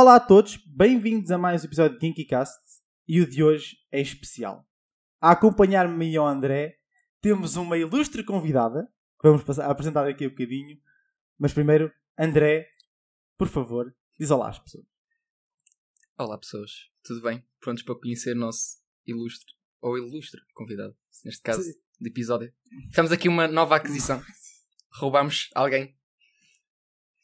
Olá a todos, bem-vindos a mais um episódio de KinkyCast e o de hoje é especial. A acompanhar-me e ao André temos uma ilustre convidada que vamos passar, apresentar daqui a um bocadinho, mas primeiro, André, por favor, diz olá às pessoas. Olá pessoas, tudo bem? Prontos para conhecer o nosso ilustre, ou ilustre convidado, neste caso, Sim. de episódio. Temos aqui uma nova aquisição. Roubámos alguém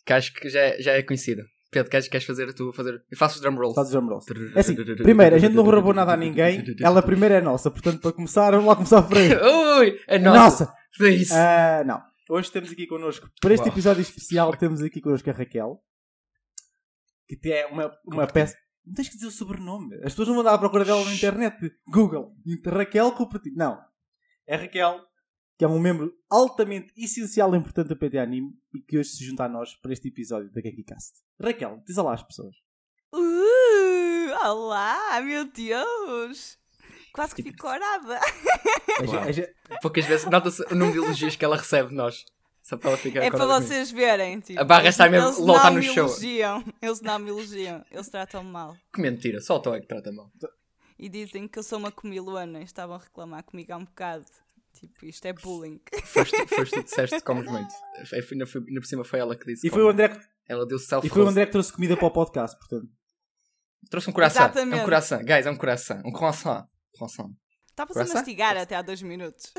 que acho que já é, já é conhecida. Pedro, queres, queres fazer tu fazer? Eu faço os drum rolls. Faz o drum rolls. É assim, primeiro, a gente não roubou nada a ninguém, ela primeiro é nossa, portanto, para começar, vamos lá começar por aí. Ui, é nossa. Nossa! É isso. Ah, não. Hoje temos aqui connosco, para este Uau. episódio especial, temos aqui connosco a Raquel, que é uma, uma peça. Não tens que dizer o sobrenome. As pessoas não vão dar à procura dela na internet. Google. Raquel Cooperativo. Não. É Raquel, que é um membro altamente essencial e importante do PT Anime e que hoje se junta a nós para este episódio da Gekicast. Raquel, diz olá às pessoas. Uh, olá, meu Deus! Quase que fico corada. A Uau. gente- a gente- Poucas vezes nota-se o número de elogios que ela recebe de nós. Só para ela ficar É para acordada comigo. vocês verem. Tipo, A barra está mesmo eles no me show. Elogiam. Eles não me elogiam. Eles tratam-me mal. Que mentira, só o Tom é que trata mal. E dizem que eu sou uma comilona. e Estavam a reclamar comigo há um bocado. Tipo, isto é bullying. Foste, foste tu que disseste que comes muito. É, Ainda, foi- ainda por cima foi ela que disse. E foi, o. André, que- Ela deu self e foi o André que trouxe comida para o podcast, portanto. Trouxe um coração. É Exatamente. um coração. Guys, é um coração. Um croissant. Croissant. Estava-se a mastigar até há dois minutos.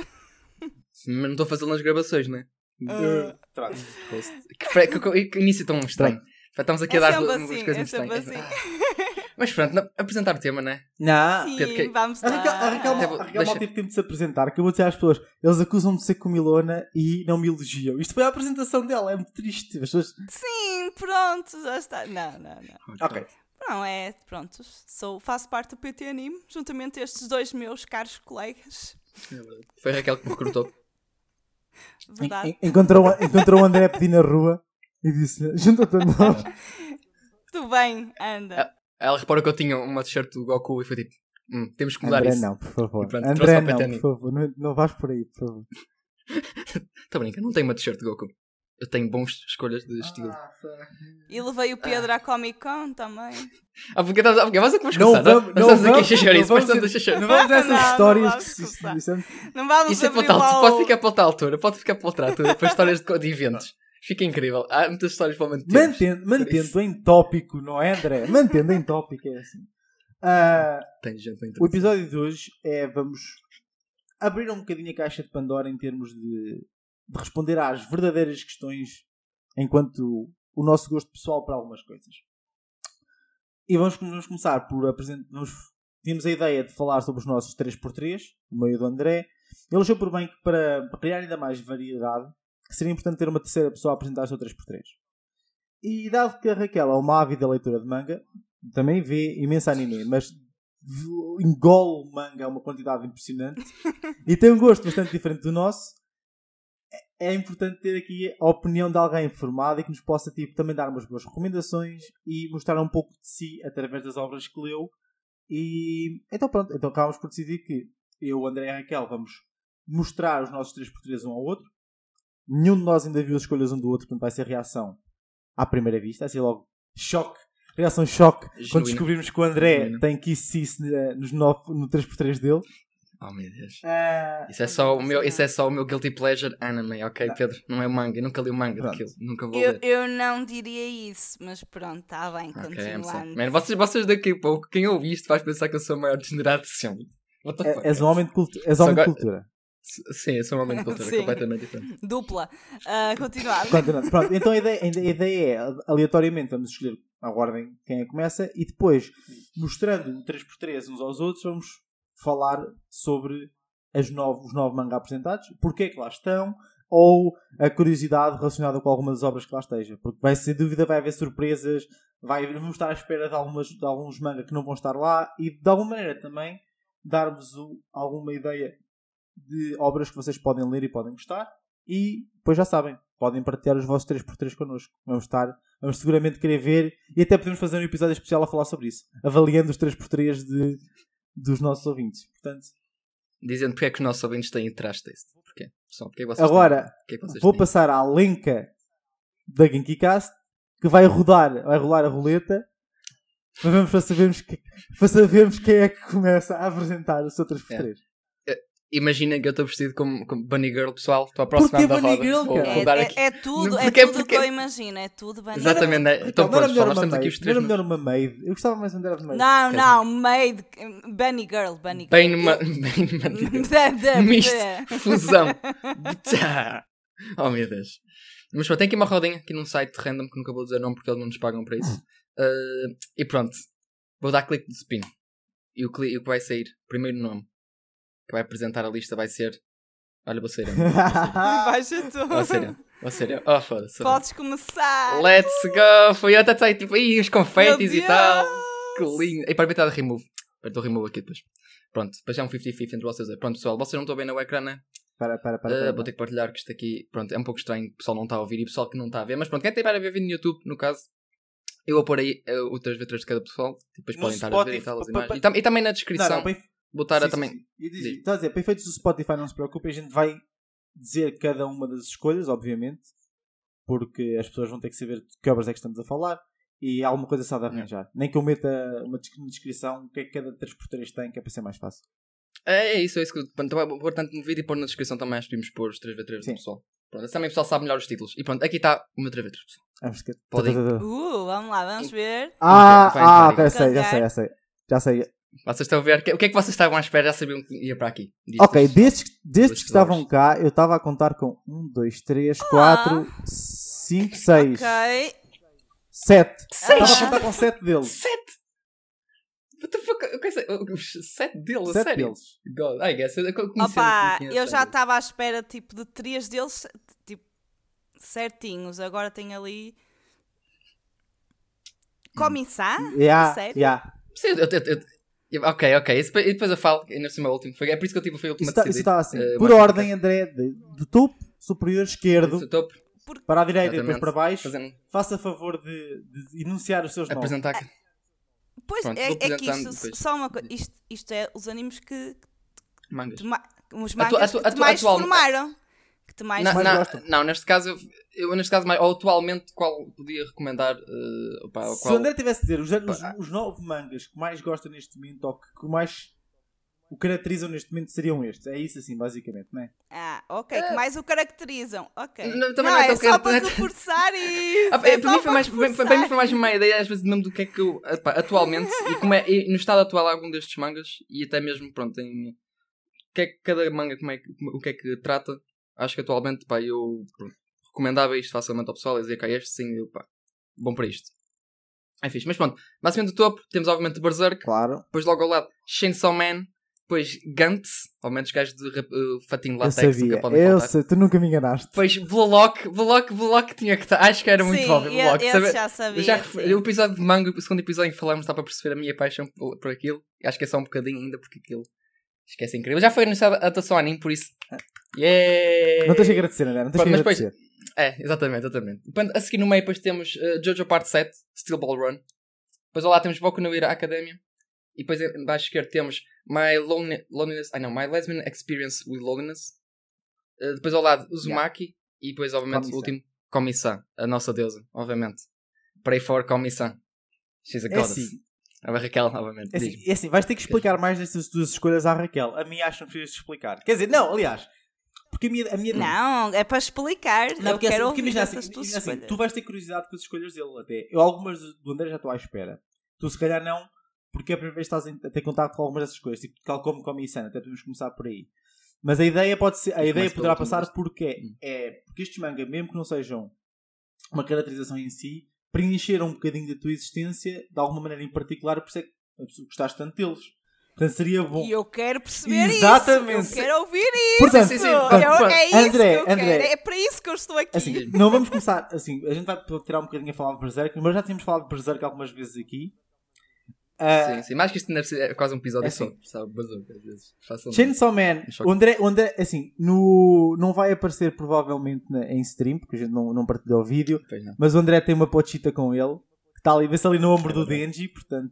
Mas não estou a fazê-lo nas gravações, né? Ah, Que, fre- que, que- que início tão estranho. Estamos aqui é a dar umas assim, coisas é estranhas. assim. Mas pronto, na- apresentar o tema, né? Não. Sim, Pedro, que- vamos A lá. Raquel, a Raquel, Até vou- a Raquel deixa- mal teve tempo de se apresentar, que eu vou dizer às pessoas, eles acusam-me de ser comilona e não me elogiam. Isto foi a apresentação dela, é muito triste. As pessoas... Sim, pronto, já está. Não, não, não. Ok. Não, é, pronto, sou, faço parte do PT Anime, juntamente a estes dois meus caros colegas. Foi a Raquel que me recrutou. Verdade. En- en- Encontrou, encontrou o André a pedir na rua e disse, junta-te a nós. Tudo bem, anda. Ela reparou que eu tinha uma t-shirt do Goku e foi tipo, hum, temos que mudar André isso. não, por favor. E pronto, André não, por favor. Não, não vais por aí, por favor. Estou brincando, não tenho uma t-shirt do Goku. Eu tenho bons escolhas de estilo. E levei o Pedro à Comic Con também. Ah, porque estamos, ah, porque vamos vamos Não começar, não? vamos, Nós não estamos aqui a vamos, não isso, mas vamos estamos a chachar. Não vamos a essas Não, não histórias vamos que se- é- Não vamos Isso é para outra pode ficar para outra altura, pode ficar para outra altura, para histórias de, de eventos. Fica incrível. Há muitas histórias para manter. Mantendo, mantendo em tópico, não é, André? Mantendo em tópico, é assim. Ah, Tem gente o episódio de hoje é, vamos abrir um bocadinho a caixa de Pandora em termos de, de responder às verdadeiras questões enquanto o nosso gosto pessoal para algumas coisas. E vamos, vamos começar por apresentar. Tínhamos a ideia de falar sobre os nossos 3x3, o meio do André. Ele achou por bem que para criar ainda mais variedade, que seria importante ter uma terceira pessoa a apresentar o seu 3x3. E dado que a Raquel é uma ávida leitora de manga, também vê imenso anime, mas engole manga a uma quantidade impressionante e tem um gosto bastante diferente do nosso. É importante ter aqui a opinião de alguém formado e que nos possa tipo, também dar umas boas recomendações e mostrar um pouco de si através das obras que leu. E então pronto, então acabamos por decidir que eu, André e Raquel vamos mostrar os nossos 3x3 um ao outro. Nenhum de nós ainda viu as escolhas um do outro, portanto vai ser reação à primeira vista, assim logo choque, reação choque quando descobrimos que o André tem Kiss Sis eh, nos nove- no 3x3 dele. Oh meu Deus. Ah, Isso é, só o meu, isso é só o meu guilty pleasure anime, ok, Pedro? Não é o manga, eu nunca li o manga Pronto. daquilo, nunca vou Eu, ler. eu não diria isso, mas pronto, está bem, Ok, I'm continuando. Man, vocês, vocês daqui a pouco, quem ouve isto vai pensar que eu sou a maior degenerado de sempre. What the é- fuck? és um homem de, cultu és homem de cultura. Sim, sou um homem de cultura, Sim. completamente diferente. Dupla. Ah, continuando. Continuando. Pronto, então a ideia, a ideia é, aleatoriamente, vamos escolher a ordem quem é que começa e depois, mostrando o 3x3 uns aos outros, vamos falar sobre as nove, os nove mangá apresentados, porque é que lá estão, ou a curiosidade relacionada com algumas das obras que lá esteja. Porque vai ser dúvida, vai haver surpresas, vai, vamos estar à espera de, algumas, de alguns manga que não vão estar lá e de alguma maneira também dar-vos o- alguma ideia de obras que vocês podem ler e podem gostar. E depois já sabem, podem partilhar os vossos 3x3 connosco. Vamos estar, vamos seguramente querer ver e até podemos fazer um episódio especial a falar sobre isso, avaliando os 3x3 de, dos nossos ouvintes. Portanto, Dizendo porque é que os nossos ouvintes têm trash taste. Porquê? Pessoal, porque é que agora têm? É que vocês vou têm? passar à lenca da GenkiCast que vai rodar, vai rolar a roleta Mas vamos para sabermos, que, para sabermos quem é que começa a apresentar o seu 3x3. Imagina que eu estou vestido como, como Bunny Girl, pessoal. Estou aproximando da Bunny roda. Girl, Vou- cara? vou É, é- aqui. é tudo, é Porque- tudo porque- que eu imagino, é tudo bem. Exatamente, né? Então, não pronto, melhor nós temos aqui os não três. era melhor uma maid. Eu gostava mais de andar de maid. Não, Quer não, Maid, Bunny Girl, Bunny Girl. Bem numa. Bem numa. Misto. Fusão. Tchá. oh meu Deus. Mas pronto, tem aqui uma rodinha aqui num site random que nunca vou dizer nome porque eles não nos pagam para isso. Uh, e pronto. Vou dar clique de spin. E o, e o que vai sair, primeiro nome que vai apresentar a lista vai ser. Olha, vou ser eu. Vai ser tu. Vou ser eu. Vou ser eu. Oh, foda-se. Podes começar. Let's go! Foi eu até sair tipo, aí os confetes e tal. Que lindo. E para evitar de remove. Apertou remove aqui depois. Pronto, depois é um 50-50 entre vocês. Pronto, pessoal, vocês não estão bem no ecrã, né? Para, para, para. Uh, para. vou ter que partilhar que isto aqui, pronto, é um pouco estranho, o pessoal não está a ouvir e o pessoal que não está a ver, mas pronto, quem tem para ver vídeo no YouTube, no caso, eu vou pôr aí uh, o 3v3 de cada pessoal, depois No podem estar a ver e tal as imagens. E, tam- e também na Não, descrição, não, para botar a Sim, também. sim, sim. E diz- Diz. Estás a dizer, para efeitos do Spotify, não se preocupe, a gente vai dizer cada uma das escolhas, obviamente, porque as pessoas vão ter que saber de que obras é que estamos a falar e há alguma coisa só de arranjar. Nem que eu meta uma des- uma descrição o que é que cada 3x3 tem, que é para ser mais fácil. É, é isso, é isso que pronto, então, vou pôr tanto no vídeo e pôr na descrição também, acho que podemos pôr os 3v3 do pessoal. Pronto, assim também o pessoal sabe melhor os títulos. E pronto, aqui está o meu 3v3, pessoal. Vamos que... Podem- Uh, vamos lá, vamos ver. Ah, ah, aí. sei, já sei, já sei. Já sei. Vocês estão a ver, o que é que vocês estavam à espera? Já sabiam que ia para aqui. Diz-nos. Ok, destes, destes Dos que estavam cá, eu estava a contar com 1, 2, 3, 4, 5, 6, Ok. 7. Seis? Estava a contar com 7 deles. Sete! What the fuck? Eu os Sete deles, a 7 sério? deles. God, I guess. Eu Opa, eu já sete. estava à espera tipo de três deles tipo certinhos. Agora tem ali. Comissar? Yeah, Sério? yeah. Sim, eu- eu- Ok, ok. Isso- E depois eu falo, ainda assim o meu último. Foi, é por isso que eu tive, foi o Isso a está decidir. tá assim. Eh, Por ordem, André, de, de topo, superior, esquerdo, Isso, Estou para a direita e depois para baixo. fazendo, Faça favor de, de enunciar os seus nomes. apresentar. Pois Pronto, é, é que isto, depois. só uma coisa. Isto, isto é os animes que. mangas. os mangas atu- que te atu- mais atual- formaram. Que te mais Na- não, neste caso, eu, eu neste caso, mais, ou atualmente, qual podia recomendar? eh, opa, o Se qual, o André tivesse de dizer os, os, os nove mangas que mais gosta neste momento ou que, que mais o caracterizam neste momento seriam estes. É isso assim, basicamente, não é? Ah, ok. Que mais o caracterizam. Ok. Não, também não, não é é tão só para caracter- reforçar isso. Ah, é, é para, mim foi mais, para, para mim foi mais uma ideia, às vezes, mesmo do que é que eu. epá, atualmente, e como é e no estado atual, algum destes mangas, e até mesmo, pronto, em. O que é que cada manga, como é, que- o que é que trata, acho que atualmente, pá, eu pronto, recomendava isto facilmente ao pessoal, e dizia que ah, este sim, eu, pá, bom para isto. É fixe, mas pronto, basicamente do topo, temos obviamente Berserk, Claro. depois logo ao lado Chainsaw Man, depois Gantz, ao menos gajos de uh, fatinho de Eu sabia. nunca podem Eu faltar. sei, tu nunca me enganaste. Depois Bluelock, Bluelock, Bluelock tinha que estar, acho que era muito Sim, óbvio, e- esse sabe? já sabia. Eu já, o episódio de manga, o segundo episódio em que falamos, dá para perceber a minha paixão por, por aquilo. Acho que é só um bocadinho ainda, porque aquilo esquece incrível. Já foi anunciado a atuação anime, por isso. Yeah! Não tens que agradecer, André. Não tens que depois- agradecer. É, exatamente, exatamente. Depois, a seguir no meio, depois temos uh, Jojo Part 7, Steel Ball Run. Depois ao lado temos Boku no Hero Academia. E depois em baixo esquerdo temos My Loneliness. Ah não, My Lesbian Experience with Loneliness. Uh, depois ao lado Uzumaki. E depois, obviamente, o último, Komi-san, a nossa deusa, obviamente. Pray for Komi-san. She's a É goddess. assim, A Raquel, obviamente. é assim, é assim, vais ter que explicar mais destas tuas escolhas à Raquel. A mim acho que não precisas explicar. Quer dizer, não, aliás. Porque a minha. A minha Não, é para explicar. Não, eu porque, quero assim, porque ouvir imagina essas assim, tuas imagina assim, escolhas. tu vais ter curiosidade com as escolhas dele até. Eu algumas do André já estou à espera. Tu se calhar não, porque é a primeira vez que estás a ter contato com algumas dessas coisas, tipo tal como com a Missana, até podemos começar por aí. Mas a ideia pode ser, a Eu ideia poderá passar porque é, Hum. é porque estes mangas, mesmo que não sejam uma caracterização em si, preencheram um bocadinho da tua existência de alguma maneira em particular, por isso é que gostaste tanto deles. Portanto, seria bom. E eu quero perceber Exatamente. isso. Eu quero ouvir isso. Portanto, Sim, sim, Eu- portanto, é isso André, que eu André. quero. É para isso que eu estou aqui. Assim, não vamos começar assim, a gente vai tirar um bocadinho a falar de Berserk, mas já tínhamos falado de Berserk algumas vezes aqui. Ah, Sim, sim. Mais que isto ainda é quase um episódio É só. assim. Sabe, bazooka, às vezes. Chainsaw Man, o André, o André, assim, no, não vai aparecer provavelmente na- em stream, porque a gente não, não partilhou o vídeo, mas o André tem uma pochita com ele, que está ali, vê-se ali no ombro É do. Denji, portanto,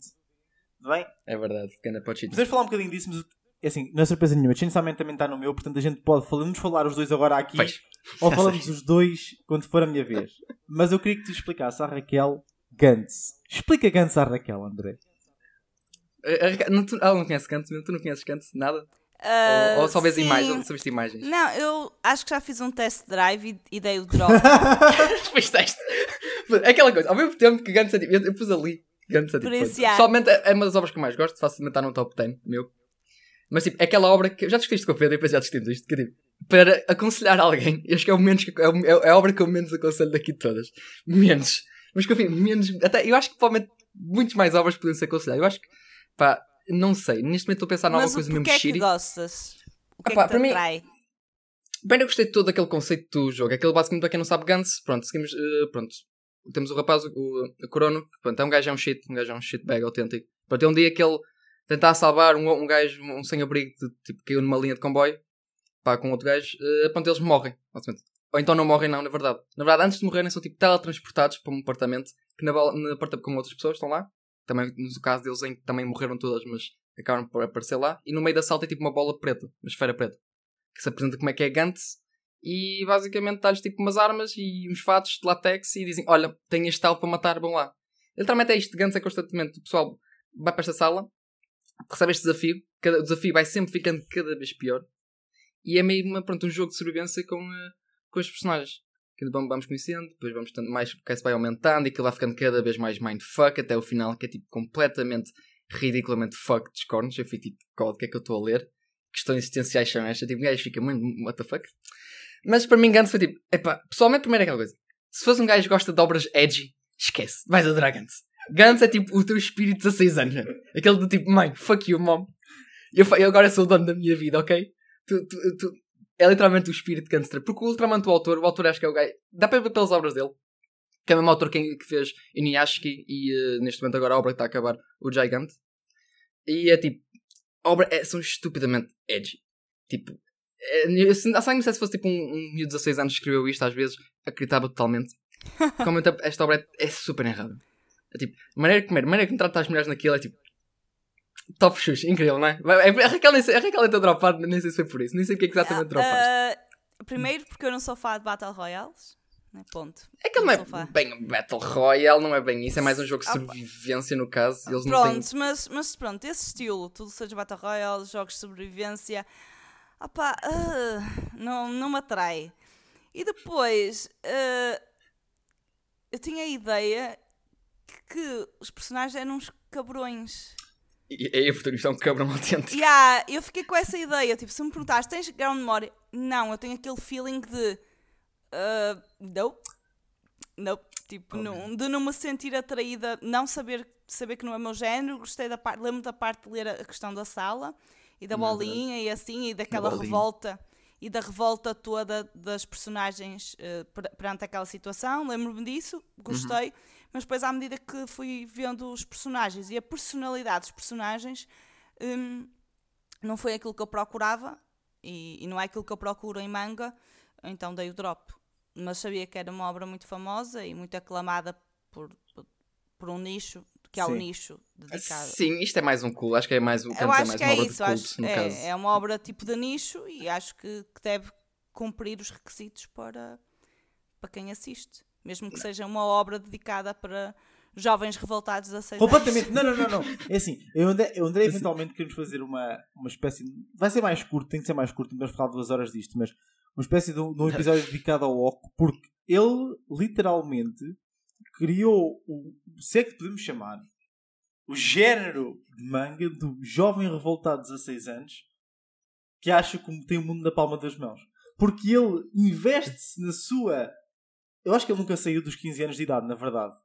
bem, É verdade, que ainda pode cheatar. podemos falar um bocadinho disso, mas assim, não é surpresa nenhuma, Man também está no meu, portanto a gente pode, vamos falar os dois agora aqui, Pois. ou Já falamos os dois quando for a minha vez. Mas eu queria que tu explicasse à Raquel Gantz. Explica Gantz à Raquel, André. A- a não, tu, ela não conhece Gantz, mesmo? tu não conheces Gantz? Nada? Ah, ou, ou só vês imagens? Ou só viste imagens? Não, eu acho que já fiz um test drive e, e dei o drop. Depois teste. É aquela coisa, ao mesmo tempo que Gantz é tipo, eu, eu pus ali. Gantz é tipo. Pessoalmente é é uma das obras que eu mais gosto, facilmente está no top 10 meu. Mas tipo, é aquela obra que já discutiste com o Pedro e depois já discutimos isto, que é, tipo, para aconselhar alguém, acho que é o menos é, o- é a obra que eu menos aconselho daqui de todas. Menos. Mas que enfim, menos. Até, eu acho que provavelmente muitas mais obras podem ser aconselhadas. Eu acho que, pá, não sei. Neste momento estou a pensar numa coisa mesmo é que shitty. gostas? O que Ah pá, é que para mim- atrai? Bem, eu gostei de todo aquele conceito do jogo. Aquele basicamente, para quem não sabe, Gantz, pronto, seguimos, eh, pronto. Temos o rapaz, o, o Corono, que, pronto, é um gajo, é um shit, um gajo é um shitbag autêntico. Pronto, é um dia que ele tentar salvar um, um gajo, um sem-abrigo, tipo, caiu numa linha de comboio, pá, com outro gajo, eh, pronto, eles morrem. Ou então não morrem, não, na verdade. Na verdade, antes de morrerem, são tipo teletransportados para um apartamento, que na, na apartamento com outras pessoas estão lá. Também, no caso deles, em que também morreram todas, mas acabaram por aparecer lá. E no meio da sala tem tipo uma bola preta, uma esfera preta que se apresenta como é que é Gantz e basicamente dá-lhes tipo umas armas e uns fatos de látex e dizem: Olha, tem este alvo para matar, vão lá. Literalmente é isto: é constantemente o pessoal vai para esta sala, recebe este desafio, cada, o desafio vai sempre ficando cada vez pior e é meio uma, pronto, um jogo de sobrevivência com, eh, com os personagens. Que vamos, conhecendo, depois vamos tendo mais, porque se vai aumentando e aquilo vai ficando cada vez mais mindfuck até o final, que é tipo completamente ridiculamente fuck cornos. Eu fico tipo, God, o que é que eu estou a ler? questões existenciais são estas, tipo, gajo fica muito, what the fuck. Mas para mim, Gantz foi tipo, epá, pessoalmente, primeiro é aquela coisa. Se fosse um gajo que gosta de obras edgy, esquece, vais adorar Gantz. Gantz é tipo o teu espírito de 16 anos, né? aquele do tipo, mãe, fuck you, mom. Eu, eu agora sou o dono da minha vida, ok? Tu, tu, tu- é literalmente o espírito de Gantz. Porque o Ultraman, o autor, o autor acho que é o gajo, dá para ver pelas obras dele. Que é o mesmo autor que, fez Inuyashiki e eh, neste momento agora a obra que está a acabar, o Gigante. E é tipo, a obra é, são estupidamente edgy. Tipo, é, eu, sinto- sabe, se fosse tipo um, um miúdo de 16 anos que escreveu isto, às vezes acreditava totalmente. Como esta obra é, é super errada. É tipo, a maneira que, primeiro, maneira que trata as mulheres naquilo é tipo. Top shoes, incrível, não é? É- A Raquel nem sei, a Raquel é tão dropada, nem sei se foi por isso, nem sei porque é que exatamente dropaste. Ah, primeiro porque eu não sou fã de Battle Royales. Né? Ponto. É que ele não sou fã. é bem Battle Royale, não é bem isso, é mais um jogo de Ah, sobrevivência no caso. Eles não têm. Pronto, mas, mas pronto, esse estilo, tudo seja Battle Royale, jogos de sobrevivência, opá, ah, não, não me atrai. E depois, ah, eu tinha a ideia que, os personagens eram uns cabrões. E, e a protagonista é um cabrão autêntico. Yeah, eu fiquei com essa ideia. Tipo, se me perguntaste, tens ground memory? Não, eu tenho aquele feeling de. Uh, não. Não. Tipo, não, de não me sentir atraída, não saber, saber que não é o meu género. Gostei da parte, lembro da parte de ler a questão da sala e da é bolinha e assim, e daquela bolinha. revolta e da revolta toda das personagens uh, per- perante aquela situação. Lembro-me disso, gostei, mas depois, à medida que fui vendo os personagens e a personalidade dos personagens, hum, não foi aquilo que eu procurava e, e não é aquilo que eu procuro em manga, então dei o drop. Mas sabia que era uma obra muito famosa e muito aclamada por, por um nicho, que é o nicho dedicado. Sim, isto é mais um cool. Acho que é mais, o Eu é acho que uma é obra isso, culto, acho, é, é uma obra tipo de nicho e acho que, que deve cumprir os requisitos para, para quem assiste. Mesmo que seja uma obra dedicada para jovens revoltados a 6 Completamente. Não, não, não, não. É assim, eu andei, eu andei eventualmente queremos fazer uma, uma espécie. de- Vai ser mais curto, tem que ser mais curto, não vamos falar duas horas disto, mas uma espécie de um, de um episódio dedicado ao Oco, porque ele literalmente criou o. Se é que podemos chamar o género de manga do jovem revoltado de 16 anos que acha que tem o mundo na palma das mãos. Porque ele investe-se na sua. Eu acho que ele nunca saiu dos 15 anos de idade, na verdade.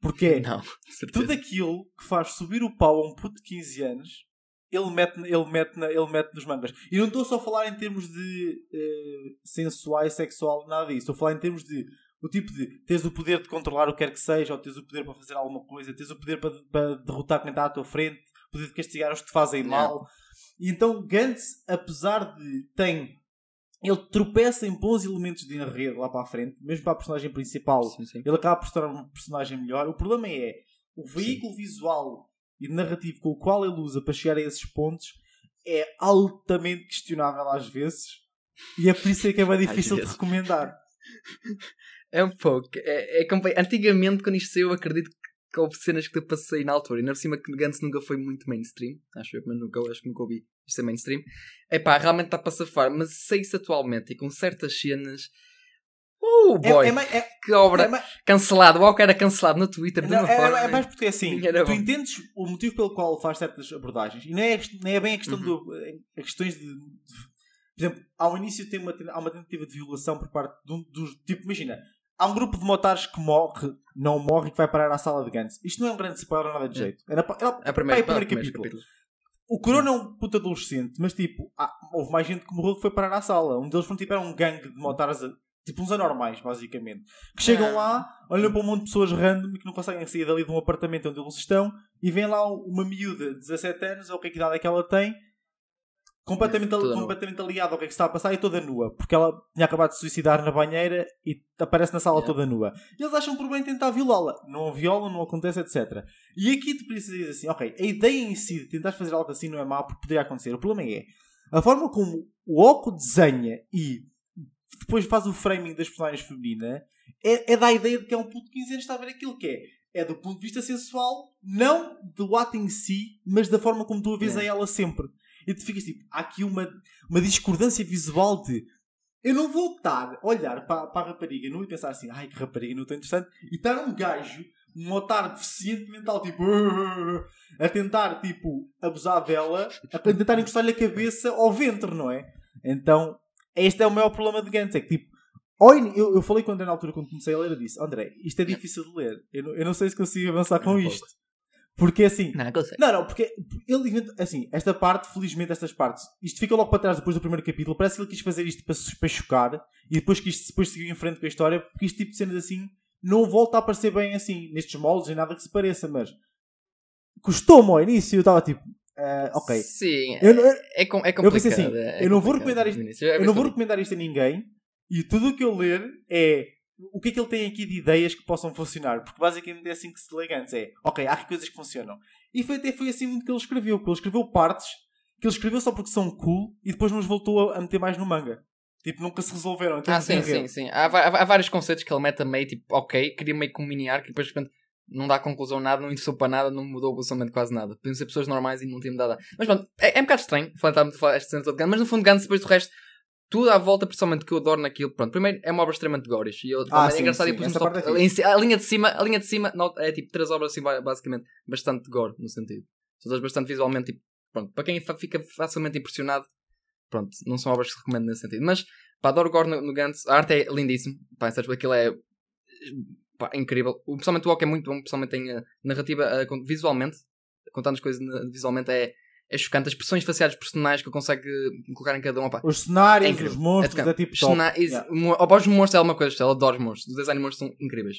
Porque é Não, tudo aquilo que faz subir o pau a um puto de 15 anos, ele mete, ele mete, ele mete nos mangas. E não estou só a falar em termos de eh, sensuais, sexual, nada disso. Estou a falar em termos de o tipo de teres o poder de controlar o que quer que seja, ou teres o poder para fazer alguma coisa, teres o poder para, para derrotar quem está à tua frente, poder de castigar os que te fazem mal. E então Gantz, apesar de tem ele tropeça em bons elementos de enredo lá para a frente, mesmo para a personagem principal, Sim, sim. ele acaba por tornar um personagem melhor. O problema é o veículo visual e narrativo com o qual ele usa para chegar a esses pontos é altamente questionável às vezes e é por isso é que é bem difícil de recomendar. É um pouco. É, é Antigamente, quando isto saiu, eu acredito que houve cenas que eu passei na altura. E na cima que Gantz nunca foi muito mainstream. Acho eu, mas nunca, acho que nunca ouvi isto ser mainstream. É pá, realmente está para safar. Mas sei isso atualmente e com certas cenas. Oh boy! É, é, é- que obra! é cancelado. O Walker era cancelado no Twitter de não, uma é- forma. é mais porque assim, Nem era tu entendes o motivo pelo qual faz certas abordagens e não é, não é bem a questão Uhum. do. A questões de, de- Por exemplo, ao início tem uma, há uma tentativa de violação por parte de um dos. Tipo, imagina, há um grupo de motares que morre, não morre e que vai parar à sala de Gantz. Isto não é um grande spoiler, nada de É. jeito. Era, pa- era, É o primeiro, é o primeiro é o capítulo. capítulo. O Corona é um puto adolescente, mas tipo, há- houve mais gente que morreu que foi parar à sala. Um deles foi tipo, era um gangue de motares, tipo uns anormais, basicamente. Que chegam Ah. lá, olham para um monte de pessoas random e que não conseguem sair dali de um apartamento onde eles estão e vêm lá uma miúda de 17 anos, ou que idade é que ela tem, completamente, Toda nua. completamente aliada ao que é que está a passar e toda nua. Porque ela tinha acabado de se suicidar na banheira e aparece na sala Yeah. toda nua. E eles acham por bem tentar violá-la. Não a violam, não acontece, etc. E aqui tu precisas assim, ok, a ideia em si de tentar fazer algo assim não é má porque poderia acontecer. O problema é a forma como o Oco desenha e depois faz o framing das personagens femininas é, é da ideia de que é um puto de 15 anos está a ver aquilo que é. É do ponto de vista sensual, não do ato em si, mas da forma como tu a vês Yeah. a ela sempre. E tu ficas tipo, há aqui uma, uma discordância visual de eu não vou estar a olhar para, para a rapariga nu e pensar assim, ai que rapariga não tão interessante, e estar um gajo, um otário deficiente mental, tipo, a tentar, tipo, abusar dela, a tentar encostar-lhe a cabeça ao ventre, não é? Então, este é o maior problema de Gantz, é que tipo, eu, eu falei com o André na altura quando comecei a ler, eu disse, André, isto é difícil de ler, eu não, eu não sei se consigo avançar com isto. Porque assim, Não, consegue. não, não, porque ele inventa, assim, esta parte, felizmente, estas partes, isto fica logo para trás depois do primeiro capítulo. Parece que ele quis fazer isto para, para chocar e depois quis depois seguir em frente com a história, porque este tipo de cenas assim não volta a aparecer bem assim, nestes moldes, nem nada que se pareça, mas custou-me ao início. Eu estava tipo, ah, ok. Sim, Eu, não- é, é complicado. eu pensei assim, é eu não vou recomendar isto- eu não vou recomendar isto a ninguém e tudo o que eu ler é o que é que ele tem aqui de ideias que possam funcionar, porque basicamente é assim que se lê antes, é ok, há aqui coisas que funcionam. E foi, até foi assim muito que ele escreveu, porque ele escreveu partes que ele escreveu só porque são cool e depois nos voltou a, meter mais no manga. Tipo, nunca se resolveram. Ah, sim, sim, sim. Há, va- há vários conceitos que ele mete meio, tipo, ok, queria meio que um mini arco e depois de repente não dá conclusão nada, não interessou para nada, não mudou absolutamente quase nada. Podiam ser pessoas normais e não tinha mudado nada. Mas pronto, é, é um bocado estranho falar falar esta cena toda mas no fundo Gantz, depois do resto, tudo à volta, principalmente que eu adoro naquilo. Pronto, primeiro é uma obra extremamente gorish e eu, Ah, é sim, engraçado sim, e pus parte é ci- a linha de cima, a linha de cima não, é tipo três obras assim, ba- basicamente, bastante gore no sentido. São todas bastante visualmente, tipo, pronto, para quem fica facilmente impressionado, pronto, não são obras que se recomendo nesse sentido. Mas, pá, adoro gore no, no Gantz, a arte é lindíssima, pá, sabes, aquilo é pá, incrível. O, pessoalmente o Walk é muito bom, pessoalmente tem a narrativa a visualmente, contando as coisas visualmente é, é chocante. As expressões faciais dos personagens que ele consegue colocar em cada um, pá, Os cenários, É os monstros, É é, tipo top. Cena- Yeah. Após os monstros é uma coisa, eu adoro os monstros. Os design de monstros são incríveis.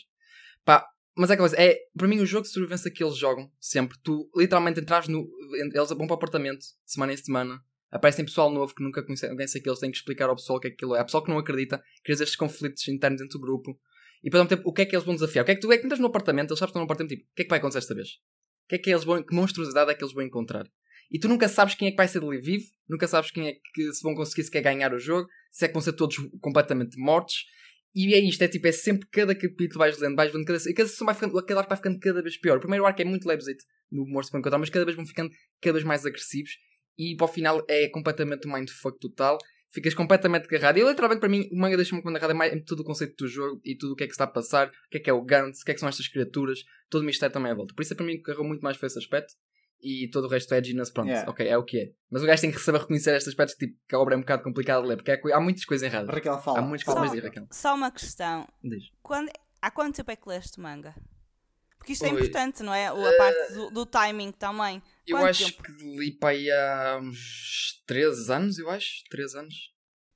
Pá, mas é aquela coisa, é, para mim o jogo de sobrevivência que eles jogam, sempre, tu literalmente entras no. Eles vão para o apartamento, semana em semana, aparecem pessoal novo que nunca conhece, aquilo, têm que explicar ao pessoal o que é aquilo é. Há pessoal que não acredita, crias estes conflitos internos dentro do grupo. E para tempo, o que é que eles vão desafiar? O que é que tu é que entras no apartamento, eles sabem que estão no apartamento, tipo, o que é que vai acontecer esta vez? O que é que eles vão, que monstruosidade é que eles vão encontrar? E tu nunca sabes quem é que vai ser dali vivo, nunca sabes quem é que se vão conseguir sequer ganhar o jogo, se é que vão ser todos completamente mortos. E é isto, é tipo, é sempre cada capítulo vais lendo, vais vendo cada, cada sessão vai ficando, cada arco vai ficando cada vez pior. O primeiro arco é muito levezito no que vão encontrar, mas cada vez vão ficando cada vez mais agressivos e para o final é completamente um mindfuck total. Ficas completamente agarrado. E literalmente para mim o manga deixa-me agarrado é mais todo o conceito do jogo e tudo o que é que está a passar, o que é que é o Gantz, o que é que são estas criaturas, todo o mistério também à volta. Por isso é para mim que agarrou muito mais foi esse aspecto e todo o resto é edginess, pronto, Yeah. ok, é o que é. Mas o gajo tem que saber reconhecer estes aspectos que, tipo, que a obra é um bocado complicada de ler, porque há, coi- há muitas coisas erradas. Raquel fala. Há muitas coisas Só- de Raquel. Só uma questão. Diz. Quando, há quanto tempo é que leste o manga? Porque isto é Oi. importante, não é? A parte do, do timing também. Eu Quanto acho tempo? que li para aí há uns 3 anos, eu acho. 3 anos.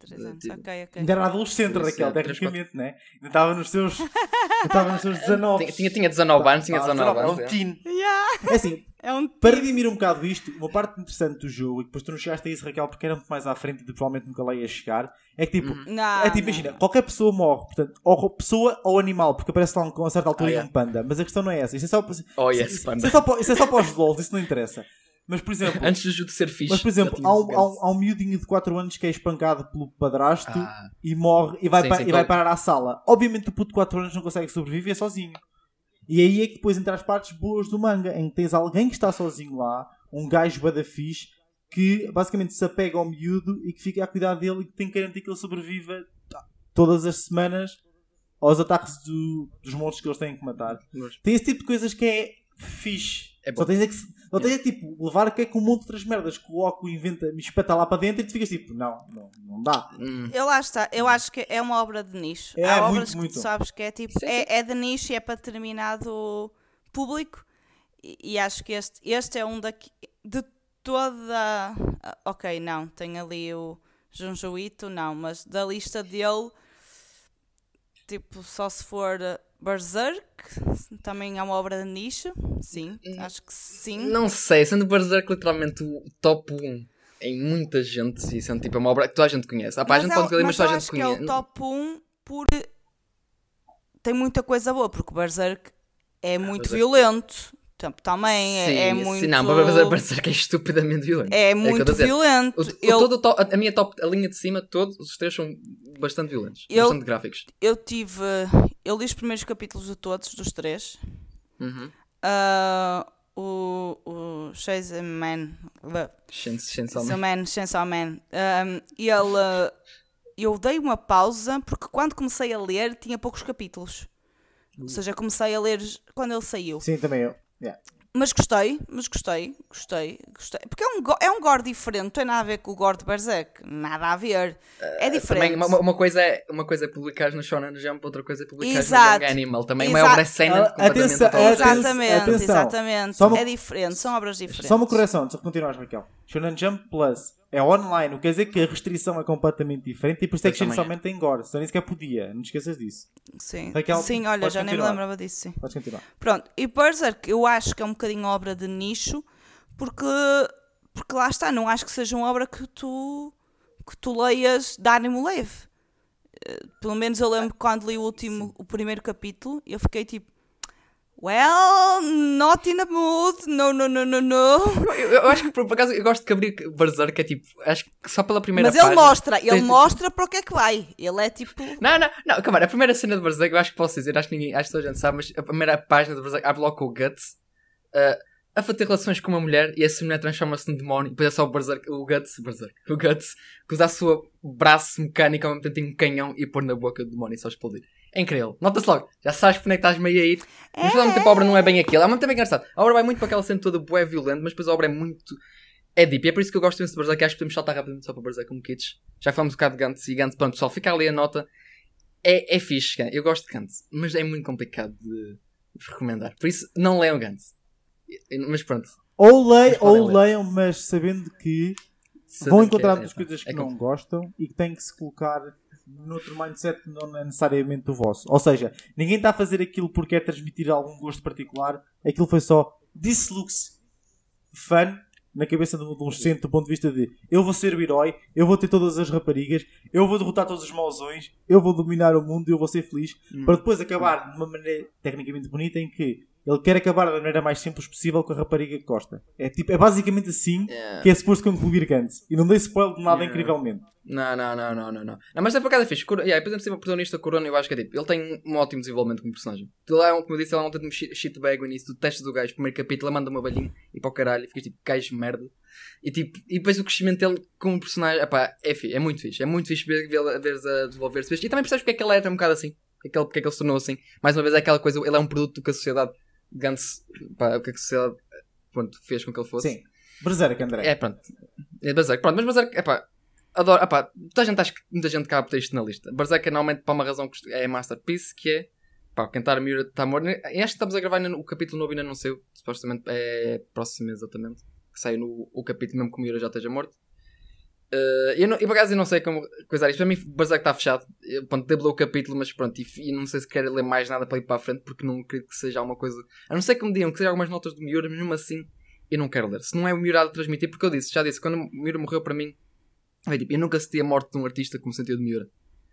Três anos, ok, ok. Ainda era adolescente, Raquel, sim, três, tecnicamente, né? Ainda estava nos seus. ainda estava nos seus 19. Tinha, tinha, tinha 19 anos, tinha Ah, 19 É anos. um é. teen. Yeah, É assim, é um para redimir um bocado isto, uma parte interessante do jogo, e depois tu não chegaste a isso, Raquel, porque era muito mais à frente e tu provavelmente nunca lá ias chegar, é que tipo, Uhum. Não, é tipo, não. imagina, qualquer pessoa morre, portanto, ou pessoa ou animal, porque aparece lá um- com uma certa altura Ah, um panda, mas a questão não é essa, isso é só, para- Oh, é só isso é só para os LOLs, isso não interessa. Mas, por exemplo, Antes do de ser fixe. mas, por exemplo há, um, há, um, há um miudinho de 4 anos que é espancado pelo padrasto Ah, e morre e vai, Sim, pa- sim, e vai parar à sala. Obviamente o puto de 4 anos não consegue sobreviver sozinho. E aí é que depois entra as partes boas do manga, em que tens alguém que está sozinho lá, um gajo badafixe, que basicamente se apega ao miúdo e que fica a cuidar dele e que tem que garantir que ele sobreviva todas as semanas aos ataques do- dos monstros que eles têm que matar. Mas- Tem esse tipo de coisas que é fixe. É bom. só tens é que, só tens é que tipo, levar que é que um monte de outras merdas que o Oco inventa, me espeta lá para dentro e tu ficas tipo, não, não, não dá. Hum. Eu lá está, eu acho que é uma obra de nicho. É, Há muito, obras que muito. tu sabes que é tipo, Sim, é, é de nicho e é para determinado público. E, e acho que este, este é um daqui, de toda. ah, Ok, não, tem ali o Junjo Ito, não, mas da lista dele, tipo, só se for Berserk, também é uma obra de nicho. Sim, acho que sim. Não sei, sendo Berserk literalmente o top 1 em muita gente e sendo tipo é uma obra que toda a gente conhece. Ah, pá, a gente é pode escolher, mas mas toda a gente acho que é conhece. o top 1 por. Tem muita coisa boa, porque Berserk é muito Berserk- violento. Também é, Sim, é sim, muito. não, para Berserk- Berserk é estupidamente violento. É que eu muito dizer. violento. O, Eu- todo o to- a, minha top, a linha de cima, todos os três são bastante violentos, Eu- bastante gráficos. Eu tive. Eu li os primeiros capítulos de todos, dos três. Uhum. Ah, o. O Chase Man. Chainsaw Chainsaw Chainsaw. Man, Chainsaw Man. Um, ele. Eu dei uma pausa porque quando comecei a ler tinha poucos capítulos. Ou seja, comecei a ler quando ele saiu. Sim, também eu. Yeah. Mas gostei, mas gostei, gostei, gostei. Porque é um, é um gore diferente, não tem nada a ver com o gore de Berserk. Nada a ver. É diferente. Também, uma, uma coisa é, uma coisa é publicar no Shonen Jump, outra coisa é publicar no Exato. Young Animal. Também uma Exato. obra cena completamente atenção. Exatamente, atenção. exatamente. Uma- É diferente, são obras diferentes. Só uma correção, antes de continuares, Raquel. Shonen Jump Plus é online, o que quer dizer que a restrição é completamente diferente e por isso é que somente tem gore. Só nem sequer podia, não te esqueças disso. Sim, Raquel, sim olha, já nem me continuar. lembrava disso. Sim. Podes continuar. Pronto, e Berserk eu acho que é um bocadinho obra de nicho, porque, porque lá está, não acho que seja uma obra que tu, que tu leias de ânimo leve. Eh, Pelo menos eu lembro que quando li o último, o primeiro capítulo, eu fiquei tipo, well, not in the mood, no, no, no, no, no. Eu, eu acho que por, por acaso eu gosto de abrir Berserk, é tipo, acho que só pela primeira Mas ele página- mostra, ele tem- mostra para o que é que vai. Ele é tipo, Não, não, não, calma, a primeira cena de Berserk, eu acho que posso dizer, acho que ninguém, acho que toda a gente sabe, mas a primeira página de Berserk abre logo com o Guts uh, a fazer relações com uma mulher e essa mulher transforma-se num demónio e depois é só o Berserk, o Guts, Berserk, o Guts, que usa a sua braço mecânico ao mesmo tempo tem um canhão e pôr na boca do demónio e só explodir. É incrível. Nota-se logo, já sabes para onde é que estás meio a ir, mas ao mesmo tempo a obra não é bem aquilo, ao mesmo tempo é engraçado. A obra vai muito para aquela cena toda bué violenta, mas depois a obra é muito. É deep, e é por isso que eu gosto imenso de Berserk. Acho que podemos saltar rapidamente só para Berserk como Kids. Já falamos um bocado de Gantz e Gantz, pronto, pessoal, fica ali a nota. É, é fixe, eu gosto de Gantz, mas é muito complicado de recomendar. Por isso, não leiam Gantz. Mas pronto. Ou, lei, Mas podem ou ler. leiam, mas sabendo que sabendo vão que encontrar é- muitas é, coisas que é não complicado. gostam e que têm que se colocar noutro mindset não é necessariamente o vosso. Ou seja, ninguém está a fazer aquilo porque é transmitir algum gosto particular. Aquilo foi só this looks fun na cabeça de um adolescente do ponto de vista de eu vou ser o herói, eu vou ter todas as raparigas, eu vou derrotar todos os mauzões, eu vou dominar o mundo e eu vou ser feliz. Hum. Para depois acabar de uma maneira tecnicamente bonita em que ele quer acabar da maneira mais simples possível com a rapariga que gosta. É, tipo, é basicamente assim Yeah. que é suposto concluir Gantz. E não dei spoiler de nada Yeah. incrivelmente. Não, não, não, não, não, não. Não, mas é por acaso é fixe. Cor... Yeah, depois sempre o protagonista Corona, eu acho que é tipo, ele tem um ótimo desenvolvimento como personagem. Tu lá, como eu disse, ele é um tanto shitbag no início, tu testas o gajo, primeiro capítulo, ele manda uma balhinha e para o caralho, ficas tipo, gajo merda. E tipo, e depois o crescimento dele como personagem, epá, é fixe, é muito fixe. É muito fixe ver, ver, ver a desenvolver-se. E também percebes porque é que ele era um bocado assim. Porque é que ele, porque é que ele se tornou assim. Mais uma vez é aquela coisa, ele é um produto do que a sociedade Gantz, pá, o que a sociedade pronto, fez com que ele fosse. Sim. Berserk, André. É, pronto. É Berserk. Pronto, mas Berserk, epá, adoro, epá, muita gente, acho que muita gente por ter isto na lista. Berserk é normalmente para uma razão que é Masterpiece, que é, pá, quem está a Miura está morto. Acho que estamos a gravar ainda o capítulo novo ainda não saiu, supostamente é próximo mês exatamente, que sai no, o capítulo mesmo que o Miura já esteja morto. Eh, eu, não, eu por acaso eu não sei como coisar isto. Para mim, Berserk está fechado. Eu, pronto, ler o capítulo, mas pronto, e, e não sei se quero ler mais nada para ir para a frente, porque não acredito que seja alguma coisa. A não ser que me digam que seja algumas notas do Miura, mas mesmo assim eu não quero ler. Se não é o Miura a transmitir, porque eu disse, já disse, quando o Miura morreu para mim, é, tipo, eu nunca senti a morte de um artista como sentiu de Miura.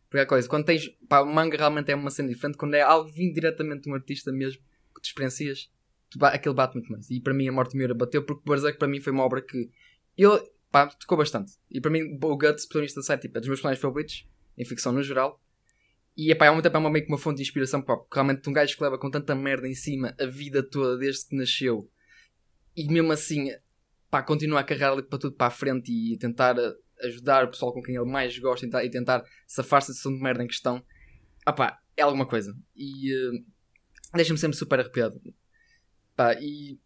Porque é a coisa, quando tens, pá, o manga realmente é uma cena diferente, quando é algo vindo diretamente de um artista mesmo, que tu experiencias, tu, aquele bate muito mais. E para mim a morte de Miura bateu, porque Berserk para mim foi uma obra que eu, pá, tocou bastante. E para mim o Guts, protagonista da série, tipo, é dos meus personagens favoritos, em ficção no geral. E ao mesmo tempo é meio que uma fonte de inspiração, pá, porque realmente um gajo que leva com tanta merda em cima a vida toda desde que nasceu e mesmo assim pá, continua a carregar ali para tudo para a frente e tentar eh, ajudar o pessoal com quem ele mais gosta e tentar, safar-se situação de merda em questão, ah pá, é alguma coisa. E uh, deixa-me sempre super arrepiado. Pá, e.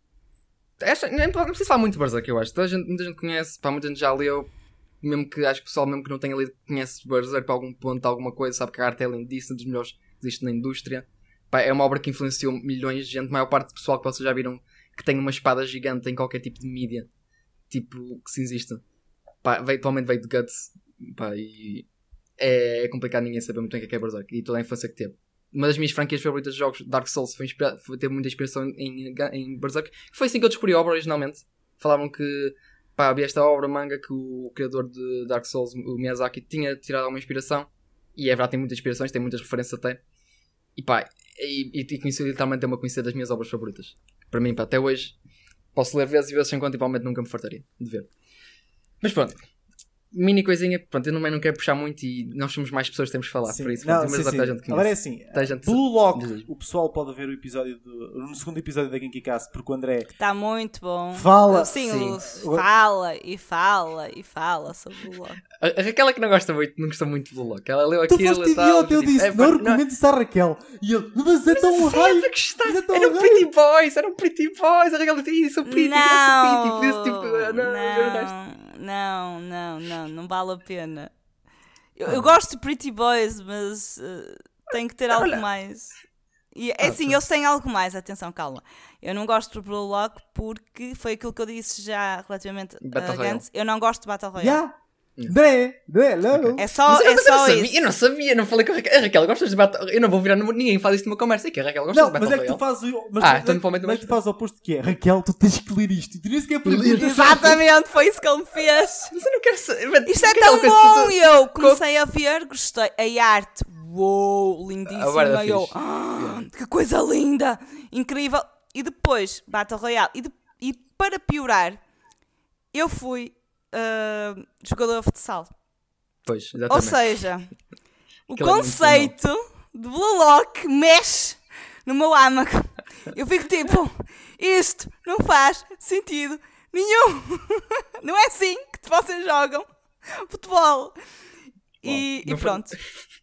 Esta, nem, não preciso falar muito de Berserk, eu acho. Toda gente, muita gente conhece, pá, muita gente já leu. Mesmo que acho que o pessoal, mesmo que não tenha lido, conhece Berserk para algum ponto, alguma coisa, sabe que a arte é lindíssima, dos melhores que existe na indústria. Pá, é uma obra que influenciou milhões de gente. A maior parte do pessoal que vocês já viram que tem uma espada gigante em qualquer tipo de mídia, tipo, que se exista. Pá, veio, atualmente veio de Guts, pá, e é, é complicado ninguém saber muito bem o que é, é Berserk e toda a infância que teve. Uma das minhas franquias favoritas de jogos, Dark Souls, foi, foi teve muita inspiração em, em Berserk. Foi assim que eu descobri a obra originalmente. Falavam que pá, havia esta obra manga que o criador de Dark Souls, o Miyazaki, tinha tirado alguma inspiração. E é verdade, tem muitas inspirações, tem muitas referências até. E pá, e, e, e conheci literalmente é uma conhecida das minhas obras favoritas. Para mim, pá, até hoje, posso ler vezes e vezes conta e provavelmente nunca me fartaria de ver. Mas pronto, mini coisinha, pronto, eu não, não quero puxar muito e nós somos mais pessoas que temos que falar, Sim. por isso, Não, sim, mas sim. a gente. Agora é assim, a gente- Blue Lock, Diz aí. o pessoal pode ver o episódio do, no segundo episódio da Genkicast, porque o André Está muito bom. Fala. Sim, Sim. o- fala e fala e fala sobre o Loki. A, a Raquel é que não gosta muito, não gosta muito do Loki. Ela leu Tu aquilo foste e tal. idiota, eu tipo, disse, é, não recomendo à Raquel. E ele, mas é tão raio. é tão eram raio. pretty boys, eram pretty boys. A Raquel disse, isso, pretty, Não, isso, pretty. Tipo, ah, não, não, não. não, não, não, vale a pena. Eu, eu Ah. gosto de Pretty Boys, mas eh, tem que ter algo Olha. mais. E, Ah, é assim, eles têm algo mais, atenção, calma. Eu não gosto do Blue Lock porque foi aquilo que eu disse já relativamente Battle a. Gantz. Eu não gosto de Battle Royale. Yeah. André, André, não. É só, Mas é mas eu, não só sabia, isso. eu não sabia, não falei com a Raquel. A Raquel gosta de Battle Eu não vou virar. Ninguém faz isto numa conversa. É que a Raquel gosta Não, de Battle mas é que tu Royale. fazes o. Mas Ah, tu, então provavelmente mas não tu fazes o oposto que é. Raquel, tu tens que ler isto. Tu que é para ler. Exatamente, foi isso que ele me fez. Mas eu não quero saber. Isto é tão bom! E eu comecei a ver, gostei. A arte, uou, lindíssima. Eu. "Ah, que coisa linda, incrível. E depois, Battle Royale. E para piorar, eu fui ah, jogador de futsal. Pois, Ou exatamente. seja, o Aquilo é conceito de Blue Lock mexe no meu âmago. Eu fico tipo, isto não faz sentido nenhum. Não é assim que vocês jogam futebol. E, Bom, e fa- pronto.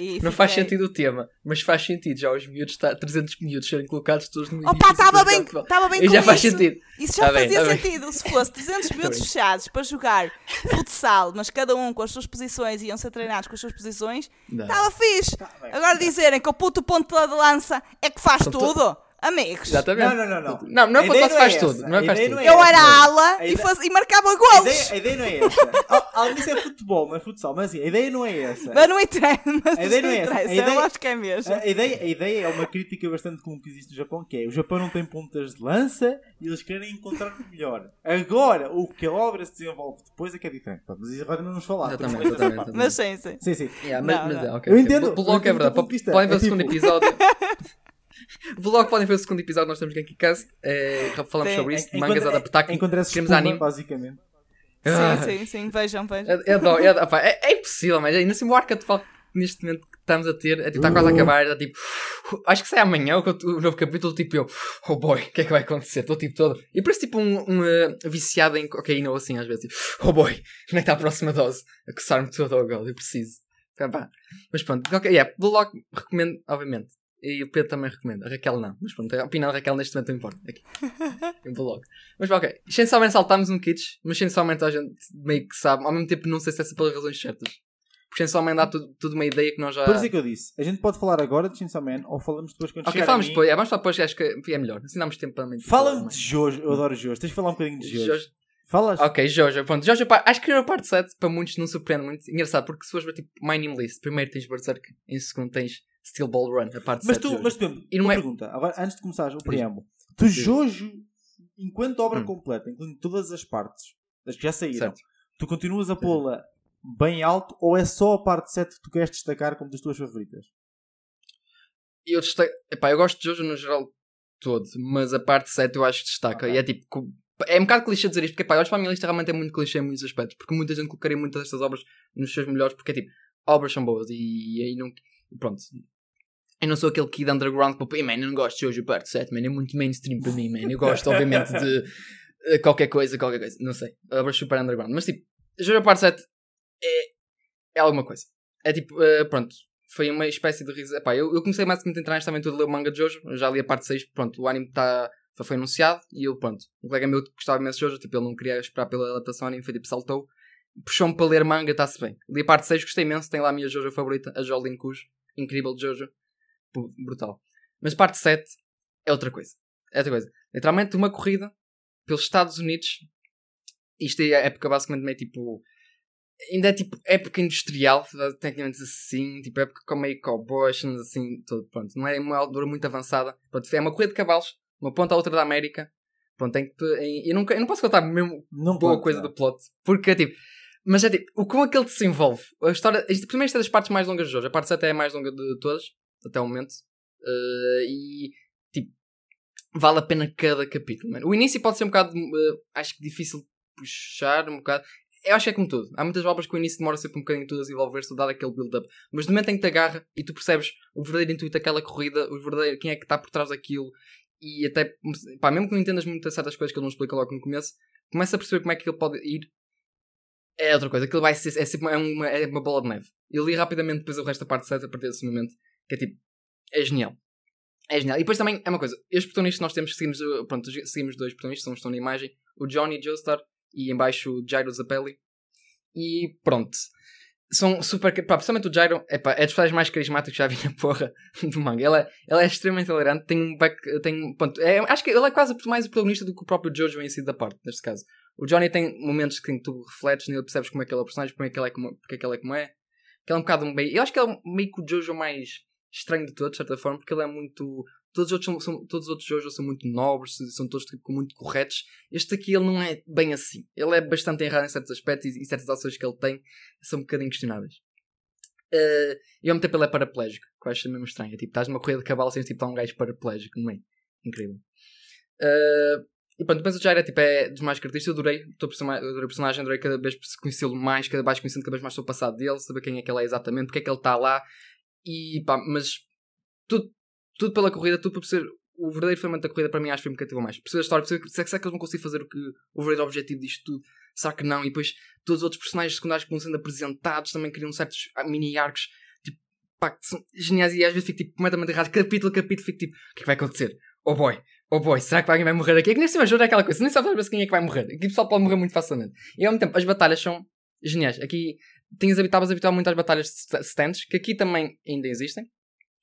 E Não faz sentido o tema, mas faz sentido já os miúdos, tá, 300 miúdos serem colocados todos no Opa, estava bem, estava bem E com já faz isso. sentido. Isso já Tá bem, fazia tá bem. sentido se fosse 300 minutos bem. fechados para jogar futsal, mas cada um com as suas posições e iam ser treinados com as suas posições. Não. Estava fixe. bem. Agora dizerem que o puto ponto de lança é que faz São to- tudo. Amigos. Exatamente. Não, não, não, não. Não, não é quando se faz é tudo. essa. Não é faz tudo. não é Eu era ala A e, faz- e marcava ideia, a ideia não é essa. Al- Algo disso é futebol, é futsal. Mas assim, a ideia não é essa. Mas não interessa. Mas A ideia não é essa. A ideia- Eu acho que é mesmo. A ideia, a ideia é uma crítica bastante comum que existe no Japão, que é o Japão não tem pontas de lança e eles querem encontrar o melhor. Agora, o que a obra se desenvolve depois é que é diferente. Mas isso agora não vamos falar. Exatamente, exatamente. Mas sim, sim. Sim, sim. Yeah, mas, Não, mas não. é, ok, Eu entendo, Blog eu é o verdade. Podem ver o segundo tipo- episódio. Vlog podem ver o segundo episódio, nós temos Genkicast. É, falamos Sim. sobre isso, Em- mangas enquanto- adaptar. Encontras queremos anime. basicamente. Ah. Sim, sim, sim. Vejam, vejam. É, é, dó, é, é, é impossível, mas ainda assim o arco atual que neste momento que estamos a ter, é, tipo, está quase a acabar, é tipo, acho que sai amanhã o, o novo capítulo, tipo eu, oh boy, o que é que vai acontecer? Estou tipo todo. E parece tipo um, um eh, viciado em cocaína ou assim, às vezes, tipo, oh boy, onde é que está a próxima dose? A coçar-me todo ao gol, eu preciso. Pá. Mas pronto, ok, yeah, Lock recomendo, obviamente. E o Pedro também recomenda, a Raquel não. Mas pronto, a opinião da Raquel neste momento não importa. Aqui. Em Blue Lock. Mas ok, Man saltámos um kits, mas Man a gente meio que sabe, ao mesmo tempo não sei se é pelas razões certas. Porque Chainsaw Man dá tudo, tudo uma ideia que nós já. Por isso é que eu disse. A gente pode falar agora de Chainsaw Man ou falamos depois quando Ok, chegar falamos depois, é, vamos falar depois, que acho que é melhor. Assim damos tempo para mim. Fala-me de Jojo. Eu adoro Jojo. Tens de falar um bocadinho de Jojo. Jojo. Falas? Ok, Jojo, pronto. Jojo, pá, acho que a parte 7 para muitos não surpreende muito. Engraçado, porque se fores ver tipo My Name List, primeiro tens Berserk, em segundo tens Steel Ball Run, a parte Mas 7. tu, mas tu, E não uma é- pergunta, agora, antes de começares o preâmbulo, tu Jojo, enquanto obra Hum. completa, incluindo todas as partes, das que já saíram, Certo. tu continuas a pô-la bem alto ou é só a parte 7 que tu queres destacar como das tuas favoritas? Eu destaco, epá, eu gosto de Jojo no geral todo, mas a parte 7 eu acho que destaca. Ok. E é tipo, é um bocado clichê dizer isto, porque epá, eu acho que a minha lista realmente é muito clichê em muitos aspectos, porque muita gente colocaria muitas destas obras nos seus melhores, porque é tipo, obras são boas e aí não. Pronto. Eu não sou aquele kid underground que, "Ei, man, eu não gosto de Jojo parte 7, man, é muito mainstream para mim, man. Eu gosto, obviamente, de eh, qualquer coisa, qualquer coisa, não sei. Obras super underground. Mas tipo, Jojo parte 7 é, é alguma coisa. É tipo, eh, pronto, foi uma espécie de risa. Epá, eu, eu comecei mais a entrar nesta aventura de ler o manga de Jojo, eu já li a parte 6, pronto, o anime tá, foi, foi anunciado e eu, pronto, um colega meu que gostava imenso de Jojo, tipo, ele não queria esperar pela adaptação anime, foi tipo, saltou, puxou-me para ler manga, está-se bem. Li a parte 6, gostei imenso, tem lá a minha Jojo favorita, a Jolene Cujo, incrível Jojo, Pô, brutal. Mas parte 7 é outra coisa. É outra coisa. Literalmente uma corrida pelos Estados Unidos. Isto é a época basicamente meio tipo. Ainda é tipo época industrial, tecnicamente assim, tipo época com meio cowboys, assim, tudo, pronto. Não é uma altura muito avançada. Pronto, é uma corrida de cavalos, uma ponta à outra da América. Pronto, tem que. Eu não, eu não posso contar mesmo Não boa pode, coisa não. do plot. Porque é tipo. Mas é tipo, o como aquele se desenvolve. A história. Isto, primeiro, isto é das partes mais longas de Jojo. A parte 7 é a mais longa de todas, até o momento. Uh, e. Tipo. Vale a pena cada capítulo, mano. O início pode ser um bocado. uh, acho que difícil puxar, um bocado. Eu acho que é como tudo. Há muitas obras que o início demora sempre um bocadinho tudo a desenvolver-se, dado aquele build-up. Mas no momento em que te agarra e tu percebes o verdadeiro intuito daquela corrida, o verdadeiro, quem é que está por trás daquilo, e até, pá, mesmo que não entendas muito certas coisas que ele não explica logo no começo, começa a perceber como é que ele pode ir. É outra coisa, aquilo vai ser, é é uma, é uma bola de neve. Eu li rapidamente depois o resto da parte 7 a partir desse momento, que é tipo, é genial. É genial. E depois também é uma coisa, estes protagonistas nós temos, seguimos, uh, pronto, seguimos dois protagonistas, são estão na imagem, o Johnny Joestar e embaixo o Jairo Zapelli. E pronto. São super. Pá, principalmente o Jairo epá, é dos personagens mais carismáticos que já vi na porra do manga. Ele é, ele é extremamente tolerante, tem um back. Tem, pronto, é, acho que ele é quase mais o protagonista do que o próprio Jojo em si da parte, neste caso. O Johnny tem momentos que tu refletes nele, percebes como é que ele é o personagem, como é que ele é como, porque é que ele é como é. Que ele é um bocado meio. Eu acho que ele é meio que o Jojo mais estranho de todos, de certa forma, porque ele é muito. Todos os outros, são, todos os outros Jojo são muito nobres, são todos tipo, muito corretos. Este aqui ele não é bem assim. Ele é bastante errado em certos aspectos e, e certas ações que ele tem são um bocadinho questionáveis. Uh, e ao mesmo tempo ele é paraplégico, que eu acho mesmo estranho. É tipo, estás numa corrida de cavalo sem tipo, estar um gajo paraplégico no meio. Incrível. Uh, e pronto, depois o Jair é, tipo, é dos mais característicos. Eu adorei, adorei o personagem, adorei cada vez conhecê-lo mais, cada vez conhecendo cada vez mais o passado dele, saber quem é que ele é exatamente, porque é que ele está lá. E pá, mas tudo, tudo pela corrida, tudo para perceber o verdadeiro fundamento da corrida para mim acho que foi me cativou mais. Perceber a história, perceber se- será que eles vão conseguir fazer o que o verdadeiro objetivo disto tudo, será que não? E depois todos os outros personagens secundários que vão sendo apresentados também criam certos ah, mini arcos tipo, pá, que são geniais e às vezes fico tipo, completamente errado, capítulo a capítulo, fico tipo, o que é que vai acontecer? Oh boy, oh boy, será que alguém vai morrer aqui? É que nem se ajuda aquela coisa, nem sabes quem é que vai morrer. Aqui o pessoal pode morrer muito facilmente. E ao mesmo tempo, as batalhas são geniais. Aqui tinhas habituado habituado muito às batalhas stands, que aqui também ainda existem.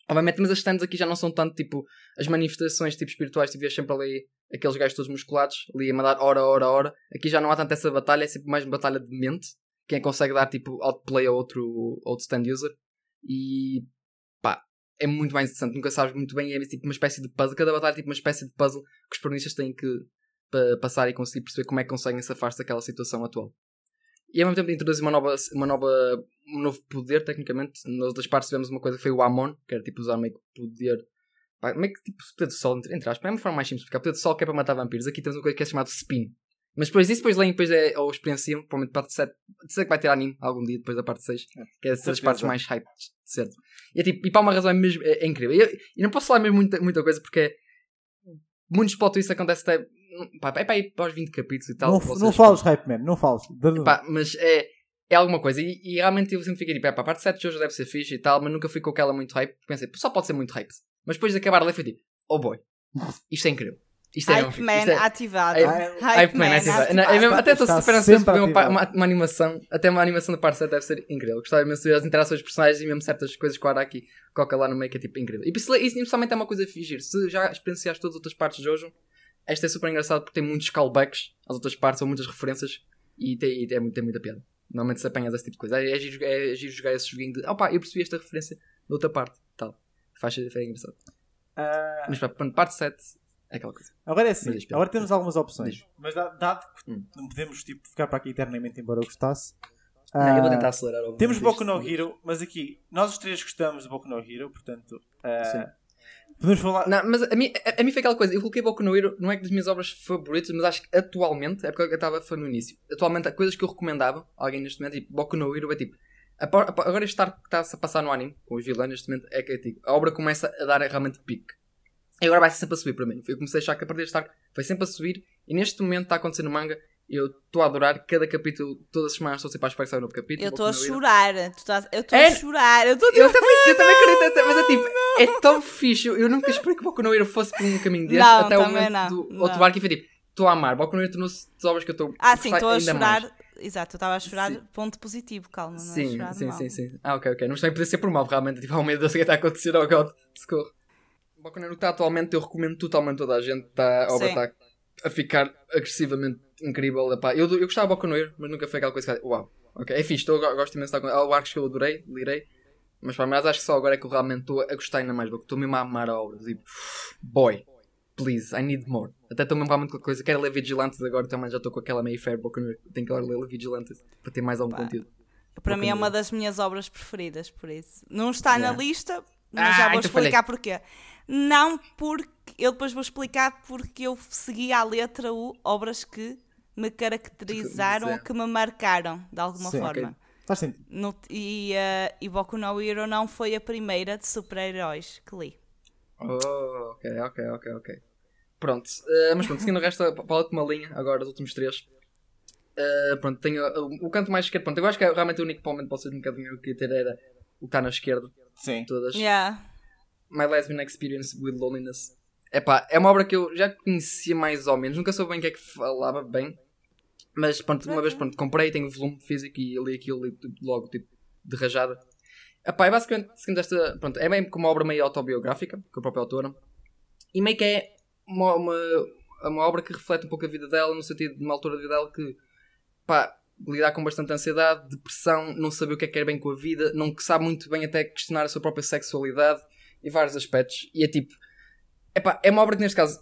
Obviamente, mas as stands aqui já não são tanto tipo as manifestações tipo espirituais, tu vias sempre ali aqueles gajos todos musculados, ali a mandar hora, hora, hora. Aqui já não há tanto essa batalha, é sempre mais batalha de mente. Quem consegue dar tipo outplay a outro, outro stand user. E pá, é muito mais interessante. Nunca sabes muito bem, é tipo uma espécie de puzzle. Cada batalha é tipo uma espécie de puzzle que os protagonistas têm que pa- passar e conseguir perceber como é que conseguem safar-se daquela situação atual. E ao mesmo tempo introduzir uma nova, uma nova, um novo poder, tecnicamente. Nas outras partes tivemos uma coisa que foi o Amon, que era tipo usar meio que poder. pá, Meio que tipo poder de sol, entre, entre aspas. É uma forma mais simples, porque há poder de sol que é para matar vampiros. Aqui temos uma coisa que é chamada Spin. Mas depois disso, depois leem, depois é, ou experienciam, provavelmente parte 7. Sei que vai ter anime algum dia depois da parte 6, que é das partes mais hype, certo? E, é, tipo, e para uma razão é, mesmo, é, é incrível. E, eu- e não posso falar mesmo muita, muita coisa porque é, muitos plot twists acontece até. Pá, é para ir para os 20 capítulos e tal. não, vocês- não fales, Hype Man, não fales. Pá, mas é, é alguma coisa. E, e realmente eu sempre fiquei tipo, é pá, a parte 7 de hoje deve ser fixe e tal, mas nunca fui com aquela muito hype. Pensei, só pode ser muito hype. Mas depois de acabar a ler, foi tipo, oh boy, isto é incrível. Isto é Hype fixe. Man Isto é- ativado. Hype- Hype, Man Man ativado. Não, é mesmo- Até estou super ansioso para ver uma, ativado. uma, uma animação. Até uma animação da parte 7 deve ser incrível. Gostava imenso de ver as interações dos personagens e mesmo certas coisas que o Araki coloca lá no meio que é tipo incrível. E isso, isso principalmente é uma coisa fingir. Se já experienciaste todas as outras partes de Jojo, esta é super engraçado porque tem muitos callbacks às outras partes ou muitas referências e tem, e é, muito, tem muita piada. Normalmente se apanhas esse tipo de coisa. É, é, giro, é giro jogar esse joguinho de opá, eu percebi esta referência da outra parte. Tal. Faz é engraçado. Ah, Mas pá, pronto, parte 7 é aquela coisa. agora é assim, Mas agora temos algumas opções. Diz. Mas da- dado que Hum. não podemos tipo, ficar para aqui eternamente, embora eu gostasse. Não, eu vou ah, tentar acelerar. Temos. Boku no Hero, mas aqui nós os três gostamos de Boku no Hero, portanto. ah, podemos falar. Não, mas a mim, a, a mim foi aquela coisa, eu coloquei Boku no Hero, não é que das minhas obras favoritas, mas acho que atualmente, é porque eu estava foi no início, atualmente há coisas que eu recomendava a alguém neste momento, tipo, Boku no Hero é tipo, apo- Agora este arco que está-se a passar no anime, com os vilões neste momento, é que é tipo, a obra começa a dar realmente pique. E agora vai sempre a subir para mim. Eu comecei a achar que a partir deste arco vai sempre a subir. E neste momento está acontecendo no manga. Eu estou a adorar cada capítulo. Todas as semanas estou sempre a esperar que saia um novo capítulo. Eu estou a chorar. Tu estás- Eu estou É- a chorar. Eu estou Eu também, eu também acredito, até- mas é tipo, é tão fixe. Eu nunca esperei que Boku no Hero fosse por um caminho deste Não, até o momento não, do não. outro arco e foi tipo, estou a amar. Boku no Hero tornou-se das obras que eu estou Ah, sim, estou a chorar. mais. Exato, eu estava a chorar. Sim. Ponto positivo, calma. Não é Sim, chorar de sim, mal. sim, sim. Ah, ok, ok. Não está a poder ser por mal, realmente. Tipo, ao medo de o que está a acontecer, oh god, socorro. No Hero está atualmente, eu recomendo totalmente toda a gente. Tá, a obra está a ficar agressivamente incrível. Epá, eu, eu gostava de Hero, mas nunca foi aquela coisa que. Uau, ok. É fixe, estou, gosto imenso de estar com. Há arcos que eu adorei, lirei. Mas, pá, mas acho que só agora é que eu realmente estou a gostar ainda mais. porque Estou mesmo a amar a obra. Tipo, boy, please, I need more. Até estou mesmo realmente com a coisa. Quero ler Vigilantes agora também. Já estou com aquela meio fair Hero. Tenho que agora ler Vigilantes para ter mais algum Pá. conteúdo. Para mim é uma das minhas obras preferidas, por isso. Não está na Yeah. lista, mas Ah, já vou então explicar porquê. Não porque. Eu depois vou explicar porque eu segui à letra o obras que me caracterizaram ou que me marcaram de alguma Sim, forma. ok. Faz sentido. No- e, eh, e Boku no Hero não foi a primeira de super-heróis que li. Oh, ok, ok, ok, ok. Pronto, eh, mas pronto, seguindo o resto, para a última linha, agora os últimos três. Eh, pronto, tenho uh, o canto mais esquerdo. Pronto, eu acho que é realmente o único momento para vocês um bocadinho queria ter era o que está na esquerda, Sim. todas. Yeah. My Lesbian Experience with Loneliness. Epá, é uma obra que eu já conhecia mais ou menos, nunca soube bem o que é que falava bem. Mas pronto, uma vez pronto, comprei, tenho o volume físico e li aquilo li, tipo, logo tipo, de rajada. Epá, é basicamente seguindo esta. Pronto, é bem como uma obra meio autobiográfica, com a própria autora. E meio que é uma, uma, uma obra que reflete um pouco a vida dela, no sentido de uma altura da vida dela que pá, lidar com bastante ansiedade, depressão, não saber o que é que quer bem com a vida, não sabe muito bem até questionar a sua própria sexualidade e vários aspectos. E é tipo, epá, é uma obra que neste caso,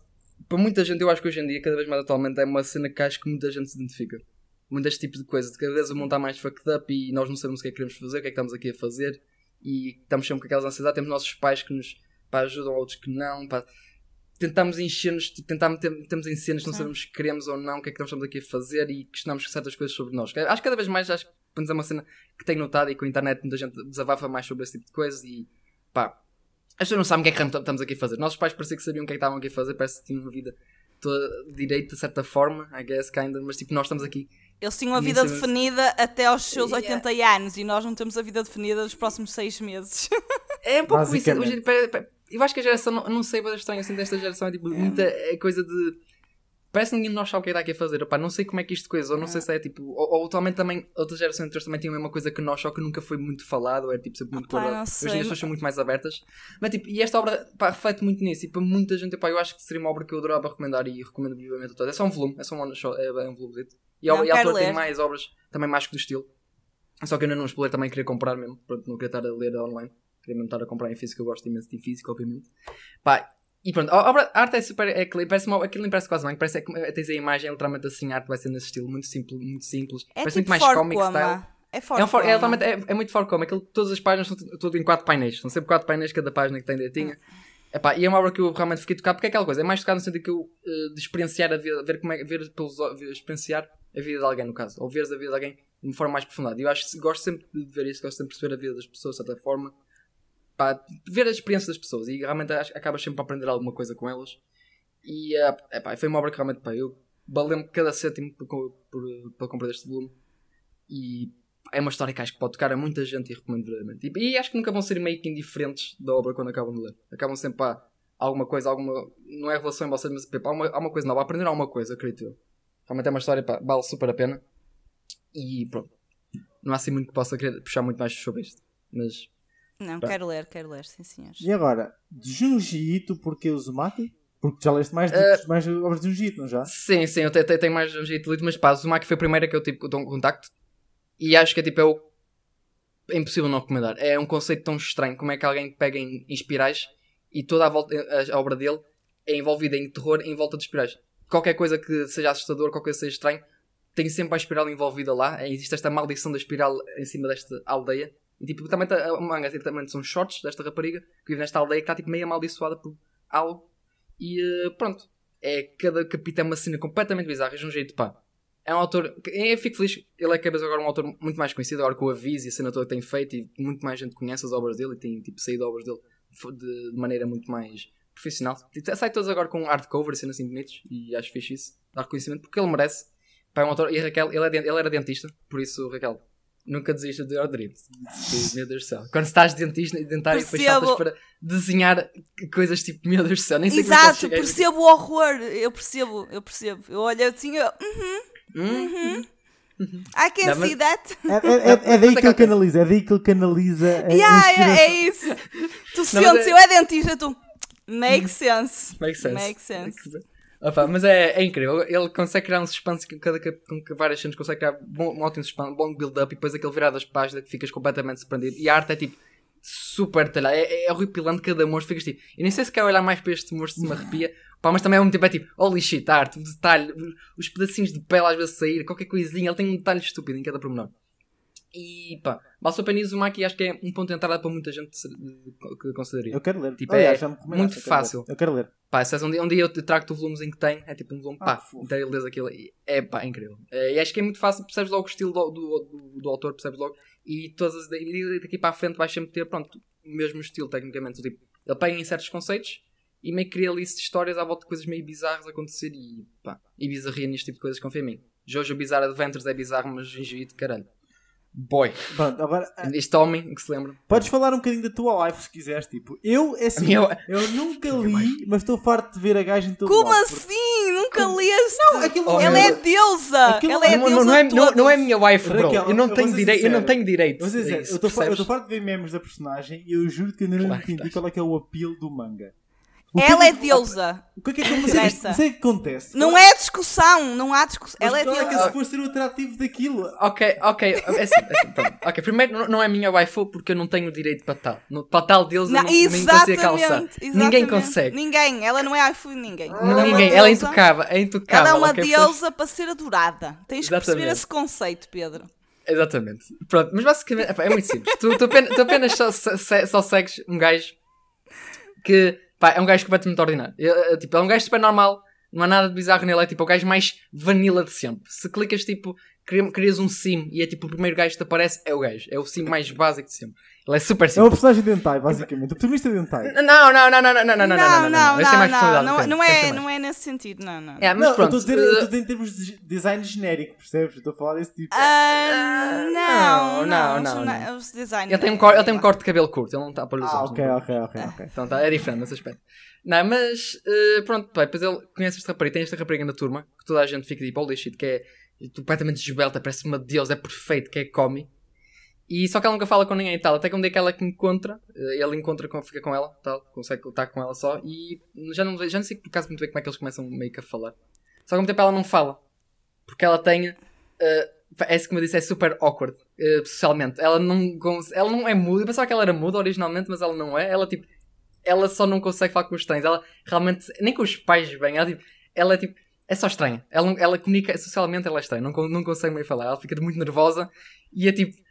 para muita gente, eu acho que hoje em dia, cada vez mais atualmente, é uma cena que acho que muita gente se identifica. Muito deste tipo de coisa, de cada vez o mundo está mais fucked up e nós não sabemos o que é que queremos fazer, o que é que estamos aqui a fazer e estamos sempre com aquelas ansiedades. Temos nossos pais que nos pá, ajudam, outros que não. Pá. Tentamos encher-nos, tentamos, temos em cenas não sabemos se queremos ou não, o que é que nós estamos aqui a fazer e questionamos certas coisas sobre nós. Acho que cada vez mais, acho que é uma cena que tenho notado e com a internet muita gente desabafa mais sobre esse tipo de coisas e pá, as pessoas não sabem o que é que estamos aqui a fazer. Nossos pais pareciam que sabiam o que é que estavam aqui a fazer, parece que tinham uma vida toda direita de certa forma, I guess, kinda, mas tipo, nós estamos aqui. Eles tinham a vida sabemos- definida até aos seus Yeah. 80 anos e nós não temos a vida definida nos próximos 6 meses. É um pouco isso. Eu acho que a geração, não, sei, mas estranho assim desta geração é tipo muita é coisa de. Parece que ninguém de nós sabe o que é que está aqui a fazer. Opá, não sei como é que isto coisa, ou não sei se é tipo. Ou, ou atualmente também, outras gerações anteriores também tinham a mesma coisa que nós, só que nunca foi muito falado, ou era tipo sempre muito guardado. não Hoje em dia as pessoas são muito mais abertas. Mas tipo, e esta obra pá, reflete muito nisso. E para muita gente, pá, eu acho que seria uma obra que eu adorava recomendar e recomendo vivamente a todos. É só um volume, é só um shot, é, é um volume. E, a- Não, e a autora tem mais obras também mais que do estilo. Só que eu ainda não explorei também, queria comprar mesmo. Pronto, não queria estar a ler online. Queria mesmo estar a comprar em físico, eu gosto imenso de físico, obviamente. Pá, e pronto, a, obra, a arte é super. É, parece uma, aquilo nem parece quase bem. Parece é, que tens a imagem, literalmente assim, a arte vai ser nesse estilo, muito simples. Muito simples. É parece tipo muito mais comic style. É É, forte. um for, é, realmente é, é muito forte como aquilo, todas as páginas são tu- tudo em quatro painéis. São sempre quatro painéis, cada página que tem direitinha. Epá, e é uma obra que eu realmente fiquei tocado porque é aquela coisa, é mais tocado no sentido que eu eh, de experienciar a vida, ver como é ver pelos ver- experienciar a vida de alguém no caso, ou veres a vida de alguém de uma forma mais profunda. E eu acho que gosto sempre de ver isso, gosto sempre de perceber a vida das pessoas de certa forma, pá, ver a experiência das pessoas e realmente acabas sempre a aprender alguma coisa com elas. E eh, epá, foi uma obra que realmente pá, eu valeu-me cada cêntimo por, por, por comprar este volume e é uma história que acho que pode tocar a muita gente e recomendo verdadeiramente. E, e acho que nunca vão ser meio que indiferentes da obra quando acabam de ler. Acabam sempre pá, alguma coisa, alguma. Não é revelação em vocês, mas pá, há, uma, há uma coisa nova, aprender alguma coisa, acredito eu. Realmente é uma história, pá, vale super a pena. E pronto. Não há assim muito que possa querer puxar muito mais sobre isto. Mas Não, Pá. quero ler, quero ler, sim senhores. E agora, de Junji Ito, porquê Uzumaki? Porque já leste mais, de, Eh, mais obras de Junji Ito, não já? sim, sim, eu te- tenho mais um jeito de lido, mas pá, o Zumaki foi a primeira que eu tive com contacto. E acho que é tipo, é o. É impossível não recomendar. É um conceito tão estranho. Como é que alguém pega em, em espirais e toda a, volta, a, a obra dele é envolvida em terror em volta de espirais. Qualquer coisa que seja assustador, qualquer coisa que seja estranho, tem sempre a espiral envolvida lá. É, Existe esta maldição da espiral em cima desta aldeia. E tipo, também tá- a manga tipo, também são shorts desta rapariga que vive nesta aldeia que está tipo, meio amaldiçoada por algo. E eh, pronto. É, cada capítulo é uma cena completamente bizarra. É de um jeito, pá. é um autor. Eu fico feliz, ele é cada vez agora um autor muito mais conhecido, agora com o Aviso e a cena toda que tem feito, e muito mais gente conhece as obras dele e tem tipo, saído obras dele de, de maneira muito mais profissional. Tipo, Sai todos agora com hardcover e cenas assim bonitos, e acho fixe isso, dar reconhecimento, porque ele merece. Pá, é um autor, e a Raquel, ele, é ele era dentista, por isso, Raquel, nunca desista de. Que, Meu Deus do céu. Quando estás dentista e dentário, depois saltas para desenhar coisas tipo, meu Deus do céu, nem sei como é que Exato, percebo o horror. Eu percebo, eu percebo. Eu olho assim, eu, Hum? I can Não, mas- see that. É, é- é- é daí que ele canaliza, é daí que ele canaliza a Yeah, yeah, é isso. Tu sentes, é- eu é dentista, tu. Make sense. Make sense. Make sense. Opa, mas é, é incrível. Ele consegue criar um suspense com cada com várias cenas consegue criar um ótimo suspense, um bom build-up e depois aquele virado das páginas que ficas completamente surpreendido. E a arte é tipo super detalhada, é, é horripilante cada monstro. Ficas tipo, e nem sei se quer olhar mais para este monstro se me arrepia, mas também ao mesmo tempo é tipo, holy shit, a arte, o detalhe, os pedacinhos de pele às vezes sair, qualquer coisinha, ele tem um detalhe estúpido em cada pormenor. E pá, Masopeni Uzumaki acho que é um ponto de entrada para muita gente que consideraria. Eu quero ler. Tipo, Aliás, é recomendaste, muito eu quero ler. fácil. Eu quero ler. Pá, se és um dia, um dia eu te trago-te o volumezinho que tem, é tipo um volume, Ah, pá, fofo. inteiro lês aquilo e é pá, é incrível. É, e acho que é muito fácil, percebes logo o estilo do, do, do, do autor, percebes logo, e todas as, e daqui para a frente vais sempre ter, pronto, o mesmo estilo tecnicamente. Tipo, ele pega em certos conceitos e meio que cria ali histórias à volta de coisas meio bizarras a acontecer e pá, e bizarria neste tipo de coisas, confia em mim. Jojo Bizarre Adventures é bizarro, mas gingivito, caralho. Boy, Pronto, agora ah, este homem que se lembra. podes falar um bocadinho da tua life se quiseres. Tipo, eu, é assim, Eu- eu nunca li, mas estou farto de ver a gaja em todo Como lado, porque- assim? Nunca leste? Não, aquilo Oh, Ela meu é Deus. deusa. Aquilo- Ela é não, deusa não, não, é, não, não é minha wife, bro. Raquel, eu não eu tenho direito, eu não tenho direito. Dizer, eu estou farto de ver memes da personagem e eu juro que eu ainda não Claro entendi qual é que é o apelo do manga. O que Ela é que- deusa. O que é que é não sei o que acontece? Não é discussão. Não há discussão. Mas Ela é qual é que é deusa. suposto ser o atrativo daquilo? Ok, ok, é assim, é assim, pronto. Ok, primeiro não- é minha waifu porque eu não tenho direito para tal. Para tal eu Não, não, nem consigo calçar. exatamente, Ninguém exatamente. consegue. Ninguém. Ela não é iPhone de ninguém. Ela é ninguém, ela é deusa. intocável, é intocável. Ela é uma ok? Pessoas- deusa para ser adorada. Tens que perceber Exatamente. esse conceito, Pedro. Exatamente. Pronto, mas basicamente é muito simples. tu, tu apenas, tu apenas só, se- só segues um gajo que pá, é um gajo completamente ordinário. É, é, tipo, é um gajo super normal, não há nada de bizarro nele, é tipo o gajo mais vanilla de sempre. Se clicas tipo, cria- crias um sim e é tipo o primeiro gajo que te aparece, é o gajo. É o sim mais básico de sempre. Ele é super É uma simples. personagem dentai, basicamente. O protagonista dentai. Não, não, não, não, não, não, não, não, não, não, não, é mais não, personalidade, não, depende, não deve é, não é nesse sentido, não, não. É, mas Não, pronto. estou a dizer, eh, em termos de design genérico, percebes? Estou a falar desse tipo. Ah, não, não, não, não, os- não. Designs. Ele tem, um corte, ele tem um corte de cabelo curto, ele não está para os Ah, olhos. ok, não ok, ok, ok. Então tá, é diferente nesse aspecto. Não, mas eh, pronto, pá, depois ele conhece esta rapariga, tem esta rapariga na turma, que toda a gente fica tipo, holy shit, que é completamente desbelta, parece uma deusa, é perfeito, que é Comi. E só que ela nunca fala com ninguém e tal, até que um dia que ela que encontra, eh, ele encontra, fica com ela, tal, consegue estar com ela só, e já não, já não sei por acaso muito bem como é que eles começam meio que a falar. Só que ao mesmo tempo ela não fala, porque ela tem, eh, é como eu disse, é super awkward, eh, socialmente. Ela não, ela não é muda, eu pensava que ela era muda originalmente, mas ela não é, ela tipo, ela só não consegue falar com os estranhos. Ela realmente, nem com os pais bem, ela, tipo, ela é tipo, é só estranha. Ela, ela comunica socialmente, ela é estranha, não, não consegue meio falar. Ela fica muito nervosa e é tipo.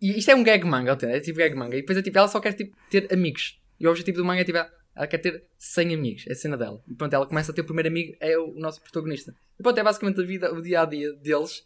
E isto é um gag manga, é tipo gag manga. E depois é tipo, ela só quer tipo, ter amigos. E o objetivo do manga é tipo, ela quer ter 100 amigos, é a cena dela. E pronto, ela começa a ter o primeiro amigo, é o nosso protagonista. E pronto, é basicamente a vida, o dia a dia deles,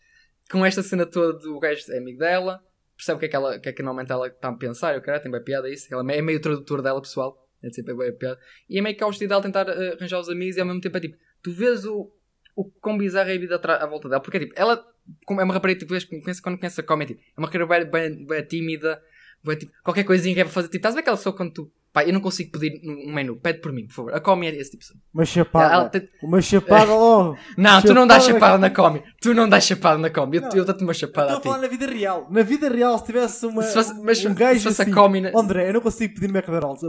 com esta cena toda do gajo é amigo dela, percebe o que é que, ela, que, é que normalmente ela está a pensar, eu quero, tem bem piada isso, ela é meio tradutor dela, pessoal, é sempre bem piada. E é meio que a hostilidade tentar eh, arranjar os amigos e ao mesmo tempo é tipo, tu vês o, o quão bizarra é a vida à volta dela, porque é tipo, ela é uma rapariga, tipo, conhece, quando conhece a Comet, tipo, é uma rapariga bem, bem, bem tímida, bem, tipo, qualquer coisinha que é para fazer, tipo, estás a ver aquela pessoa quando tu, pá, eu não consigo pedir um menu, pede por mim, por favor, a Comi é esse tipo de pessoa. Uma chapada. Ela Uma chapada logo. Não, tu não dás Chapada chapada na Comi, tu não dás chapada na Comi, eu, Não, eu dou-te uma Eu chapada Estou a a ti. falar na vida real. Na vida real, se tivesse uma, Se fosse- mas um se gajo fosse a assim, Comi na- André, eu não consigo pedir McDonald's.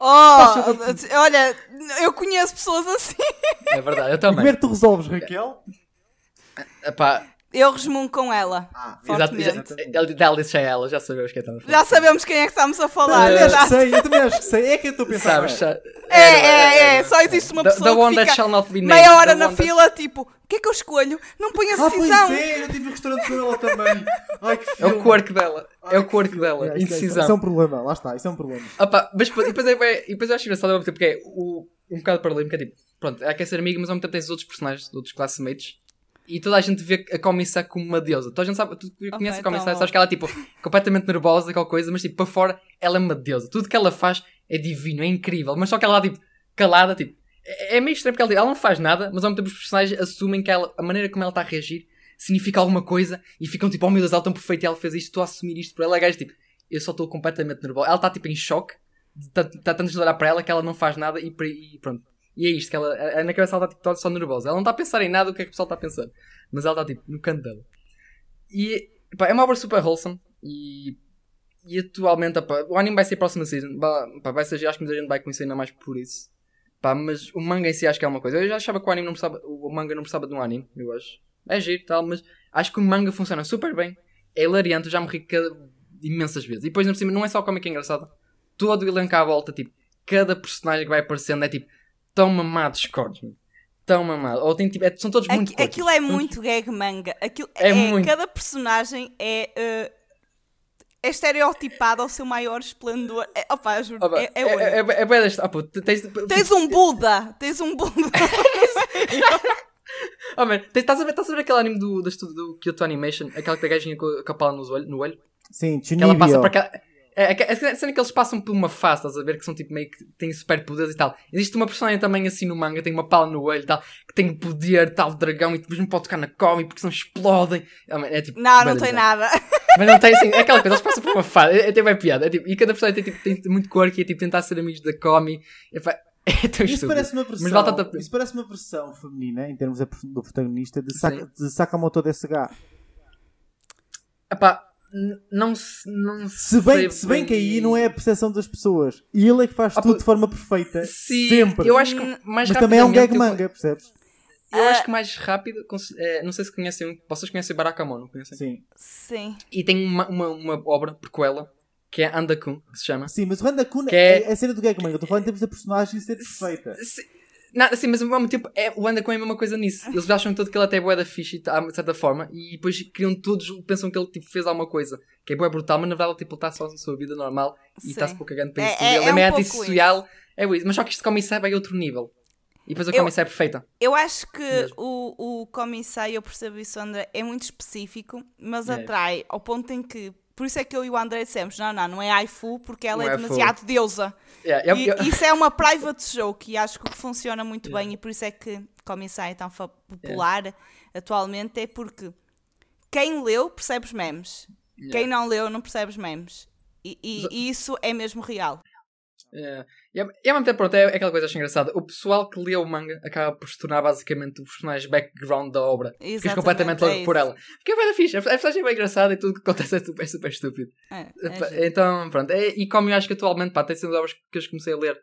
Oh, olha, eu conheço pessoas assim. É verdade, eu como também. é que tu resolves, Raquel? Epá, Eu resmungo com ela. Ah, ele dela disse a ela, já sabemos o que é que estamos a Já sabemos quem é que estamos a falar. eu acho que exato. sei, eu também acho que sei. É que eu estou a pensar. Sabes, é? sa- É, é, é. Só existe uma pessoa the one que that fica shall not be named. meia hora The na fila, tipo, o que é que eu escolho? Não ponho a Ah, decisão. pois é, eu tive um restaurante com ela também. Ai, que É o quirk dela, é o que quirk dela, É, isso é- indecisão. Isso é um problema, lá está, isso é um problema. Opa, mas depois, depois, é, depois eu acho engraçado ao mesmo tempo, porque é o, um bocado paralelo, porque é tipo, pronto, ela quer ser amiga, mas ao mesmo tempo tens outros personagens, outros classmates, e toda a gente vê a Comissa como uma deusa. Toda a gente sabe, tu conheces a então Comissa, bom. sabes que ela é tipo completamente nervosa, aquela coisa, mas tipo para fora ela é uma deusa. Tudo que ela faz é divino, é incrível, mas só que ela tipo calada, tipo. É é meio estranho porque ela, tipo, ela não faz nada, mas ao mesmo tempo os personagens assumem que ela, a maneira como ela está a reagir significa alguma coisa e ficam tipo, oh meu Deus, ela é tão perfeita e ela fez isto, estou a assumir isto por ela. A gaja, tipo, eu só estou completamente nervosa. Ela está tipo em choque, está tanto de olhar para ela que ela não faz nada e, e pronto. E é isto, que ela, na cabeça ela está tipo, toda só nervosa. Ela não está a pensar em nada do que é que o pessoal está a pensar, mas ela está tipo no canto dela. E pá, é uma obra super wholesome e, e atualmente pá, o anime vai ser a próxima season. Pá, vai ser, acho que muita gente vai conhecer ainda mais por isso. Pá, mas o manga em si acho que é uma coisa. Eu já achava que o anime não precisava, o manga não precisava de um anime, eu acho. É giro tal, mas acho que o manga funciona super bem. É hilariante, já me ri imensas vezes. E depois, por cima, não é só o cómic engraçado. Todo o elenco à volta, tipo, cada personagem que vai aparecendo é tipo, tão mamado mano. Tão mamado. Ou tem, tipo, é- são todos muito quirky. aquilo é muito gag manga. Aquilo É é, muito. Cada personagem é, eh, é estereotipado ao seu maior esplendor. É, opa, juro, pá, é, é, é, é, é, é deste- ah, pô, tens, Tens um Buda! Tens um Buda! Oh, man, tens- estás a ver, estás a ver aquele anime do, do, do Kyoto Animation? Aquela que a gajinha com a- com a pala nos olho, no olho? Sim, Que ela passa para cá. É, é, é, a cena que eles passam por uma fase, estás a ver? Que são tipo meio que têm superpoderes e tal. Existe uma personagem também assim no manga, tem uma pala no olho e tal, que tem poder, tal, de dragão, e depois não pode tocar na come porque senão explodem. Man, é, tipo, Não, não tem nada. Mas não tem assim, é aquela coisa, eles passam por uma fase, é, é, tem bem piada. É, tipo, e cada personagem tem, tipo, tem muito cor que é tipo tentar ser amigos da Comi. É, é tão Isso estúpido. parece, uma versão, Mas isso parece uma versão feminina, em termos do protagonista, de, Saka, Sim. de Sakamoto DSH. Epá, não se. Não Se bem, sei se bem que aí não é a percepção das pessoas. E ele é que faz Ah, tudo de forma perfeita. Sim, sempre. eu acho que Hum, mais Mas também é um gag rapidamente eu- manga, percebes? Eu Ah. acho que mais rápido, é, não sei se conhecem, um- vocês conhecem Barakamon, não conhecem? Sim. Sim. E tem uma, uma, uma obra, prequela, que é Andakun, que se chama. Sim, mas o Randa Kun Que é- é... a cena do gag manga. Eu estou falar em termos da personagem ser perfeita. Não, assim, mas ao mesmo tempo, é, o Andakun é a mesma coisa nisso. Eles acham todo que ele até é bué da fixe, tá, de certa forma, e depois criam todos, pensam que ele tipo, fez alguma coisa, que é bué brutal, mas na verdade ele tipo, está só na sua vida normal e está-se pouco cagando para É- isso tudo. é- Ele é é um meio pouco antissocial, é isso. Mas só que isto Comissai vai a outro nível. E depois a Eu- Comissai é perfeita. Eu acho que Mesmo. o, o Comissai, eu percebo isso, André, é muito específico, mas É. atrai ao ponto em que. Por isso é que eu e o André dissemos: não, não, não é Aifu, porque ela Não é, é demasiado deusa. Yeah, eu- E eu- isso é uma private joke e acho que funciona muito bem e por isso é que Comissai é tão popular atualmente é porque quem leu percebe os memes. Quem não leu não percebe os memes. E, e- e isso é mesmo real. É, e, ao- mesmo tempo, pronto, é, é aquela coisa que acho engraçada. O pessoal que lê o manga acaba por se tornar basicamente o personagem background da obra. Ficas Exatamente, completamente é logo por ela. Porque é bem fixe. A personagem é bem engraçada e tudo que acontece é super, é super estúpido. É, é então, pronto. É- e como eu acho que atualmente, pá, tem sido obras que eu comecei a ler.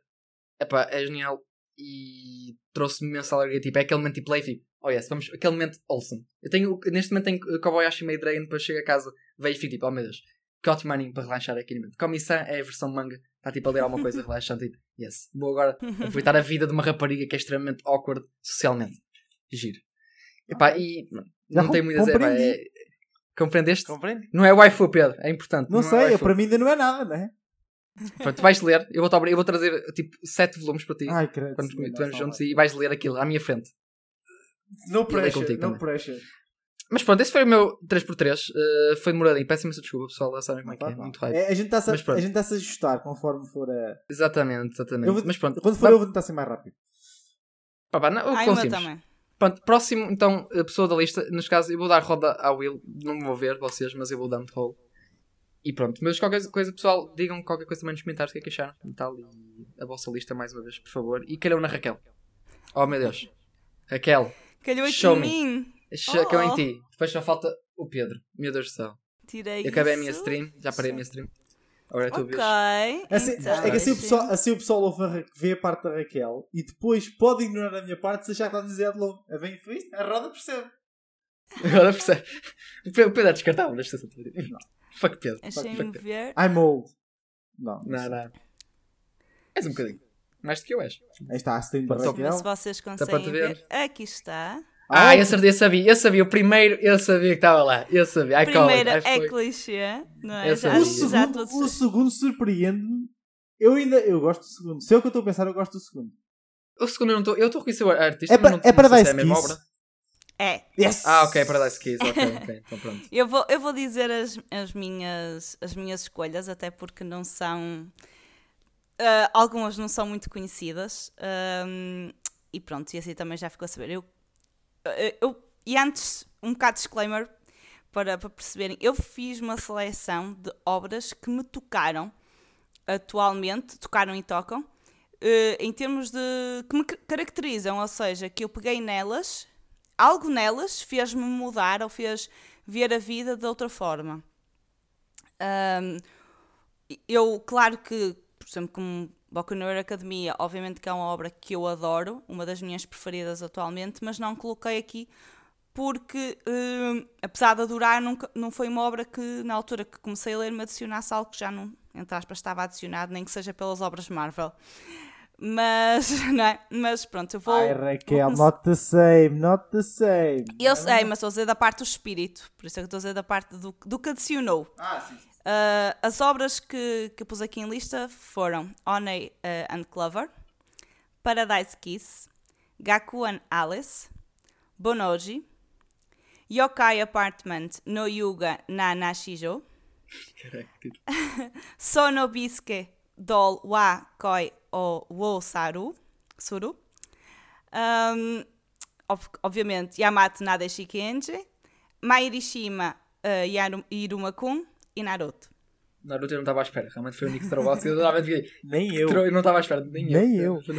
Epá, é genial. E trouxe-me imensa alegria. Tipo, é aquele momento tipo, play, tipo, oh yes, vamos, aquele momento wholesome. Eu tenho, neste momento tenho Kobayashi Maid Dragon, depois chego a casa, vejo e fico tipo, oh meu Deus, que ótimo anime para relaxar aqui no momento. Komi-san é a versão manga, está tipo a ler alguma coisa relaxante, tipo, yes, vou agora aproveitar a vida de uma rapariga que é extremamente awkward socialmente. Giro. Epá, e Já não tenho muito a dizer, pá, compreendi. é... Compreendeste? Compreende? Não é waifu, Pedro, é importante. Não, é sei, waifu. para mim ainda não é nada, né? Pronto, tu vais ler, eu vou, eu vou trazer tipo sete volumes para ti. Ai, credo. quando estivermos não, juntos não e vais ler aquilo à minha frente. No E pressure, contigo no também. pressure. Mas pronto, esse foi o meu 3x3. Uh, foi demoradinho, peço imensa desculpa, pessoal. Já sabem como é que é, muito hype. É, a gente está-se a, pronto. a gente tá-se a ajustar conforme for a. Exatamente, exatamente. Vou- Mas pronto, Quando for eu vou tentar ser mais rápido. pá, pá, não, Ai, conseguimos. também. Pronto, próximo, então, a pessoa da lista. Neste caso, eu vou dar roda à Will. Não me vou ver vocês, mas eu vou dando rolo. E pronto, mas qualquer coisa, pessoal, digam qualquer coisa também nos comentários o que é que acharam e tal. E a vossa lista mais uma vez, por favor. E calhou na Raquel. Oh meu Deus. Raquel, Calhou aqui Show em me. mim. Chacão Oh. em ti. Depois só falta o Pedro. Meu Deus do céu. Tirei Eu acabei a minha stream, já parei a minha stream. Agora é a tua Ok. vez. Assim, então, é que assim o, pessoal, assim o pessoal ouve vê a parte da Raquel e depois pode ignorar a minha parte se achar que está a dizer de novo. É bem visto? A roda percebe. Agora percebe. O Pedro o é descartável nesta situação. Fuck Pedro. Fuck, Deixem-me fuck Pedro. ver. I'm old. Não, Não, não. És um bocadinho. Mais do que eu és. Aí está a stream da Raquel. se vocês conseguem ver. Aqui está. Ah, eu sabia, eu sabia, eu sabia. O primeiro, eu sabia que estava lá. Eu sabia. I it. I é clichê, não é? Eu Já, sabia. O já segundo, o segundo surpreende-me. Eu ainda eu gosto do segundo. Se é o que eu estou a pensar, eu gosto do segundo. O segundo eu não estou. Eu estou a conhecer o artista, É mas pa- não, é não sei se é a mesma obra. É. Yes! Ah, ok, Paradise Kiss, ok, ok. Então pronto. Eu vou, eu vou dizer as, as, minhas, as minhas escolhas, até porque não são. ah, algumas não são muito conhecidas. ahm, e pronto, e assim também já ficou a saber. Eu, eu, eu- e antes, um bocado de disclaimer para, para perceberem: eu fiz uma seleção de obras que me tocaram atualmente, tocaram e tocam, eh, em termos de. que me ca- caracterizam, ou seja, que eu peguei nelas, algo nelas fez-me mudar ou fez ver a vida de outra forma. Eu, claro que, por exemplo, como Boku no Hero Academia, obviamente que é uma obra que eu adoro, uma das minhas preferidas atualmente, mas não coloquei aqui porque, hum, apesar de adorar, nunca, não foi uma obra que, na altura que comecei a ler, me adicionasse algo que já não, entre aspas, estava adicionado, nem que seja pelas obras Marvel. Mas, não é? Mas pronto, eu vou. Ai, vou Raquel, começar- not the same, not the same. Eu sei, mas estou a dizer da parte do espírito, por isso é que estou a dizer da parte do, do que adicionou. Ah, sim. Uh, as obras que, que pus aqui em lista foram Honey uh, and Clover, Paradise Kiss, Gakuan Alice, Bonoji, Yokai Apartment no Yuga na Nashijo, Sonobisuke Doll wa Koi o wo Saru, Suru, um, ob- obviamente Yamato Nadeshi Kenji, Mairishima uh, Iruma-kun e Naruto. Naruto eu não estava à espera, realmente foi o único trabalho que eu realmente fiquei. Nem eu. Eu não estava à espera, nem, Nem eu. eu.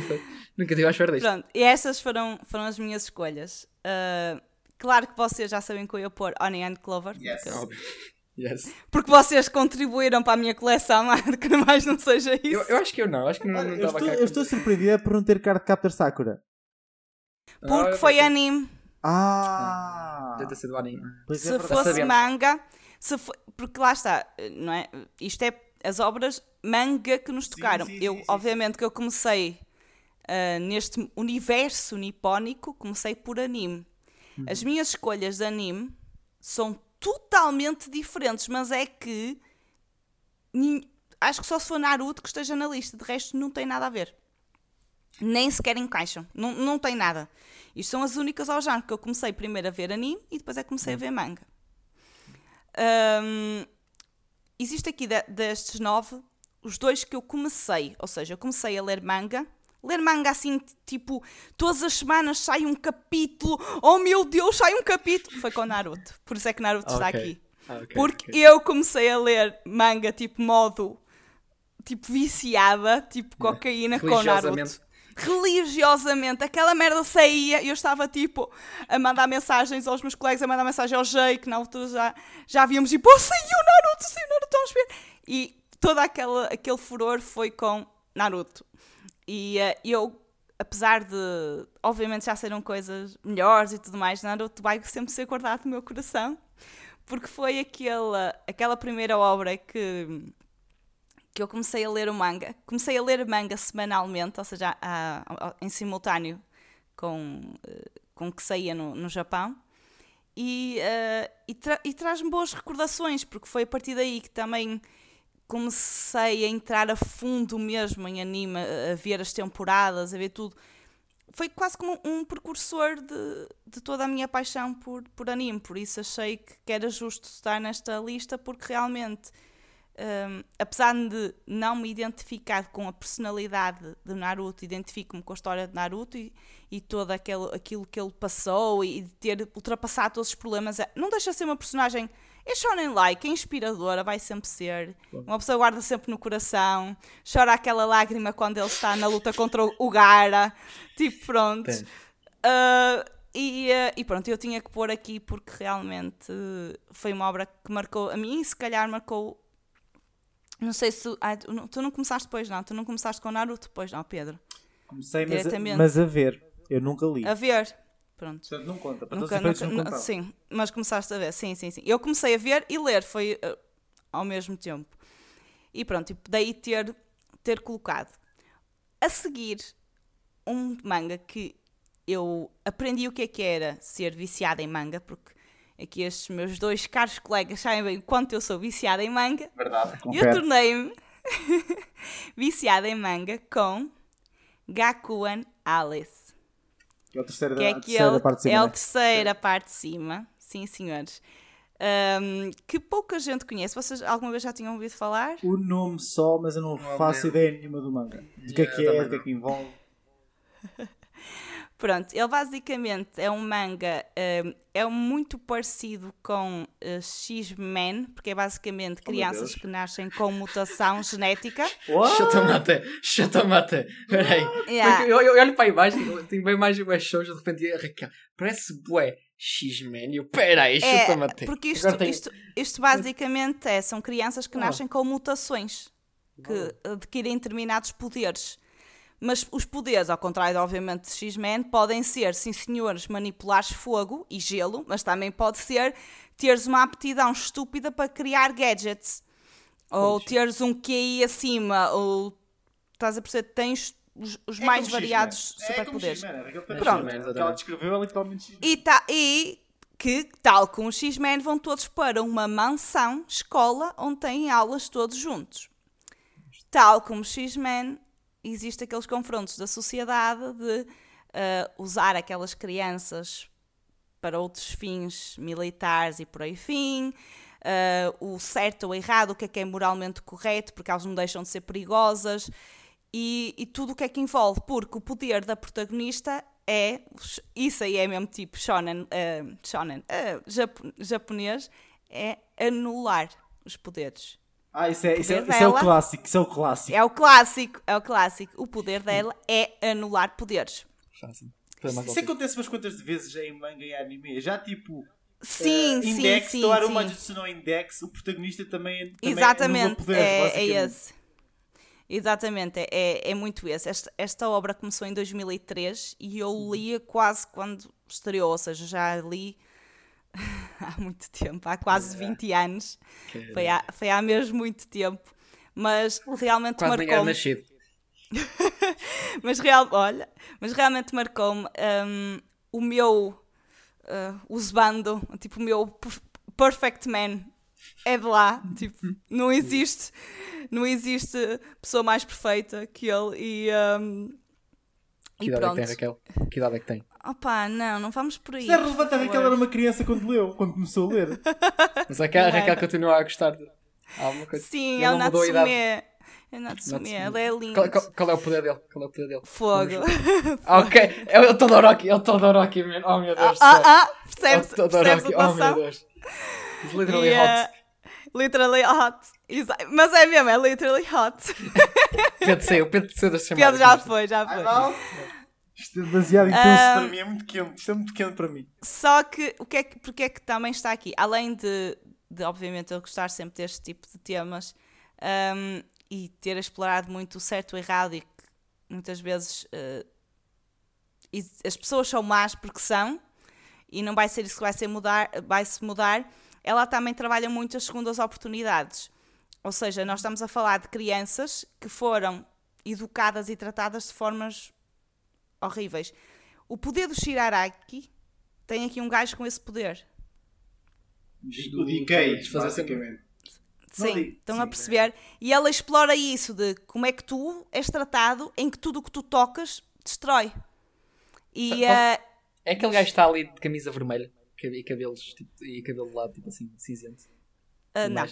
Nunca estive à espera disto. Pronto, e essas foram, foram as minhas escolhas. Uh, claro que vocês já sabem que eu ia pôr Honey and Clover. Yes. porque- Óbvio. Yes. Porque vocês contribuíram para a minha coleção, que mais não seja isso. Eu, eu acho que eu não, acho que não não eu, estava estou, cá. eu estou surpreendida por não ter card captor Sakura. Porque Ah, foi anime. Ah! Deve ter sido anime. É se fosse manga, se porque lá está, não é? Isto é as obras manga que nos tocaram. sim, eu, sim, sim, obviamente, que eu comecei ah, neste universo nipónico, comecei por anime. Uhum. As minhas escolhas de anime são totalmente diferentes, mas é que acho que só se for Naruto que esteja na lista, de resto não tem nada a ver. Nem sequer encaixam, não, não tem nada. Isto são as únicas ao género que eu comecei primeiro a ver anime e depois é que comecei a ver manga. Hum, existe aqui de- destes nove, os dois que eu comecei, ou seja, eu comecei a ler manga. Ler manga assim, tipo, todas as semanas sai um capítulo. Oh meu Deus, sai um capítulo! Foi com Naruto. Por isso é que Naruto está Ok. aqui. Ah, ok, Porque ok. eu comecei a ler manga tipo modo tipo viciada, tipo cocaína com. Naruto. Religiosamente, aquela merda saía e eu estava tipo a mandar mensagens aos meus colegas, a mandar mensagem ao Jay, que na altura já, já víamos tipo, oh, saiu Naruto, saiu Naruto, vamos ver. E todo aquele, aquele furor foi com Naruto. E eh, eu, apesar de, obviamente, já serão coisas melhores e tudo mais, Naruto vai sempre ser guardado no meu coração, porque foi aquela, aquela primeira obra que, que eu comecei a ler o manga. Comecei a ler manga semanalmente, ou seja, a- a- em simultâneo com, eh, com o que saía no, no Japão. E, eh, e, tra- e traz-me boas recordações, porque foi a partir daí que também comecei a entrar a fundo mesmo em anime, a, a ver as temporadas, a ver tudo. Foi quase como um precursor de, de toda a minha paixão por, por anime, por isso achei que, que era justo estar nesta lista, porque realmente, hum, apesar de não me identificar com a personalidade de Naruto, identifico-me com a história de Naruto e, e todo aquele, aquilo que ele passou e de ter ultrapassado todos os problemas. é- Não deixa de ser uma personagem é shonen like, é inspiradora, vai sempre ser. Uma pessoa guarda sempre no coração, chora aquela lágrima quando ele está na luta contra o Gara. Tipo, pronto. Ah, e, ah, e pronto, eu tinha que pôr aqui porque realmente foi uma obra que marcou a mim e se calhar marcou. Não sei se. ah, tu não- começaste depois, não. Tu não começaste com Naruto depois, não, Pedro. Comecei, mas a, mas a ver. Eu nunca li. A ver. Pronto. Portanto, não conta. Para Nunca, todos os nunca- não sim, mas começaste a ver, sim, sim, sim. Eu comecei a ver e ler, foi uh, ao mesmo tempo. E pronto, e daí ter, ter colocado. A seguir, um manga que eu aprendi o que é que era ser viciada em manga, porque aqui estes meus dois caros colegas sabem bem o quanto eu sou viciada em manga. Verdade. Eu confere. tornei-me viciada em manga com Gakuan Alice. Que é o terceiro que da é a terceira parte de é cima. a né? terceira parte de cima, sim senhores. Ahm, que pouca gente conhece. Vocês alguma vez já tinham ouvido falar? O nome só, mas eu não Não faço ideia nenhuma do manga. Do que é Yeah, que é, do que é que envolve. Pronto, ele basicamente é um manga, ahm, é muito parecido com eh, X-Men, porque é basicamente Oh, crianças que nascem com mutação genética. Chuta-me até. Peraí. Yeah. Eu, eu olho para a imagem, eu tenho bem mais bué shows, de repente, e Raquel, parece bué X-Men. E eu, peraí, chuta-me É, porque isto, tenho- isto, isto basicamente é, são crianças que Ah. nascem com mutações, que adquirem determinados poderes. Mas os poderes, ao contrário, obviamente, de X-Men, podem ser, sim senhores, manipulares fogo e gelo, mas também pode ser teres uma aptidão estúpida para criar gadgets. Ou teres um QI acima, ou estás a perceber, tens os, os É mais variados. É superpoderes. É Pronto. Que ela descreveu é literalmente X-Men. E, tá, e que, tal como os X-Men, vão todos para uma mansão, escola, onde têm aulas todos juntos. Tal como os X-Men, existem aqueles confrontos da sociedade de ah, usar aquelas crianças para outros fins militares e por aí fim, ah, o certo ou errado, o que é que é moralmente correto, porque elas não deixam de ser perigosas, e, e tudo o que é que envolve, porque o poder da protagonista é, isso aí é mesmo tipo shonen, ah, shonen japo- japonês, é anular os poderes. Ah, isso é, isso, é, poder isso é o clássico, isso é o clássico. É o clássico, é o clássico. O poder dela é anular poderes. Fácil. Isso acontece umas quantas de vezes em manga e anime. Já tipo. Sim, sim, Index, sim, sim. Majutsu no Index, o protagonista também. também Exatamente, anula poderes, é, é esse. Exatamente, é, é, é muito esse. Esta, esta obra começou em 2003 e eu lia quase quando estreou, ou seja, já li há muito tempo, há quase 20 anos. Foi há, foi há mesmo muito tempo. Mas realmente Quase marcou-me. nascido. Mas, real, olha, mas realmente marcou-me hum, o meu uh, usbando, tipo o meu per- perfect man é de lá, tipo, não existe, não existe pessoa mais perfeita que ele e, hum, Que idade é que tem, Raquel? Que idade é que tem? Opa, não, não vamos por aí. Isso é relevante a favor. Raquel era uma criança quando leu, quando começou a ler. Mas a Raquel, a Raquel era. continua a gostar de alguma coisa. Sim, é o. Natsume. É o Natsume, ele é lindo. Qual, qual- qual é o poder dele? Qual é o poder dele? Fogo. Ah, ok. É o Todoroki, é o Todoroki, man. Oh meu Deus. Ah, céu. ah, É o percebes, percebes a oh meu? Deus. It's literally E, hot. literally hot. Mas é mesmo, é literally hot. Pedro saiu, Pedro saiu das chamadas. Pedro já foi, já foi. Isto é demasiado intenso Ah. para mim, é muito quente. Isto é muito quente para mim. Só que, o que é que, porque é que também está aqui? Além de, de obviamente, eu gostar sempre deste tipo de temas hum, e ter explorado muito o certo e o errado e que muitas vezes e as pessoas são más porque são e não vai ser isso que vai, ser mudar, vai se mudar, ela também trabalha muito as segundas oportunidades. Ou seja, nós estamos a falar de crianças que foram educadas e tratadas de formas horríveis. O poder do Shiraraki tem aqui um gajo com esse poder. O Decay, basicamente. Sim, estão a perceber? E ela explora isso de como é que tu és tratado em que tudo o que tu tocas destrói. E eh, É aquele gajo que está ali de camisa vermelha e cabelos tipo, e cabelo de lado, tipo assim, cinzento. ah, não.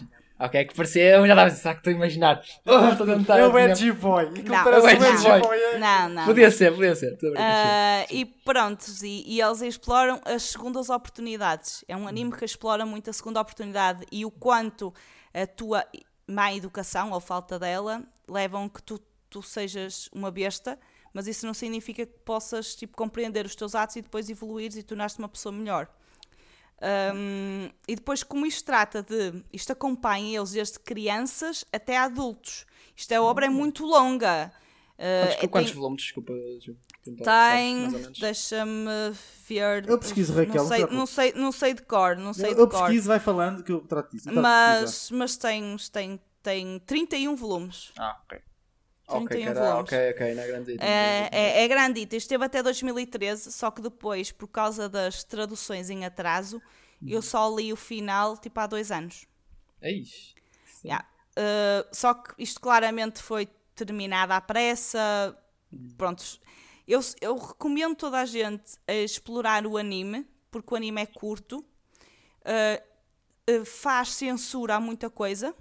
Ok, é que parecia. Eu já estava a pensar que estou a imaginar. Oh, estou a tentar. É o. Edgy Boy. Aquilo Não, parece é o Edgy Boy. Boy. é- Não, não. Podia ser, podia ser. Ah, e pronto, e, e eles exploram as segundas oportunidades. É um anime que explora muito a segunda oportunidade e o quanto a tua má educação ou falta dela levam que tu, tu sejas uma besta, mas isso não significa que possas tipo, compreender os teus atos e depois evoluires e tornar-te uma pessoa melhor. Um, e depois, como isto trata de. Isto acompanha eles desde crianças até adultos. Isto a obra é muito longa. Uh, Quantos, é- quantos tem- volumes? Desculpa. Tentar, tem, deixa-me ver. Eu pesquiso, Raquel, Não sei, não sei, não sei de cor, não sei Eu, de eu cor. pesquiso, vai falando que eu trato disso. Eu. Mas, mas tem, tem, tem 31 volumes. Ah, ok. Ok, 31 cara, volumes. ok, ok, não é grande É, é, é grandita. Esteve até 2013, só que depois, por causa das traduções em atraso, eu só li o final tipo há dois anos. Eish. Sim. Yeah. Uh, só que isto claramente foi terminado à pressa. Prontos. Eu, eu recomendo toda a gente a explorar o anime, porque o anime é curto, uh, faz censura a muita coisa,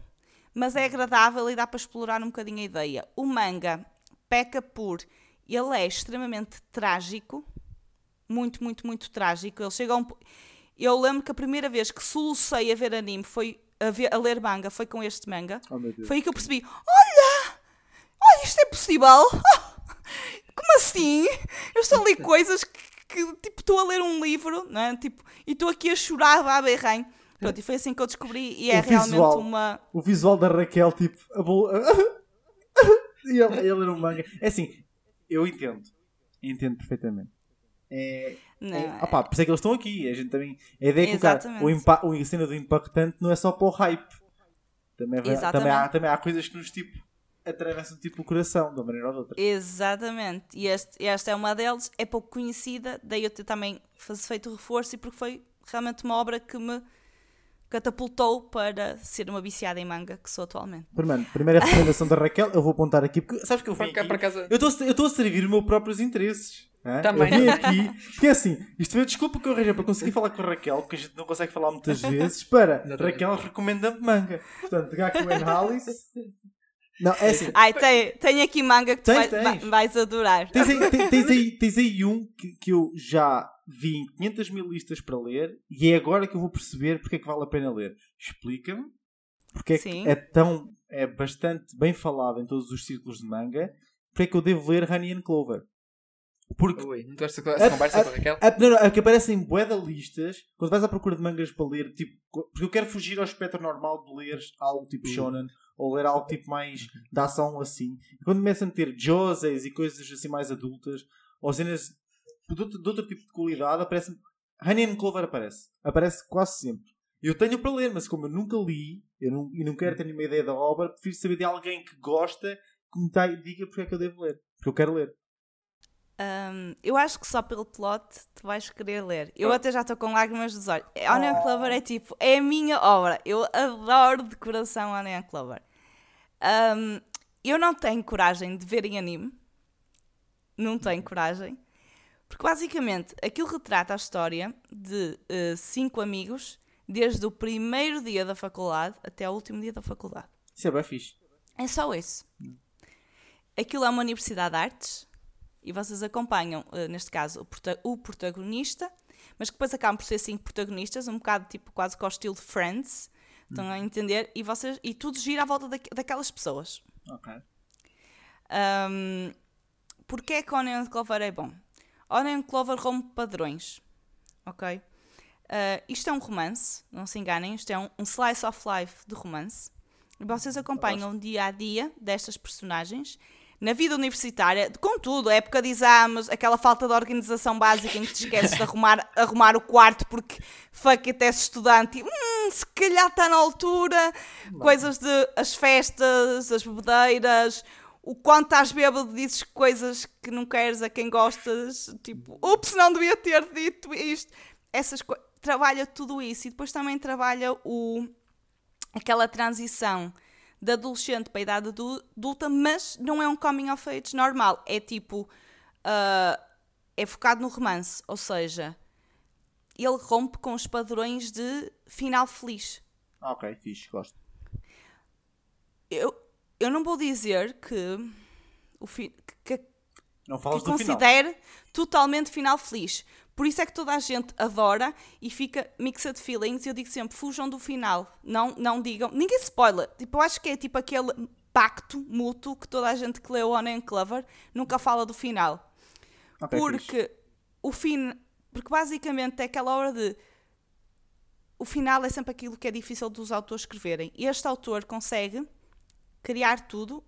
mas é agradável e dá para explorar um bocadinho a ideia. O manga peca por. Ele é extremamente trágico, muito, muito, muito trágico. Ele chega a um. Eu lembro que a primeira vez que solucei a ver anime foi a, ver, a ler manga, foi com este manga. Oh. Foi aí que eu percebi: olha! Olha, isto é possível! Como assim? Eu estou a ler coisas que, que, tipo, estou a ler um livro, não é? Tipo, e estou aqui a chorar a berrem. Pronto, e foi assim que eu descobri, e é O realmente visual. uma. O visual da Raquel, tipo, a bol... e ele, ele era um manga. É assim, eu entendo. Entendo perfeitamente. É, Não, é, opá, por isso é que eles estão aqui. A gente também. A ideia é que o, impa, o cena do impactante não é só para o hype. Também, vai- Exatamente. também, há, também há coisas que nos tipo atravessam tipo o coração, de uma maneira ou de outra. Exatamente. E este, esta é uma deles, é pouco conhecida, daí eu ter também feito o reforço e porque foi realmente uma obra que me catapultou para ser uma viciada em manga que sou atualmente. Primeiro, primeira recomendação da Raquel, eu vou apontar aqui, porque sabes que eu vim Para cá, aqui, para casa. Eu estou a servir os meus próprios interesses. hã? Também. Eu vim aqui, porque é assim, isto foi a desculpa que eu arranjei para conseguir falar com a Raquel, porque a gente não consegue falar muitas vezes, para Exatamente. Raquel recomenda manga. Portanto, Gakuen Hallis. Não, é assim. Ai, tem, tem aqui manga que tu Tens, vai- tens. vai- vais adorar. Tens aí, tens, tens aí, tens aí um que, que eu já vi em 500 mil listas para ler e é agora que eu vou perceber porque é que vale a pena ler. Explica-me porque é que é tão. é bastante bem falado em todos os círculos de manga. Porque é que eu devo ler Honey and Clover? Porque Ui, não tiveste essa conversa com a Raquel? a, não, não, a que aparecem de listas quando vais à procura de mangas para ler, tipo, porque eu quero fugir ao espectro normal de ler algo tipo Uhum. shonen ou ler algo tipo mais de ação assim. E quando começam a ter josei e coisas assim mais adultas ou cenas de outro, de outro tipo de qualidade, aparece Honey and Clover aparece. Aparece quase sempre. Eu tenho para ler, mas como eu nunca li eu não, e não quero ter nenhuma ideia da obra, prefiro saber de alguém que gosta que me tá- diga porque é que eu devo ler. Porque eu quero ler. Hum, eu acho que só pelo plot tu vais querer ler. Eu até já estou com lágrimas dos olhos. Onion Clover é tipo, é a minha obra. Eu adoro de coração Onion Clover. Hum, eu não tenho coragem de ver em anime. Não tenho coragem. Porque basicamente aquilo retrata a história de eh, cinco amigos desde o primeiro dia da faculdade até o último dia da faculdade. Isso é bem fixe. É só isso. Aquilo é uma universidade de artes e vocês acompanham, eh, neste caso, o, prota- o protagonista, mas que depois acabam por ser cinco protagonistas, um bocado tipo quase com o estilo de Friends. Estão a entender? E, vocês, e tudo gira à volta daque- daquelas pessoas. Ok. Um, Porquê é que Onion Clover é bom? Onion Clover rompe padrões, ok? Uh, isto é um romance, não se enganem, isto é um, um slice of life de romance. E vocês acompanham o dia a dia destas personagens na vida universitária, contudo, época de exames, aquela falta de organização básica em que te esqueces de arrumar, arrumar o quarto porque fuck it, és estudante e hum, se calhar está na altura, coisas de as festas, as bebedeiras, o quanto estás bêbado dizes coisas que não queres a quem gostas, tipo, ups, não devia ter dito isto. Essas trabalha tudo isso e depois também trabalha o aquela transição de adolescente para a idade adu- adulta, mas não é um coming of age normal. É tipo. ah, é focado no romance, ou seja, ele rompe com os padrões de final feliz. Ok, fixe, gosto. Eu, eu não vou dizer que. O fi, que, que Não falas que do final. considere totalmente final feliz. Por isso é que toda a gente adora e fica mixed feelings. E eu digo sempre: fujam do final. Não, não digam. Ninguém spoiler. Tipo, eu acho que é tipo aquele pacto mútuo que toda a gente que leu Honey and Clover nunca fala do final. Ok, fixe. porque o fim. Porque basicamente é aquela hora de. O final é sempre aquilo que é difícil dos autores escreverem. Este autor consegue criar tudo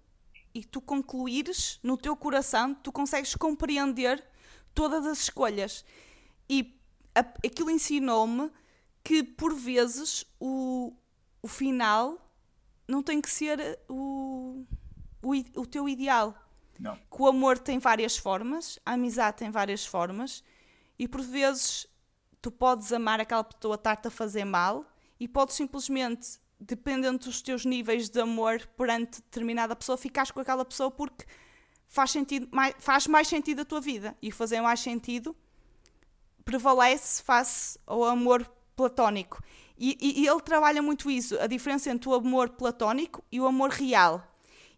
e tu concluires no teu coração, tu consegues compreender todas as escolhas. E a- aquilo ensinou-me que por vezes o, o final não tem que ser o, o, i- o teu ideal. Não. Que o amor tem várias formas, a amizade tem várias formas, e por vezes tu podes amar aquela pessoa estar-te a fazer mal e podes simplesmente, dependendo dos teus níveis de amor perante determinada pessoa, ficares com aquela pessoa porque faz, sentido, mais, faz mais sentido a tua vida. E fazer mais sentido prevalece face ao amor platónico. E, e, e ele trabalha muito isso, a diferença entre o amor platónico e o amor real.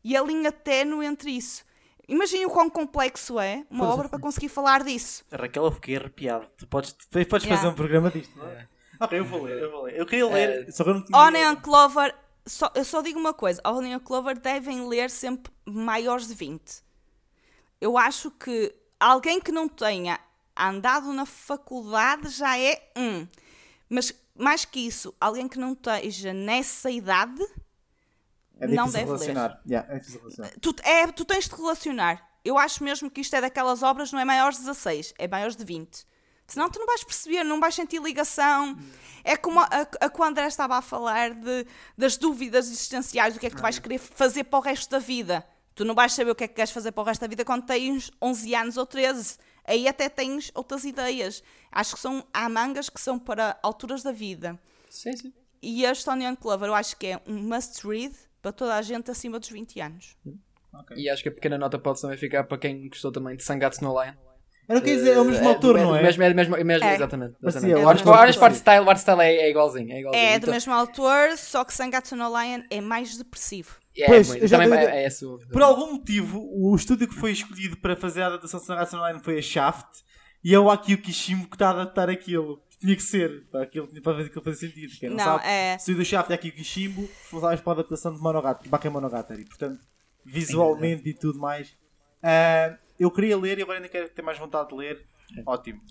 E a linha ténue entre isso. Imagina o quão complexo é uma Pois é. obra para conseguir falar disso. Raquel, eu fiquei arrepiado. Tu podes, tu podes Yeah. fazer um programa disto, não é? Ok, eu vou ler, eu vou ler. Eu queria ler, só que eu não tinha. Onion Clover, só, eu só digo uma coisa: Onion Clover devem ler sempre maiores de 20. Eu acho que alguém que não tenha andado na faculdade já é um. Mas mais que isso, alguém que não esteja nessa idade, é não deve ler. relacionar. Yeah, é difícil relacionar. tu, é, tu tens de relacionar. Eu acho mesmo que isto é daquelas obras, não é maiores de 16, é maiores de 20. Senão tu não vais perceber, não vais sentir ligação. É como a, a, que o André estava a falar de, das dúvidas existenciais, do que é que tu vais querer fazer para o resto da vida. Tu não vais saber o que é que queres fazer para o resto da vida quando tens 11 anos ou 13. Aí até tens outras ideias. Acho que são, há mangas que são para alturas da vida. Sim, sim. E a Stone Clover eu acho que é um must read para toda a gente acima dos 20 anos. E acho que a pequena nota pode também ficar para quem gostou também de Sangatsu no Lion. Era o que ia dizer, é o mesmo autor, não é? Mesmo, é, mesmo, é mesmo, É. Exatamente. Exatamente. o O art, art- o art style, o art style é, é igualzinho. É, igualzinho. É do Então- mesmo autor, só que Sangatsu no Lion é mais depressivo. é, Pois, muito. eu já também é, é Por algum motivo, o estúdio que foi escolhido para fazer a adaptação de Sangatsu no Lion foi a Shaft e é o Akio Kishimo que está a adaptar aquilo. Tinha que ser, para, aquilo, para ver que aquilo fazia sentido. Quem não, Não, sabe, é- o estúdio do Shaft é Akio Kishimo, responsáveis para a adaptação de Monogatari, Bakemonogatari. Portanto, visualmente e tudo mais. Ah, eu queria ler e agora ainda quero ter mais vontade de ler. Ótimo.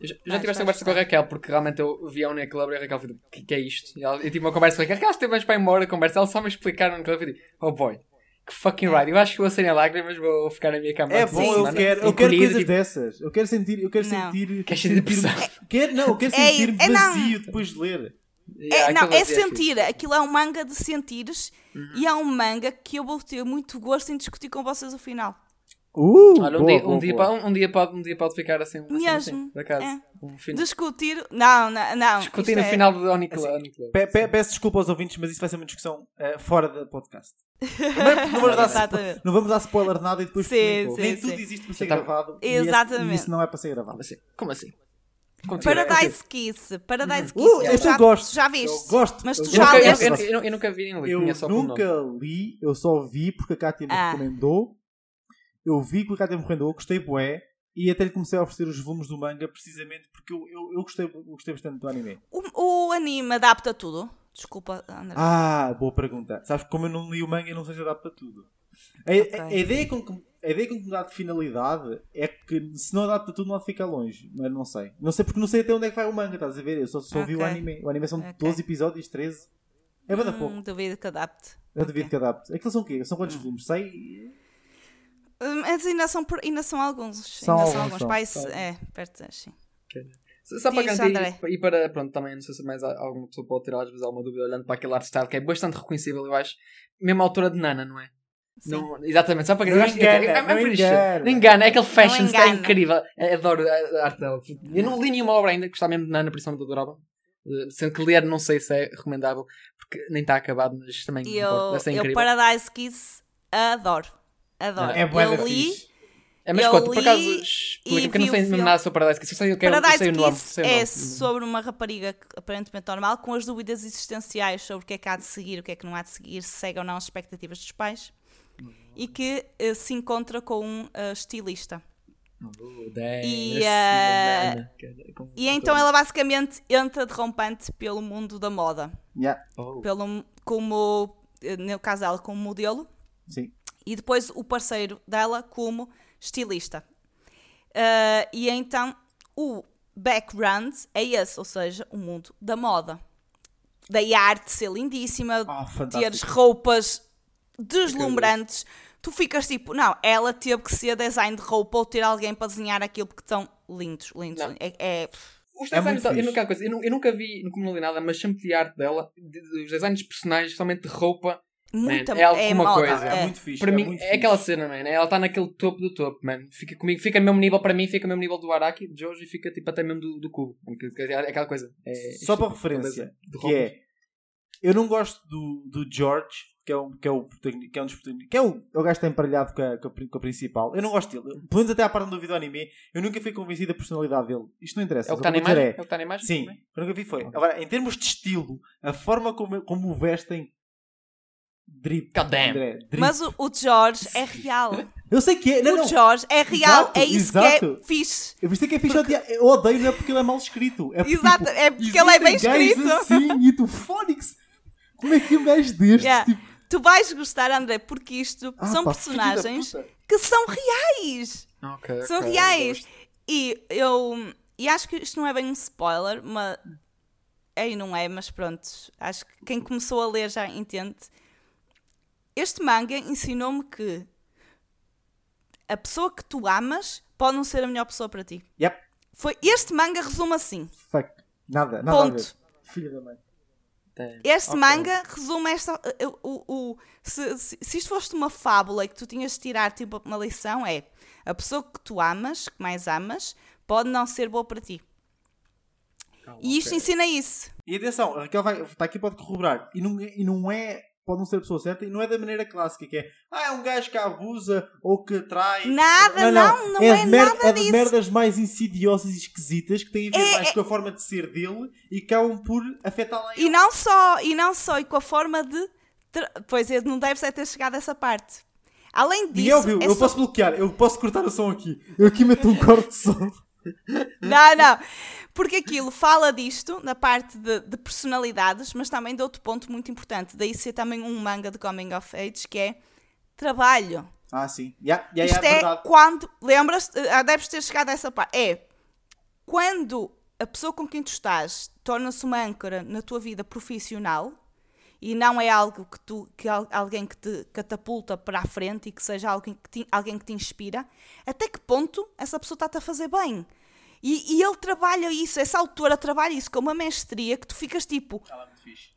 Eu Já, tiveste conversa com a Raquel, porque realmente eu vi a Unia Club e a Raquel falou: o que, que é isto? E ela- eu tive uma conversa com a Raquel, Raquel esteve mais para embora a conversa, ela só me explicaram no club e eu disse: oh boy, que fucking ride. Eu acho que vou sair em lágrimas, vou ficar na minha cama. É bom, eu semana, quero, eu quero coisas tipo, dessas. Eu quero sentir, eu quero Não. sentir, Queres sentir depressão? quero, não, eu quero É- sentir é não. vazio depois de ler. É, não, é assim. sentir. Aquilo é um manga de sentires e é um manga que eu vou ter muito gosto em discutir com vocês o final. Uh, Olha, um, boa, dia, boa, um, dia boa. pode, um, dia pode, um dia pode ficar assim. assim, Mesmo, assim, por acaso. é. Um fim, Discutir. Não, não, não. discutir no é- final do Oni Club. Oni Club. Pe- pe- peço desculpa aos ouvintes, mas isso vai ser uma discussão eh, fora da podcast. Não, vamos dar, não vamos dar spoiler de nada e depois Sim, sim, Nem sim. tudo existe para ser Tá- gravado. e esse- Exatamente. E isso não é para ser gravado. Como assim? Como assim? Continua. Paradise Kiss. Paradise Kiss. Uh, eu já, gosto. já Eu viste. gosto. Mas tu Eu Eu já nunca, eu, leste? eu, eu, eu nunca vi nem li, Eu pelo nunca li, eu só vi porque a Cátia me Ah. recomendou. Eu vi porque a Cátia me recomendou, gostei bué. E até lhe comecei a oferecer os volumes do manga precisamente porque eu, eu, eu gostei, eu gostei bastante do anime. O, o anime adapta tudo. Desculpa, André. Ah, boa pergunta. Sabes que como eu não li o manga, eu não sei se adapta tudo. A, a- a ideia com que, a ideia com que me dá de finalidade é que se não adapta tudo, não ficar longe. Mas não sei. Não sei porque não sei até onde é que vai o manga, estás a ver? Eu só, só vi o anime. O anime são Ok. 12 episódios, 13. É bada pouco. Hum, duvido que adapte. Eu devido Ok. que adapte. Aqueles são o quê? São quantos volumes? Sei. Hum, Mas ainda são, por- ainda são alguns. São ainda são alguns, alguns. são. Pai, São. é, perto, sim. Só só para cantar e, e para, pronto, também não sei se mais alguma pessoa pode tirar às vezes alguma dúvida olhando para aquele art style que é bastante reconhecível, eu acho. Mesmo a altura de Nana, não é? Sim. Não, exatamente, só para Não eu acho- engana, pretty sure. engana. Não engana, é aquele fashion está incrível. Eu Adoro a arte dela. Eu não li nenhuma obra ainda, gostava mesmo de Nana, principalmente adorava. Eh, Sendo que ler não sei se é recomendável, porque nem está acabado, mas também E não importa, eu, deve ser eu incrível. Paradise Kiss adoro. Adoro. É da eu li fixe. É, mas eu conta, por acaso, li explica, e porque eu não sei nada sobre Paradise Kiss. Eu sei, eu quero, eu Paradise sei o nome. Kiss sei o é sobre uma rapariga que- aparentemente normal com as dúvidas existenciais sobre o que é que há de seguir, o que é que não há de seguir, se segue ou não as expectativas dos pais e que eh, se encontra com um eh, estilista. Oh, damn, E, que- com- E então ela basicamente entra de rompante pelo mundo da moda, Yeah, Oh. pelo, como, no caso dela, como modelo, sim. E depois o parceiro dela como estilista. Ah, e então o background é esse, ou seja, o mundo da moda. Daí a arte ser lindíssima, Ah, teres roupas deslumbrantes. Tu ficas tipo, não, ela teve que ser design de roupa ou ter alguém para desenhar aquilo porque estão lindos, lindos. Não. lindos. É, é- Os É designs, muito eu, nunca, coisa, eu, eu nunca vi, nunca não li nada, mas sempre vi arte dela, de- de- os designs de personagens, somente de roupa. Muita é alguma é moda. coisa, É, é. muito fixe. para é mim, muito é fixe. aquela cena, man. Ela está naquele topo do topo, man. Fica comigo, fica no mesmo nível, para mim, fica no mesmo nível do Araki, de Jojo, e fica tipo até mesmo do, do cubo. Que- que- É aquela coisa. É, Só para referência, de que é eu não gosto do, do George que é, um, que é, o, que é um dos protagonistas, que é o, é o gajo que está emparelhado com a, com, a, pri- com a principal. Eu não gosto dele. Pelo menos até à parte do vídeo anime, eu nunca fui convencido da personalidade dele. Isto não interessa. É o que está na imagem? É o que está na imagem? Sim, também? eu nunca vi foi. Agora, em termos de estilo, a forma como, como o vestem. Drip. André, drip. Mas o, o George é real. Eu sei que é. Não, o não. George é real. Exato, é isso que exato. é fixe. Eu pensei que é fixe odiar. Eu odeio não é porque ele é mal escrito. É porque, Exato, tipo, é porque ele é bem escrito. Assim, e tu, Fónix, como é que um gajo destes? Yeah. Tipo, Tu vais gostar, André, porque isto ah, são pá, personagens que são reais. Ok, São ok, reais. E eu. E acho que isto não é bem um spoiler, mas. É e não é, mas pronto. Acho que quem começou a ler já entende. Este manga ensinou-me que a pessoa que tu amas pode não ser a melhor pessoa para ti. Yep. Foi, este manga resume assim. Fuck. Nada, nada. Ponto. Filha da mãe. Damn. Este Ok. manga resume esta. O, o, o- se, se, se isto fosse uma fábula e que tu tinhas de tirar tipo uma lição, é a pessoa que tu amas, que mais amas, pode não ser boa para ti. E isto Ok. ensina isso. E atenção, a Raquel vai, está aqui pode corroborar. E não, e não é. Pode não ser a pessoa certa e não é da maneira clássica, que é ah, é um gajo que abusa ou que trai. Nada, não, não é de mer- nada É de disso. merdas mais insidiosas e esquisitas que têm a ver É- mais com a forma de ser dele e que acabam por afetá-la E não só, e não só, e com a forma de. tra- Pois é, não deve ser ter chegado a essa parte. Além disso. Miguel viu, é eu só- posso bloquear, eu posso cortar o som aqui. Eu aqui meto um corte de som. Não, não. Porque aquilo fala disto, na parte de, de personalidades, mas também de outro ponto muito importante. Daí ser também um manga de coming of age, que é trabalho. Ah, sim. Yeah, yeah, Isto yeah, é verdade. quando. Lembras? ah, Deves ter chegado a essa parte. É quando a pessoa com quem tu estás torna-se uma âncora na tua vida profissional e não é algo que tu que al- alguém que te catapulta para a frente e que seja alguém que te, alguém que te inspira, até que ponto essa pessoa está-te a fazer bem? E, e ele trabalha isso, essa autora trabalha isso com uma mestria que tu ficas tipo, Ela é muito fixe.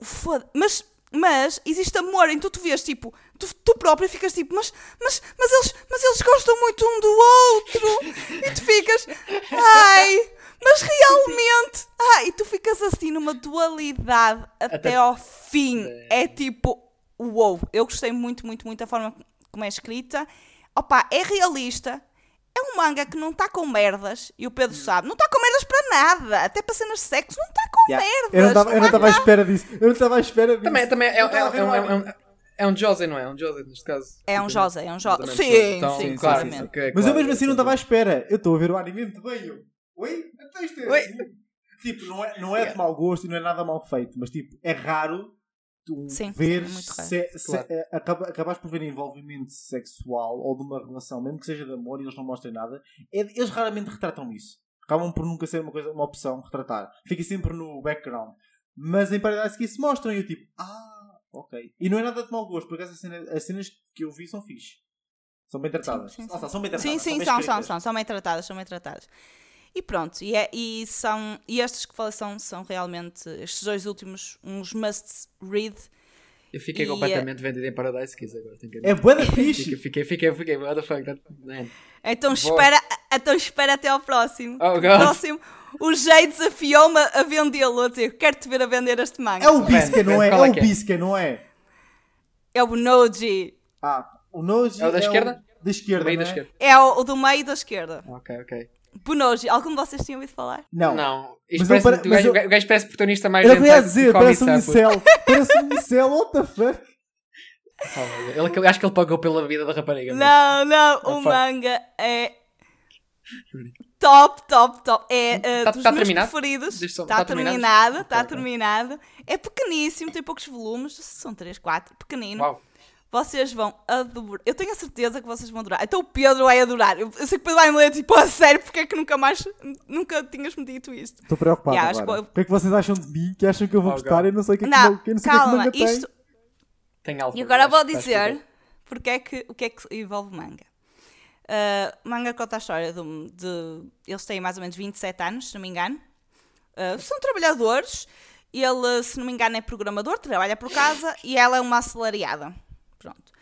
Foda mas, mas existe amor, então tu vês tipo, tu, tu próprio ficas tipo, mas, mas, mas, eles, mas eles gostam muito um do outro, e tu ficas, ai, mas realmente, ai, e tu ficas assim numa dualidade até, Até- ao fim. É tipo, uou, eu gostei muito, muito, muito da forma como é escrita. Opa, é realista. É um manga que não está com merdas, e o Pedro sabe, não está com merdas para nada, até para cenas de sexo, não está com Yeah. merdas. Eu não estava- eu não estava à espera disso. Eu não estava à espera disso. Também, também é, é, é, um- é, anime. um- é um Jose, não é? É um Jose neste caso. É um José, é um José. Exatamente. Sim, Então, sim, claro, claramente. ok, Mas eu mesmo assim não sim, estava à sim. espera. Eu estou a ver o anime muito bem. Eu, Oi? Oi? assim. Tipo, não é, não é de mau gosto e não é nada mal feito, mas tipo, é raro tu Sim, ver sim, é se, se, Claro. é, acaba, acabares por ver envolvimento sexual ou de uma relação, mesmo que seja de amor e eles não mostrem nada, é- eles raramente retratam isso. Acabam por nunca ser uma, coisa, uma opção retratar. Fica sempre no background. Mas em Paradise Kiss mostram e eu tipo, ah, ok. E não é nada de mau gosto, porque as cenas, as cenas que eu vi são fixe. São bem tratadas. Sim, sim, está, sim. são bem tratadas. Sim, sim, são, são, escritas. são, são bem tratadas, são bem tratadas. E pronto, e, é, e são, e estes que falei são, são realmente, estes dois últimos, uns must read. Eu fiquei E, completamente vendido em Paradise Kiss agora. Tenho que É da Fiquei, fixe. fiquei, fiquei, fiquei, what the fuck, that, man. Então espera, então espera até ao próximo. Oh, o God. próximo, o Jay desafiou-me a vendê-lo, a dizer, quero-te ver a vender este manga. É o Bisca, não é? É é o é? Bisca, não é? É o Noji. Ah, o Noji É o da esquerda? da esquerda, não da é? esquerda. É o, o do meio da esquerda. Ok, ok. Bonoji. Algum de vocês tinham ouvido falar? Não. Não, Mas eu parece, pare- o, mas gajo, eu- o gajo parece protagonista mais eu ia dizer, parece um micel. Parece um micel, what the fuck? Ele, ele- acho que ele pagou pela vida da rapariga. mas- Não, não, Ah, o fuck. manga é top, top, top. É eh, Tá- dos tá meus terminado? preferidos. Está tá terminado? está terminado. É pequeníssimo, tem poucos volumes, são 3, 4, pequenino. Uau. Vocês vão adorar. Eu tenho a certeza que vocês vão adorar. Então o Pedro vai adorar. Eu, eu sei que o Pedro vai me ler tipo, a sério, porque é que nunca mais, nunca tinhas-me dito isto? Estou preocupado Yeah, agora. que- O que é que vocês acham de mim? Que acham que eu vou Oh, gostar? God. Eu não sei o que é que, Não, não, sei o que é que calma, manga tem. isto, Tem algo. E agora vou que dizer porque é que, o que é que envolve o manga. Uh, o manga conta a história de, de- Eles têm mais ou menos 27 anos, se não me engano. Uh, são trabalhadores. Ele, se não me engano, é programador, trabalha por casa e ela é uma assalariada. Pronto.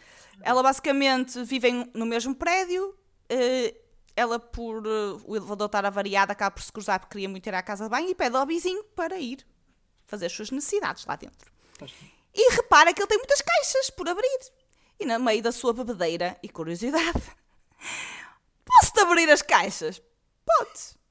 Ela basicamente vive no mesmo prédio. uh, ela, por uh, o elevador estar avariado, acaba por se cruzar porque queria muito ir à casa de banho e pede ao vizinho para ir fazer as suas necessidades lá dentro. E repara que ele tem muitas caixas por abrir. E no meio da sua bebedeira e curiosidade, posso-te abrir as caixas? Pode.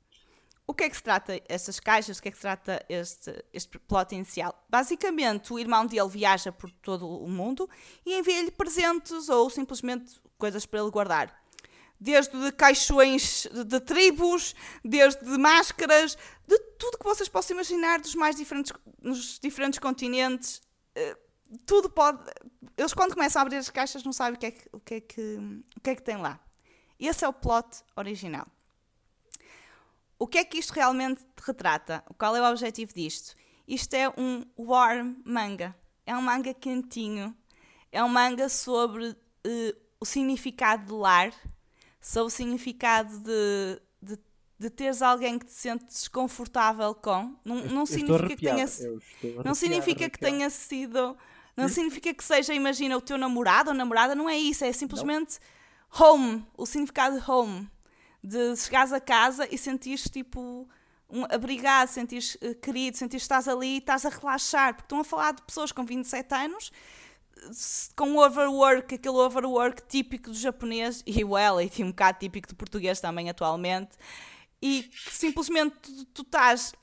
O que é que se trata estas caixas? O que é que se trata este, este plot inicial? Basicamente, o irmão dele viaja por todo o mundo e envia-lhe presentes ou simplesmente coisas para ele guardar. Desde de caixões de tribos, desde de máscaras, de tudo que vocês possam imaginar dos mais diferentes, nos diferentes continentes. eh, Tudo pode. Eles, quando começam a abrir as caixas, não sabem o que é que, o que, é que, o que, é que tem lá. Esse é o plot original. O que é que isto realmente retrata? Qual é o objetivo disto? Isto é um warm manga. É um manga quentinho. É um manga sobre eh, o significado de lar, sobre o significado de, de, de teres alguém que te sentes confortável com. Não, não significa que tenha, não arrepiado, significa que tenha sido. Não significa que seja, imagina, o teu namorado ou namorada, não é isso, é simplesmente home, o significado de home. De chegares a casa e sentires tipo um abrigado, sentires eh, querido, sentires que estás ali e estás a relaxar. Porque estão a falar de pessoas com 27 anos com overwork, aquele overwork típico do japonês e well, e um bocado típico do português também atualmente, e que simplesmente tu, tu estás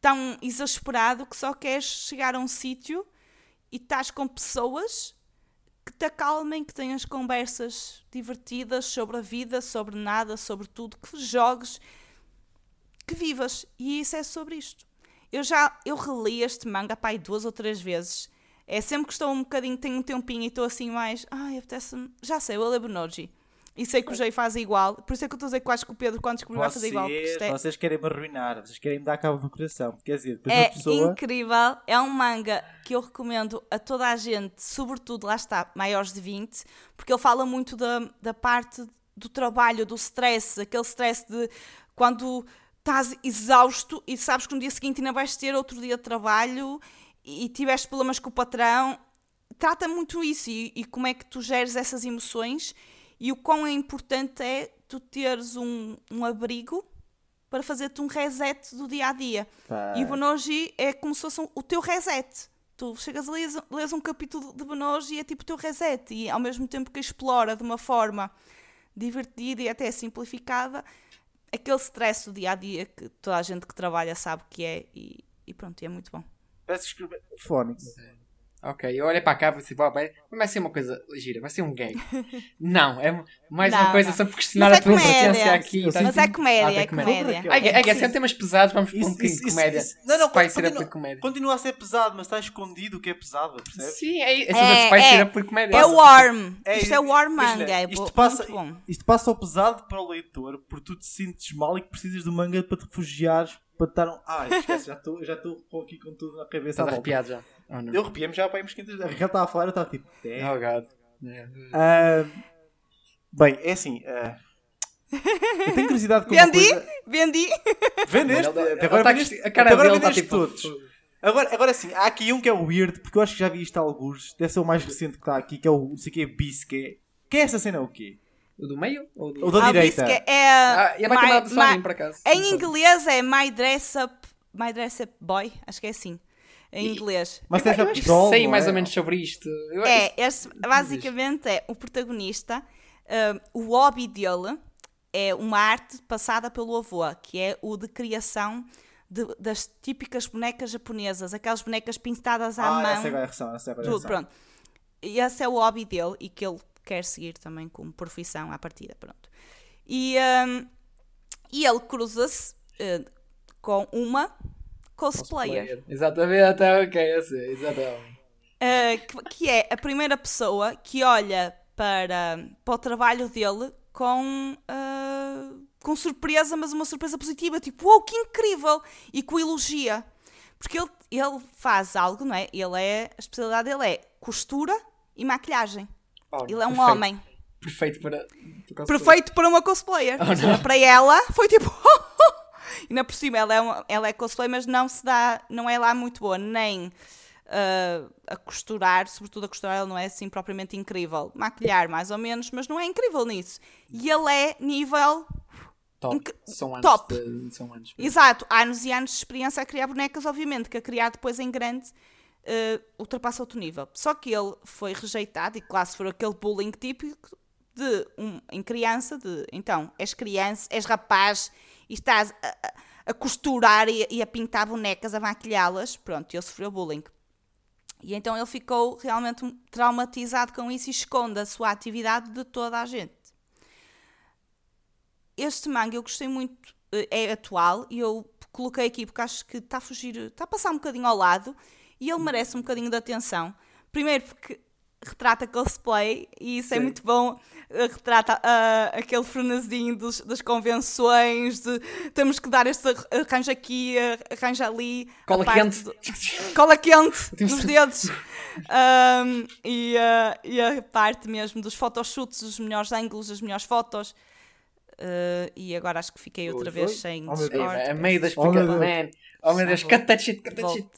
tão exasperado que só queres chegar a um sítio e estás com pessoas te acalmem, que tenhas conversas divertidas sobre a vida, sobre nada, sobre tudo, que jogues, que vivas. E isso é sobre isto. Eu já eu reli este manga pai duas ou três vezes. É sempre que estou um bocadinho, tenho um tempinho e estou assim mais. Ai, apetece-me. Já sei, o Alebonoji. E sei que o Jay faz igual. Por isso é que eu estou a dizer que acho que o Pedro, quando descobriu, vai fazer igual. é- vocês querem me arruinar, vocês querem me dar cabo do coração. Quer dizer, depois é pessoa. incrível, é um manga que eu recomendo a toda a gente, sobretudo, lá está, maiores de 20, porque ele fala muito da, da parte do trabalho, do stress, aquele stress de quando estás exausto e sabes que no dia seguinte ainda vais ter outro dia de trabalho e tiveste problemas com o patrão. Trata muito isso e, e como é que tu geres essas emoções e o quão é importante é tu teres um, um abrigo para fazer-te um reset do dia a dia. E o Bonoji é como se fosse um- o teu reset. Tu chegas a ler, lês um capítulo de Bonoji e é tipo o teu reset. E ao mesmo tempo que explora de uma forma divertida e até simplificada aquele stress do dia a dia que toda a gente que trabalha sabe que é. E, e pronto, e é muito bom. Parece que. Fónix. Ok, eu olhei para cá e pensei, "Pá, vai, vai ser uma coisa gira, vai ser um gag. não, é mais Não, uma coisa não. só por questionar a é tua comédia. existência aqui. Mas é Ah, comédia, tem é comédia. Ai, ai, ai, preciso- são temas pesados, vamos para um Isso- bocadinho isso- de isso- comédia. isso- Não, não, ser a continua, por comédia. continua a ser pesado, mas está escondido o que é pesado, percebes? Sim, é, essa É, vai ser é. a por comédia. É warm. É, isto é warm manga. É isto passa, isto passa ao pesado para o leitor, porque tu te sentes mal e que precisas do manga para te refugiares, para te dar um. Ah, esquece, já estou já aqui com tudo na cabeça. Estás arrepiado já. Oh, não. Eu arrepiei-me já para uns 500 A Raquel estava a falar, eu estava tipo. "É". Oh, God. É. Ah, bem, é assim. ah, eu tenho curiosidade com Vendi? coisa. Vendi? Vendeste? Até agora tá- vendeste, a cara agora dele está vendeste tipo. todos. Agora, agora sim, há aqui um que é o weird, porque eu acho que já vi isto a alguns. Deve ser o mais recente que está aqui, que é o não sei o que, Bisque. Que é essa cena o quê? O do meio? Ou do... O da Ah, direita. bisque é. Ah, e é my- Sony, my- por acaso. Em inglês é My Dress Up. My Dress Up Boy? Acho que é assim. Em inglês. Mas Eu, eu ser acho que doll, sei mais é? ou menos sobre isto. Eu- É, este basicamente é o protagonista. ah, o hobby dele é uma arte passada pelo avô, que é o de criação de- das típicas bonecas japonesas, aquelas bonecas pintadas à Ah, mão. essa é a reação, essa é a Tudo, reação. pronto. E esse é o hobby dele e que ele quer seguir também como profissão à partida, pronto. E, hum, e ele cruza-se eh, com uma cosplayer, Exatamente, é, ok, eu sei, exatamente. eh, que, que é a primeira pessoa que olha para, para o trabalho dele com, eh, com surpresa, mas uma surpresa positiva, tipo, uau, que incrível! E que o elogia. Porque ele, ele faz algo, não é? Ele é, a especialidade dele é costura e maquilhagem. Oh, Ele é um perfeito. homem. Perfeito para. para Perfeito para uma cosplayer. Oh, para ela foi tipo. e ainda por cima ela é, uma, ela é cosplayer, mas não se dá, não é lá muito boa, nem ah, a costurar, sobretudo a costurar, ela não é assim propriamente incrível. Maquilhar, mais ou menos, mas não é incrível nisso. E ele é nível. Top. Inc- São anos. top. De, são anos. Exato, anos e anos de experiência a criar bonecas, obviamente, que a criar depois em grande uh, ultrapassa outro nível. Só que ele foi rejeitado, e claro, se for aquele bullying típico de um, em criança, de então, és criança, és rapaz e estás a, a, costurar e, e, a pintar bonecas, a maquilhá-las, pronto, ele sofreu bullying. E então ele ficou realmente traumatizado com isso e esconde a sua atividade de toda a gente. Este manga eu gostei muito, eh, é atual e eu coloquei aqui porque acho que está a fugir, está a passar um bocadinho ao lado e ele merece um bocadinho de atenção. Primeiro porque retrata cosplay e isso é Sim. é muito bom. Eh, retrata uh, aquele frenesim dos, das convenções, de temos que dar este arranjo aqui, arranjo ali. Cola quente. Do, cola quente nos dedos. Um, e, uh, e a parte mesmo dos photoshoots, os melhores ângulos, as melhores fotos. Uh, e agora acho que fiquei outra Oi, vez sem oh, Discord. É meio da explicação. Oh, man. Oh meu Deus, cut that shit, cut that shit.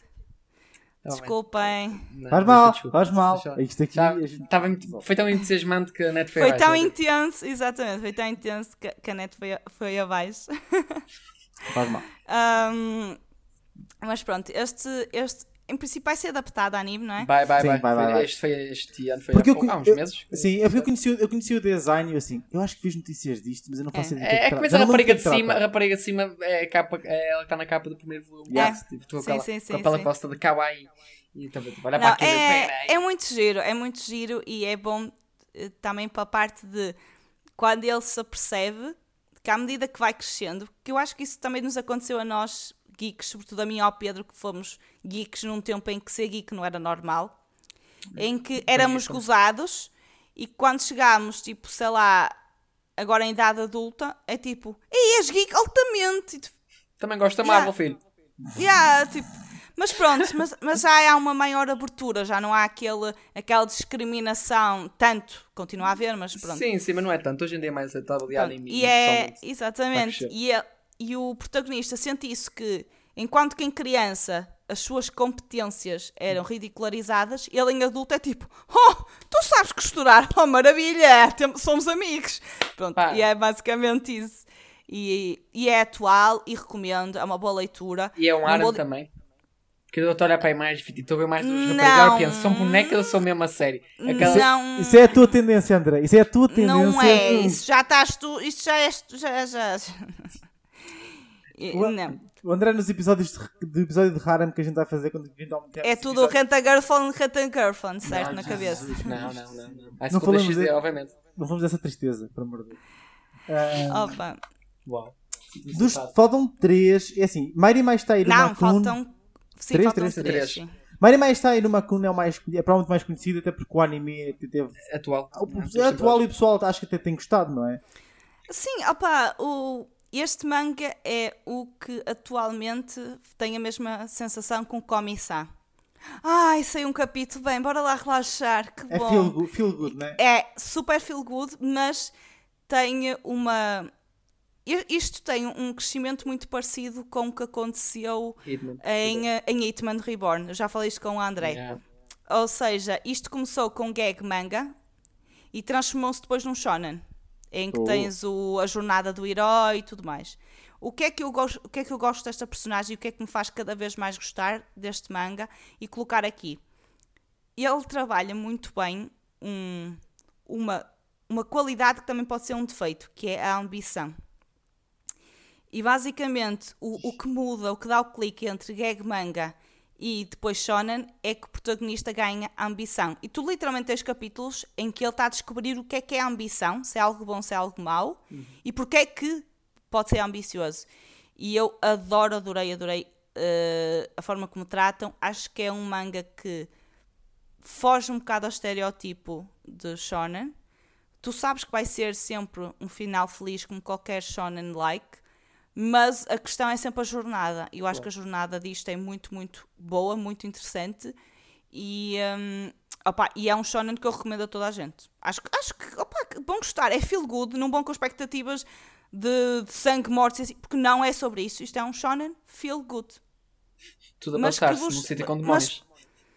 Desculpem. Não, faz mal, faz mal. Isto aqui. Já, estava, foi tão entusiasmante que a net foi, foi abaixo. Foi tão intenso, exatamente, foi tão intenso que, que a net foi, foi abaixo. Faz mal. Um, mas pronto, este, este, em princípio vai ser adaptado ao anime, não é? Vai, vai, sim, vai. vai. Este, foi, este ano foi Porque há, eu, há uns eu, meses. Sim, eu, eu, conheci, eu conheci o design e assim, eu acho que fiz notícias disto, mas eu não faço é. ideia. É, é que mas a rapariga de cima, a rapariga de cima é, a capa, é ela que está na capa do primeiro volume. É. Tipo, sim, aquela, sim, sim, com aquela costa de kawaii. E então, tipo, olha não, para é, é muito giro, é muito giro e é bom eh, também para a parte de quando ele se apercebe que à medida que vai crescendo, que eu acho que isso também nos aconteceu a nós geeks, sobretudo a mim e ao Pedro, que fomos geeks num tempo em que ser geek não era normal, em que éramos gozados e quando chegámos, tipo, sei lá, agora em idade adulta, é tipo, ei, és geek altamente. Também gosta da Marvel, filho. Yeah, tipo, mas pronto, mas, mas já há uma maior abertura, já não há aquele, aquela discriminação, tanto, continua a haver, mas pronto. Sim, sim, mas não é tanto, hoje em dia é mais aceitável e anime. E é, exatamente, e, é, e o protagonista sente isso que, enquanto que em criança as suas competências eram ridicularizadas, ele em adulto é tipo, oh, tu sabes costurar, oh maravilha, somos amigos. Pronto, Pá. e é basicamente isso. E, e, é atual e recomendo, é uma boa leitura. E é um ar também. Porque eu estou a olhar para a imagem e estou a ver mais dos rapazes. penso, são bonecas ou são mesmo a série? Aquela... Não. Isso é a tua tendência, André. Isso é a tua tendência. Não é, isso já estás tu, isso já és tu, já, já. O, não. O André nos episódios de, do episódio de Harem que a gente vai fazer quando eventualmente É tudo Renta Girlfriend, Renta Girlfriend, certo? Não, na cabeça. Não, não, não. não. Não falamos, de, obviamente. não falamos dessa tristeza, para amor de Deus. Uh, Opa. Uau. Dos, faltam três. É assim, Mari mais está aí Não, faltam Sim, três, três, três. três. Mari Mais está aí numa Kun é, o mais, é provavelmente mais conhecido, até porque o anime teve. Atual. O, não, atual e o pessoal acho que até tem gostado, não é? Sim, opa, o, este manga é o que atualmente tem a mesma sensação com Komi-san. Ai, sei um capítulo, bem, bora lá relaxar, que é bom. É feel good, feel good, não é? É super feel good, mas tem uma isto tem um crescimento muito parecido com o que aconteceu Hitman. em, eh, em Hitman Reborn. Eu já falei isto com o André. Yeah. Ou seja, isto começou com gag manga e transformou-se depois num shonen, em que oh. tens o, a jornada do herói e tudo mais. O que, é que eu gosto, o que é que eu gosto desta personagem e o que é que me faz cada vez mais gostar deste manga e colocar aqui? Ele trabalha muito bem um, uma, uma qualidade que também pode ser um defeito, que é a ambição. E basicamente o, o que muda, o que dá o clique entre gag manga e depois shonen é que o protagonista ganha ambição. E tu literalmente tens capítulos em que ele está a descobrir o que é que é ambição, se é algo bom, se é algo mau, uhum. e porque é que pode ser ambicioso. E eu adoro, adorei, adorei uh, a forma como tratam. Acho que é um manga que foge um bocado ao estereótipo de shonen. Tu sabes que vai ser sempre um final feliz como qualquer shonen-like, mas a questão é sempre a jornada. Eu acho que a jornada disto é muito, muito boa, muito interessante. E, um, opa, e é um shonen que eu recomendo a toda a gente. Acho, acho que opa, vão gostar. É feel good, não vão com expectativas de, de sangue, mortes, assim, porque não é sobre isso. Isto é um shonen feel good. Tudo a passar-se num sítio com demónios. Mas,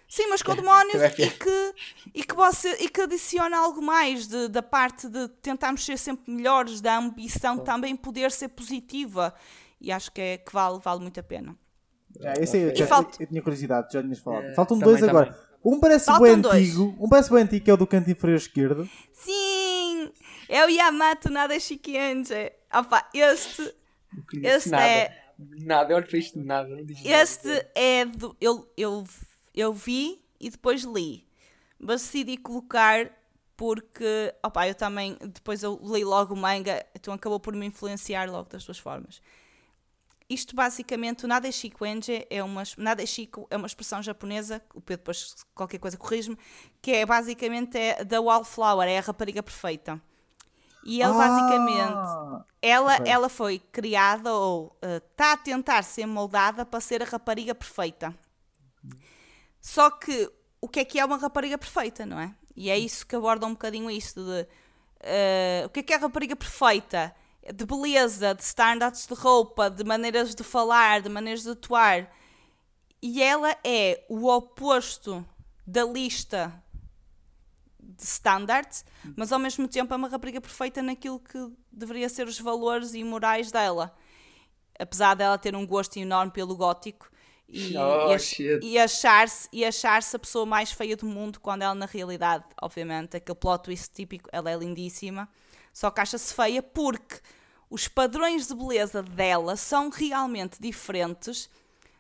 Sim, mas com demónios e que, e, que você, e que adiciona algo mais de, da parte de tentarmos ser sempre melhores, da ambição também poder ser positiva. E acho que, é, que vale, vale muito a pena. Já, esse aí eu, E já- falta- eu tinha curiosidade, já tinhas falado. É, Faltam também, dois agora. também. Um parece Faltam bem dois. antigo, um parece bem antigo, que é o do canto inferior esquerdo. Sim! É o Yamato Nada Shikianje. Opa, este, Não conheço este nada. é. Nada, eu para isto nada. Não diz nada. Este é do. Eu, eu, eu vi e depois li. Mas decidi colocar porque. Opa, eu também. Depois eu li logo o manga, então acabou por me influenciar logo das duas formas. Isto basicamente, o Nada Shikuenje é uma, Nada Shiku é uma expressão japonesa, o Pedro depois qualquer coisa corrige-me, que é basicamente é the wallflower, é a rapariga perfeita. E ele basicamente Ah, ela, Ok. ela foi criada ou está a tentar ser moldada para ser a rapariga perfeita. Só que o que é que é uma rapariga perfeita, não é? E é isso que aborda um bocadinho isto de eh, o que é que é a rapariga perfeita? De beleza, de standards de roupa, de maneiras de falar, de maneiras de atuar. E ela é o oposto da lista de standards, mas ao mesmo tempo é uma rapariga perfeita naquilo que deveria ser os valores e morais dela. Apesar dela ter um gosto enorme pelo gótico e, Oh, e achar-se e achar-se a pessoa mais feia do mundo quando ela na realidade, obviamente, aquele plot twist típico, ela é lindíssima, só que acha-se feia porque os padrões de beleza dela são realmente diferentes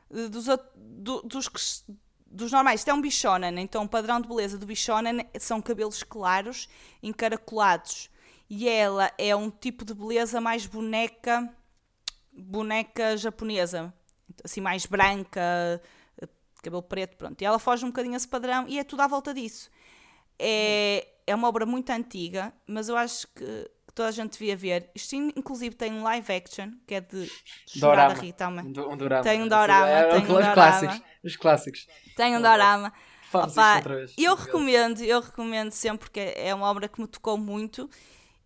dos, do- dos, dos normais. Isto é um bichonen, então o padrão de beleza do bichonen são cabelos claros, encaracolados. E ela é um tipo de beleza mais boneca, boneca japonesa, assim mais branca, eh, cabelo preto, pronto. E ela foge um bocadinho a esse padrão e é tudo à volta disso. É, é uma obra muito antiga, mas eu acho que, toda a gente devia ver. Isto in- inclusive tem um live action, que é de Dorama. também. Um, do- um dorama. Tem um dorama, É, tem um os dorama. clássicos. Os clássicos. Tem um dorama. Opa, isto outra vez. eu recomendo, eu recomendo sempre porque é uma obra que me tocou muito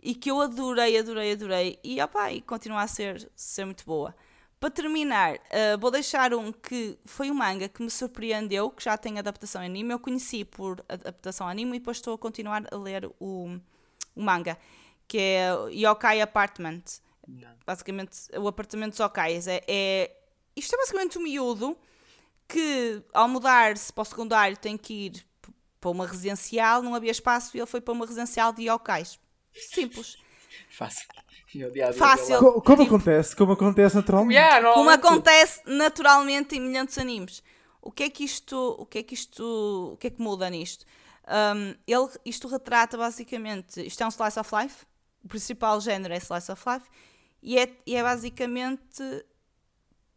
e que eu adorei, adorei, adorei. E, opa, e continua a ser, ser muito boa. Para terminar, eh, vou deixar um que foi um manga que me surpreendeu, que já tem adaptação anime. Eu conheci por adaptação anime e depois estou a continuar a ler o, o manga, que é Yokai Apartment. Basicamente, o apartamento dos Yokais. É, é, isto é basicamente um miúdo que ao mudar-se para o secundário tem que ir para uma residencial, não havia espaço e ele foi para uma residencial de yokais. Simples. Fácil. Fácil. Co- como Tipo- acontece? Como acontece naturalmente. Yeah, Como acontece naturalmente em milhares de animes. O que é que isto, o que é que isto, o que é que muda nisto? Um, ele, isto retrata basicamente, isto é um slice of life, o principal género é slice of life, e é, e é basicamente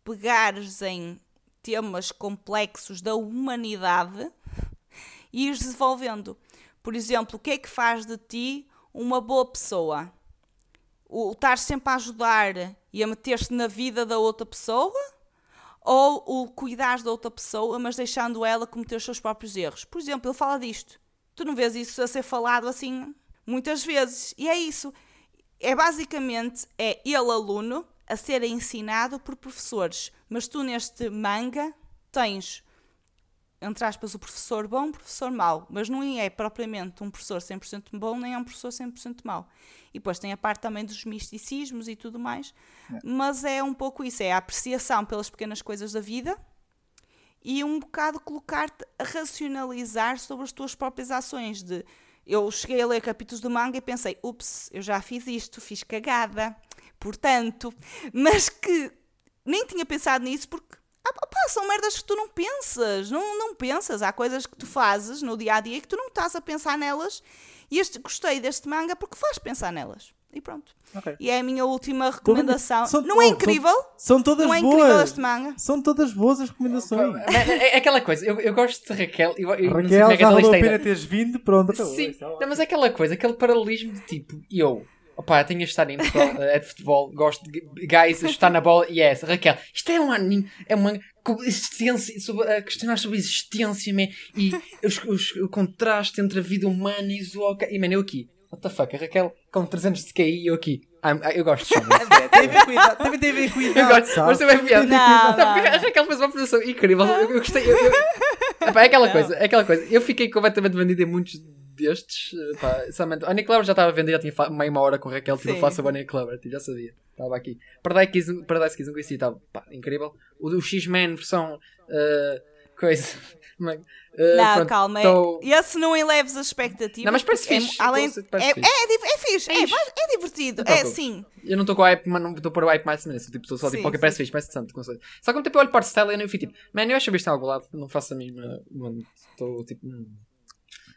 pegares em temas complexos da humanidade e ires desenvolvendo. Por exemplo, o que é que faz de ti uma boa pessoa? O estar sempre a ajudar e a meter-te na vida da outra pessoa? Ou o cuidar da outra pessoa, mas deixando ela cometer os seus próprios erros? Por exemplo, ele fala disto. Tu não vês isso a ser falado assim muitas vezes. E é isso. É basicamente é ele aluno a ser ensinado por professores. Mas tu neste manga tens entre aspas, o professor bom, o professor mau, mas não é propriamente um professor 100% bom, nem é um professor 100% mau. E depois tem a parte também dos misticismos e tudo mais, mas é um pouco isso, é a apreciação pelas pequenas coisas da vida e um bocado colocar-te a racionalizar sobre as tuas próprias ações. De eu cheguei a ler capítulos do manga e pensei, ups, eu já fiz isto, fiz cagada, portanto, mas que nem tinha pensado nisso porque ah, pá, são merdas que tu não pensas, não, não pensas. Há coisas que tu fazes no dia a dia que tu não estás a pensar nelas. E este, gostei deste manga porque faz pensar nelas. E pronto. Ok. E é a minha última recomendação. São- não é oh, são- incrível? São todas Não é incrível boas. este manga? São todas boas as recomendações. É, é aquela coisa, eu, eu gosto de Raquel. Eu, eu Raquel, é já valeu a pena teres vindo. Pronto. Sim, não, mas é aquela coisa, aquele paralelismo de tipo, eu, opá, tenho a estar em futebol, é de futebol, gosto de guys a chutar na bola, essa, Raquel, isto é um anime, é uma existência, sobre, a questionar sobre a existência, man, e os, os- o contraste entre a vida humana e ok, e man, eu aqui, what the fuck, a Raquel com 300 de QI, e eu aqui, I'm- eu gosto de a com idade. Também tem a ver com Eu gosto, sabe? mas também é piada. Não, Não, não, porque a Raquel fez uma apresentação incrível. Eu, eu gostei. Eu, eu- Epá, é aquela coisa, é aquela coisa. Eu fiquei completamente vendido em muitos destes, pá, somente, a Honey Clover já estava a vender, já tinha meio uma hora com a Raquel, tipo, Sim. eu faço a Honey Clover, tipo, já sabia. Estava aqui. Paradise Kiss, não conhecia, estava, pá, incrível. O, o X-Men versão, eh, coisa, é eh, não, pronto, calma. é- tô- Esse não eleves as expectativas. Não, mas parece é- fixe. além, Gosto, parece é, fixe. é, di- é fixe, é, fixe. é divertido. É preocupes. sim. Eu não estou com hype, mas não estou a pôr o hype mais nisso. Tipo, estou só tipo, ok, sim. parece fixe, parece interessante. com certeza. Só que tipo, eu olho para o style e eu fico tipo, man, eu acho que isto em algum lado, não faço a. Mano, estou tipo. hum,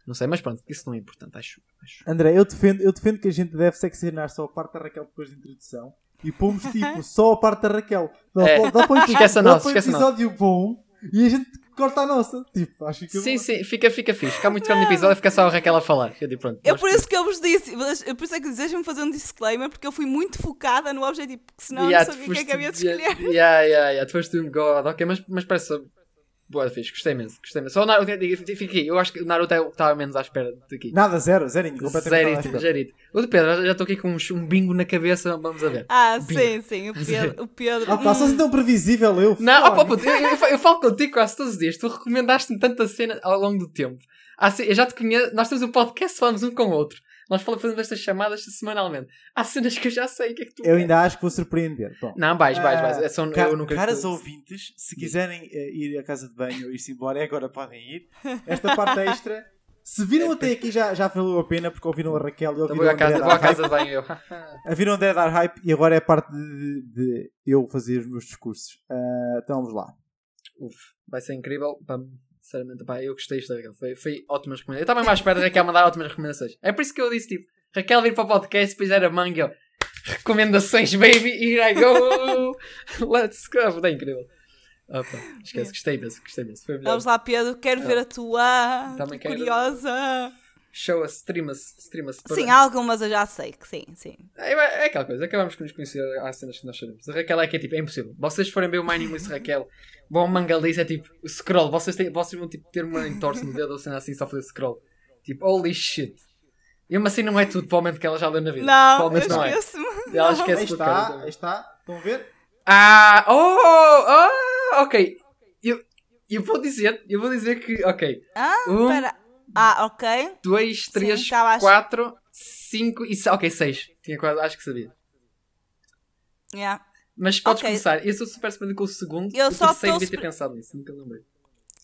Não sei, mas pronto, isso não é importante, acho. acho. André, eu defendo, eu defendo que a gente deve seccionar só a parte da Raquel depois da introdução e pomos tipo só a parte da Raquel. Dá, É. dá para um, Esquece a dá para um esquece a episódio bom e a gente corta a nossa. Tipo, acho que Sim, sim, fica, fica fixe. Fica muito grande episódio, fica só a Raquel a falar. Eu digo, pronto. Eu por isso que eu vos disse, mas- por isso é que deixem-me fazer um disclaimer, porque eu fui muito focada no objetivo, porque senão eu Yeah, não tu sabia o que é que havia de escolher. Yeah, yeah, yeah, yeah, tu foste um god, ok, mas, mas parece. Boa, fixe, gostei imenso, gostei imenso. Só o Naruto, fica aqui, eu acho que o Naruto é o que estava menos à espera daqui. Nada, zero, zerinho, completamente à Zerito. O de Pedro, já estou aqui com um, um bingo na cabeça, vamos a ver. Ah, Bingo. sim, sim, o Pedro. O Pedro Ah, pá, só assim tão previsível eu. Não, opa, puto, eu, eu, eu falo contigo quase todos os dias. Tu recomendaste-me tanta cena ao longo do tempo. Ce- eu já te conheço, nós temos um podcast, falamos um com o outro. Nós falamos, fazemos estas chamadas semanalmente. Há cenas que eu já sei o que é que tu Eu ainda acho que vou surpreender. Bom, Não, vais, vais, vais. Ah, É só, ca- eu nunca caras ouvintes, se quiserem eh, ir à casa de banho ou ir-se embora, agora podem ir. Esta parte extra, se viram até aqui, já, já valeu a pena porque ouviram a Raquel e Então ouviram vou o à André casa, vou à casa de banho eu. Ouviram o André dar hype e agora é a parte de, de eu fazer os meus discursos. Ah, então vamos lá. Uf, vai ser incrível. Pá, sinceramente, pá, eu gostei disto da Raquel. Foi, foi ótimas recomendações. Eu estava mais perto da Raquel mandar ótimas recomendações. É por isso que eu disse, tipo, Raquel vir para o podcast, depois era manga. eu, Recomendações, baby, here I go. Let's go. Foi incrível. Ah, pá, esquece, gostei imenso, gostei imenso. Foi melhor. Vamos lá, Pedro, quero ver a tua. Também Estou quero. Curiosa. Show-us, streama-se, streama-se. para- Sim, algumas eu já sei que sim, sim. É, é aquela coisa, acabamos por nos conhecer às cenas que nós sabemos. A Raquel é que é tipo, é impossível. Vocês forem ver o Mining with Raquel, bom mangalice é tipo, scroll. Vocês, têm, vocês vão tipo, ter uma entorse no dedo ou cena assim só fazer scroll. Tipo, holy shit. E uma assim não é tudo, provavelmente que ela já leu na vida. Não, eu provavelmente não é. Ela Aí esquece tudo. está, aí está. Estão a ver? Ah, oh, oh, ok. Eu, eu vou dizer, eu vou dizer que, ok. Ah, Um, espera. Ah, ok. 2, Sim, 3, estava a- 4, 5 e 6. Ok, 6. Tinha quase, acho que sabia. Yeah. Mas podes Ok. começar. Eu sou super surpreendido com o segundo. Eu só tô devia ter pensado nisso, nunca lembrei.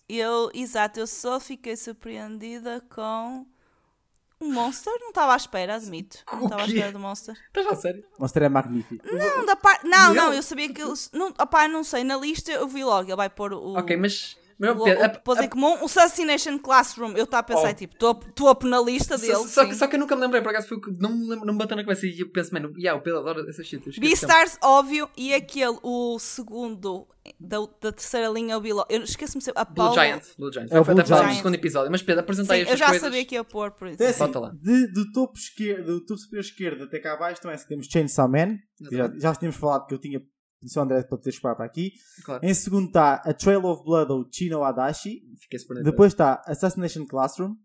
Eu, exato, eu só fiquei surpreendida com. Um Monster? Não estava à espera, admito. Não estava à espera do Monster. Estás a sério? Monster é magnífico. Não, da par... não, Não. não, eu sabia que. Ele... Não, opá, não sei, na lista eu vi logo, ele vai pôr o. Ok, mas. O, o, a- pôs em a- comum o Assassination Classroom. Eu estava a pensar, Oh. tipo, top na lista dele. só, só, que, só que eu nunca me lembrei, por acaso foi o que não me, lembro- não me bateu na cabeça e eu penso, mano, yeah, o Pedro adora essa shit. eu esqueci sempre. Beastars, óbvio, e aquele, o segundo da, da terceira linha, eu vi logo. Eu esqueço-me sempre. A Blue Paula. Giant. Blue Giant. É o Blue no Giant. segundo episódio. Mas Pedro, apresenta Sim, aí eu estas já coisas. sabia que ia pôr, por isso. Então assim, Bota lá. de, do, topo esquerdo, do topo superior esquerdo até cá abaixo, também temos Chainsaw Man. já, já tínhamos falado que eu tinha disse ao André para ter esperar para aqui. Claro. Em segundo está A Trail of Blood ou Chino Adachi. Depois está Assassination Classroom.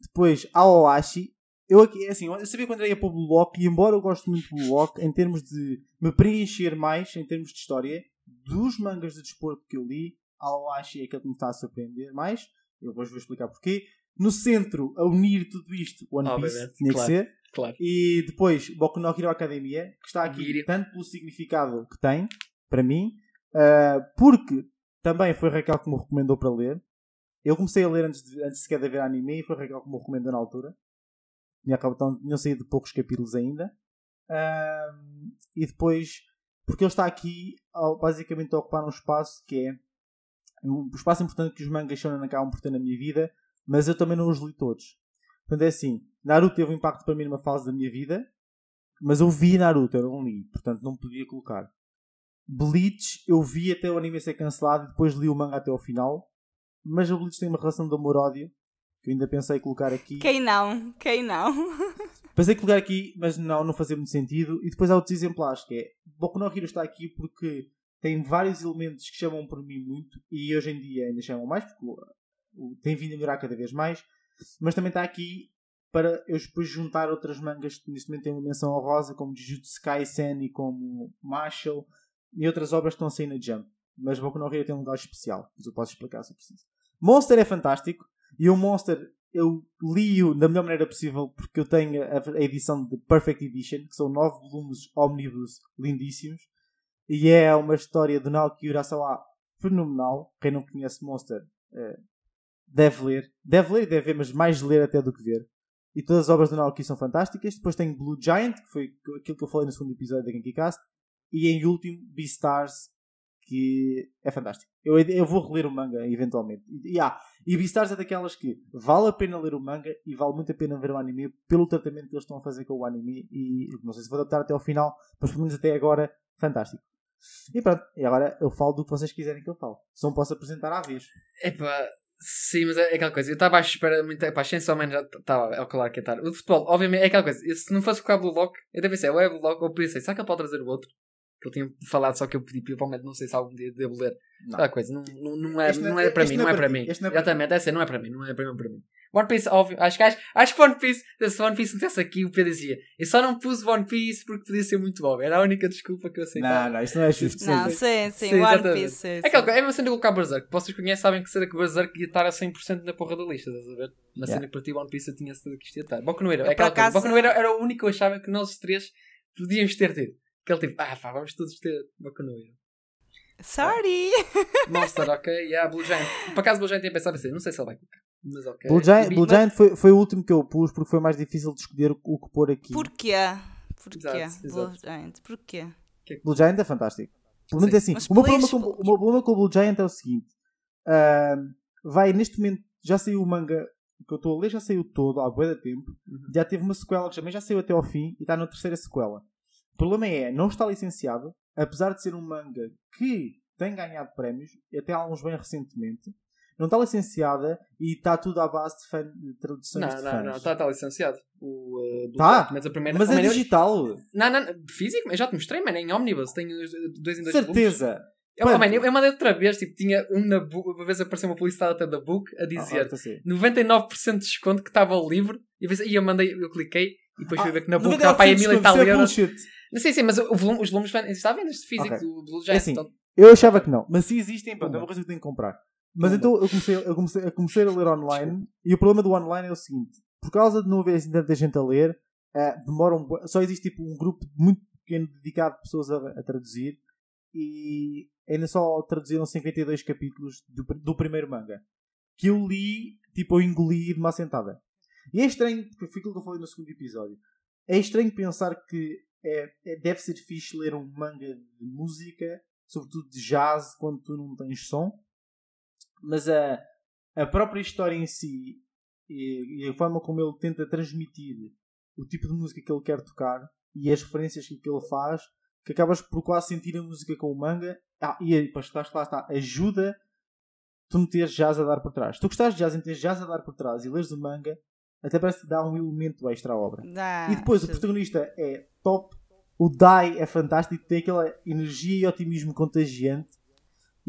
Depois Aoashi. Eu aqui, é assim, eu sabia quando ia para o Blue Lock e embora eu goste muito do Blue Lock, em termos de me preencher mais, em termos de história, dos mangas de desporto que eu li, Aoashi é aquele que me está a surpreender mais. Eu depois vou explicar porquê. No centro, a unir tudo isto, One Piece, Obviamente, tinha claro. que ser. Claro. E depois Boku no Hero Academia, que está aqui tanto pelo significado que tem, para mim, ah, porque também foi Raquel que me recomendou para ler. Eu comecei a ler antes, de, antes sequer de ver anime e foi Raquel que me recomendou na altura. Tinha, então, tinham saído poucos capítulos ainda. Ah, e depois, porque ele está aqui ao- basicamente a ocupar um espaço que é um espaço importante que os mangas shonen acabam por ter na minha vida, mas eu também não os li todos. Portanto, é assim: Naruto teve um impacto para mim numa fase da minha vida, mas eu vi Naruto, eu não li, portanto não podia colocar. Bleach, eu vi até o anime ser cancelado e depois li o manga até ao final, mas o Bleach tem uma relação de amor-ódio que eu ainda pensei colocar aqui. Quem não? Quem não? Pensei colocar aqui, mas não, não fazia muito sentido. E depois há outros exemplares, que é Boku no Hero está aqui porque tem vários elementos que chamam por mim muito e hoje em dia ainda chamam mais, porque tem vindo a melhorar cada vez mais. Mas também está aqui para eu depois juntar outras mangas que neste momento têm uma menção honrosa, como Jujutsu Kaisen e como Marshall e outras obras que estão a sair na Jump. Mas Boku no Hero tem um lugar especial, mas eu posso explicar se eu preciso. Monster é fantástico e o Monster eu li-o da melhor maneira possível porque eu tenho a, a edição de Perfect Edition, que são nove volumes omnibus lindíssimos. E é uma história de Naoki Urasawa fenomenal. Quem não conhece Monster eh, deve ler. Deve ler e deve ver, mas mais ler até do que ver. E todas as obras do Naoki são fantásticas. Depois tem Blue Giant, que foi aquilo que eu falei no segundo episódio da Genki Cast. E em último, Beastars, que é fantástico. Eu, eu vou reler o manga eventualmente. E, e, ah, e Beastars é daquelas que vale a pena ler o manga e vale muito a pena ver o anime pelo tratamento que eles estão a fazer com o anime. E não sei se vou adaptar até ao final, mas pelo menos até agora, fantástico. E pronto, e agora eu falo do que vocês quiserem que eu fale. Se não posso apresentar à vez. Epá, sim, mas é aquela coisa. Eu estava à espera muito. Epá, Chainsaw Man já estava. É o claro que é. O futebol, obviamente, é aquela coisa. Eu, se não fosse com a Blue Lock, eu deve ser ou é Blue Lock ou pensei, será que ele pode trazer o outro? Que ele tinha falado, só que eu pedi principalmente, não sei se algum dia devo ler. Não. Aquela coisa, não, não, não, é, Este não não- é para mim, não é é para mim. este não é para Exatamente, essa não é para mim, não é para mim. One Piece, óbvio, acho que, acho, acho que One Piece, se One Piece não tivesse aqui, o Pedro dizia, eu só não pus One Piece porque podia ser muito óbvio. Era a única desculpa que eu aceitava. Não, não, isto não é justo. Não, sim, sim, Sim, One. Piece. sim, É sim. aquela é uma cena de colocar Berserk. Vocês conhecem, sabem que será que Berserk ia estar a 100% na porra da lista, estás a ver? Uma Yeah. cena que para ti One Piece eu tinha certeza que isto ia estar. Boku no Hero, é aquela coisa. Boku no Hero era o único que eu achava que nós três podíamos ter tido. Que ele tipo, ah pá, vamos todos ter Boku no Hero. Sorry! Monster, ok, yeah, Blue Giant. Por acaso Blue Giant tinha pensado assim, não sei se ele vai colocar. Mas ok. Blue Giant, Blue mas- Giant foi, foi o último que eu pus porque foi mais difícil de escolher o, que pôr aqui. Porquê? Porquê? Exato, Blue exato. Giant, porquê? Blue Giant é fantástico. Pelo menos é assim. Mas O meu, problema com, o meu problema com o Blue Giant é o seguinte: Ahm, vai neste momento, já saiu o manga que eu estou a ler, já saiu todo há de tempo. Uhum. Já teve uma sequela que também já saiu até ao fim e está na terceira sequela. O problema é, não está licenciado, apesar de ser um manga que tem ganhado prémios, até alguns bem recentemente. Não está licenciada e está tudo à base de, fan, de traduções Não, de não, fãs. não, está tá licenciado. O, uh, Tá, mas a primeira. Mas a é digital. Não, não, físico, eu já te mostrei, mano, é em Omnibus, tenho dois em dois volumes. Certeza. Eu, Quanto? mano, eu, eu mandei outra vez, tipo, tinha um na book, uma vez apareceu uma publicidade até da book a Ah, dizer ah, tá certo. 99% de desconto que estava livre e, eu pensei- e eu mandei, eu cliquei e depois fui Ah, ver que na book 99% estava aí a mil e tal é euros. Não sei, sim, mas o volume, os volumes está vender este físico Ok. do Blue É Giant. assim, então- Eu achava que não, mas se existem, pronto, é uma coisa que tenho que comprar. Mas então eu comecei, eu, comecei, eu comecei a ler online e o problema do online é o seguinte: por causa de não haver assim tanta gente a ler, eh, demoram, bué- só existe tipo um grupo muito pequeno dedicado de pessoas a, a traduzir e ainda só traduziram 52 capítulos do, do primeiro manga que eu li, tipo, eu engoli de uma sentada. E é estranho, porque foi aquilo que eu falei no segundo episódio. É estranho pensar que é, é- deve ser fixe ler um manga de música, sobretudo de jazz, quando tu não tens som. Mas a, a própria história em si e, e a forma como ele tenta transmitir o tipo de música que ele quer tocar e as referências que ele faz, que acabas por quase sentir a música com o manga. Ah, e aí, depois lá está, ajuda tu meter jazz a dar por trás. Se tu gostares de jazz meteres jazz a dar por trás e leres o manga, até parece que dá um elemento extra à obra. Dá, E depois o protagonista é top, o Dai é fantástico, tem aquela energia e otimismo contagiante.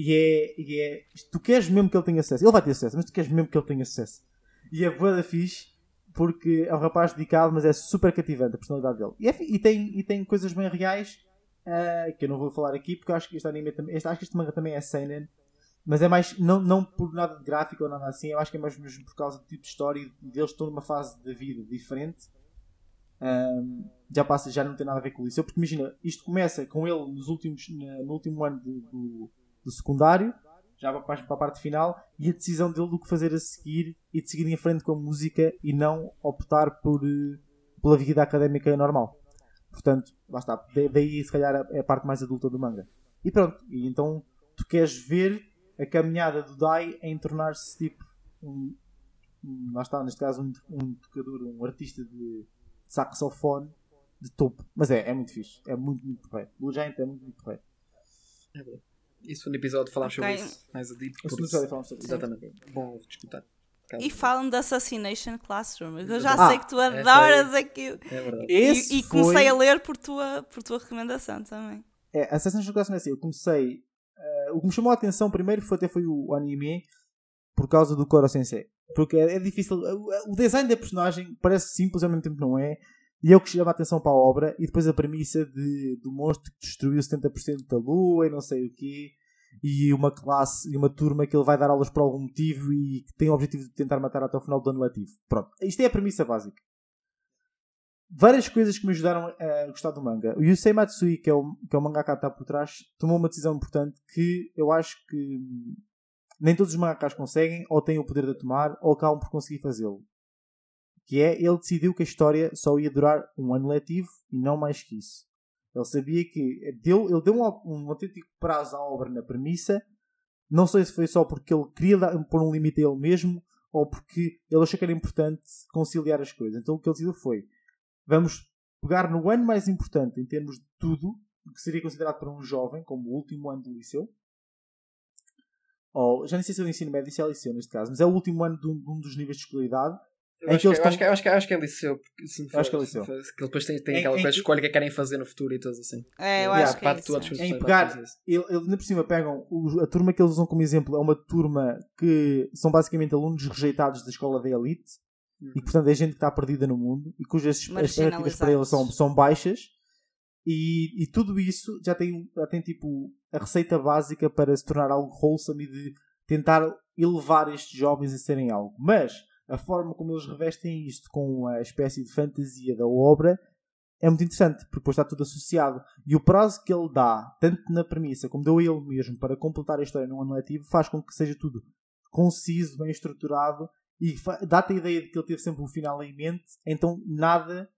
E é, e é. Tu queres mesmo que ele tenha sucesso. Ele vai ter sucesso, mas tu queres mesmo que ele tenha sucesso. E é boa da fixe, porque é um rapaz dedicado, mas é super cativante a personalidade dele. E, é e tem, e tem coisas bem reais ah, que eu não vou falar aqui, porque eu acho que este anime também. Este, acho que este manga também é Seinen. Mas é mais, não, não por nada de gráfico ou nada assim, eu acho que é mais mesmo por causa do tipo de história e deles estão numa fase da vida diferente. Um, já passa, já não tem nada a ver com isso. Porque imagina, isto começa com ele nos últimos, no último ano do, do, do secundário, já para, a parte final, e a decisão dele do que fazer a seguir e de seguir em frente com a música e não optar por, eh, pela vida académica normal. Portanto, lá está. Da- Daí, se calhar, é a parte mais adulta do manga. E pronto. E então, tu queres ver a caminhada do Dai em tornar-se tipo um, lá está, neste caso, um, um tocador, um artista de saxofone de topo. Mas é, é muito fixe. É muito, muito porreiro. Blue Giant é muito, muito porreiro. Isso foi no episódio falar Ok. sobre isso. Mais a deep. Isso. sei falar sobre isso. Exatamente. Bom escutar. E falam de Assassination Classroom. Eu já Ah, sei que tu essa adoras aquilo. É verdade. Esse E, e foi... comecei a ler por tua, por tua recomendação também. É, Assassin's Creed é assim, eu comecei. eh, o que me chamou a atenção primeiro foi até foi o anime por causa do Koro Sensei. Porque é, é difícil. O, o design da personagem parece simples ao mesmo tempo não é. E é o que chama a atenção para a obra. E depois a premissa de, do monstro que destruiu 70% da lua e não sei o quê. e uma classe e uma turma que ele vai dar aulas por algum motivo e que tem o objetivo de tentar matar até o final do ano letivo. Pronto, isto é a premissa básica. Várias coisas que me ajudaram a gostar do manga. O Yusei Matsui, que é o, que é o mangaka que está por trás, tomou uma decisão importante que eu acho que nem todos os mangakas conseguem, ou têm o poder de tomar, ou acabam por conseguir fazê-lo. Que é, ele decidiu que a história só ia durar um ano letivo e não mais que isso. Ele sabia que deu, ele deu um, um autêntico prazo à obra na premissa. Não sei se foi só porque ele queria dar, pôr um limite a ele mesmo ou porque ele achou que era importante conciliar as coisas. Então o que ele decidiu foi: vamos pegar no ano mais importante em termos de tudo, que seria considerado para um jovem, como o último ano do liceu. Ou, já nem sei se é o ensino médio, se é liceu neste caso, mas é o último ano de um, de um dos níveis de escolaridade eu acho, que, eu, acho que, eu, acho que, acho que é liceu, porque se for, acho que é liceu. For, que depois tem, tem aquela em, coisa de escolha que querem fazer no futuro e tudo assim. É, eu acho que é isso. É. Em pegar, ele, ele, por cima pegam a turma que eles usam como exemplo, é uma turma que são basicamente alunos rejeitados da escola da elite uhum. e portanto é gente que está perdida no mundo e cujas expectativas para eles são, são baixas e, e tudo isso já tem, já tem tipo a receita básica para se tornar algo wholesome e de tentar elevar estes jovens a serem algo. Mas a forma como eles revestem isto com a espécie de fantasia da obra é muito interessante, porque depois está tudo associado. E o prazo que ele dá, tanto na premissa como deu ele mesmo, para completar a história num ano letivo, faz com que seja tudo conciso, bem estruturado e dá-te a ideia de que ele teve sempre um final em mente, então nada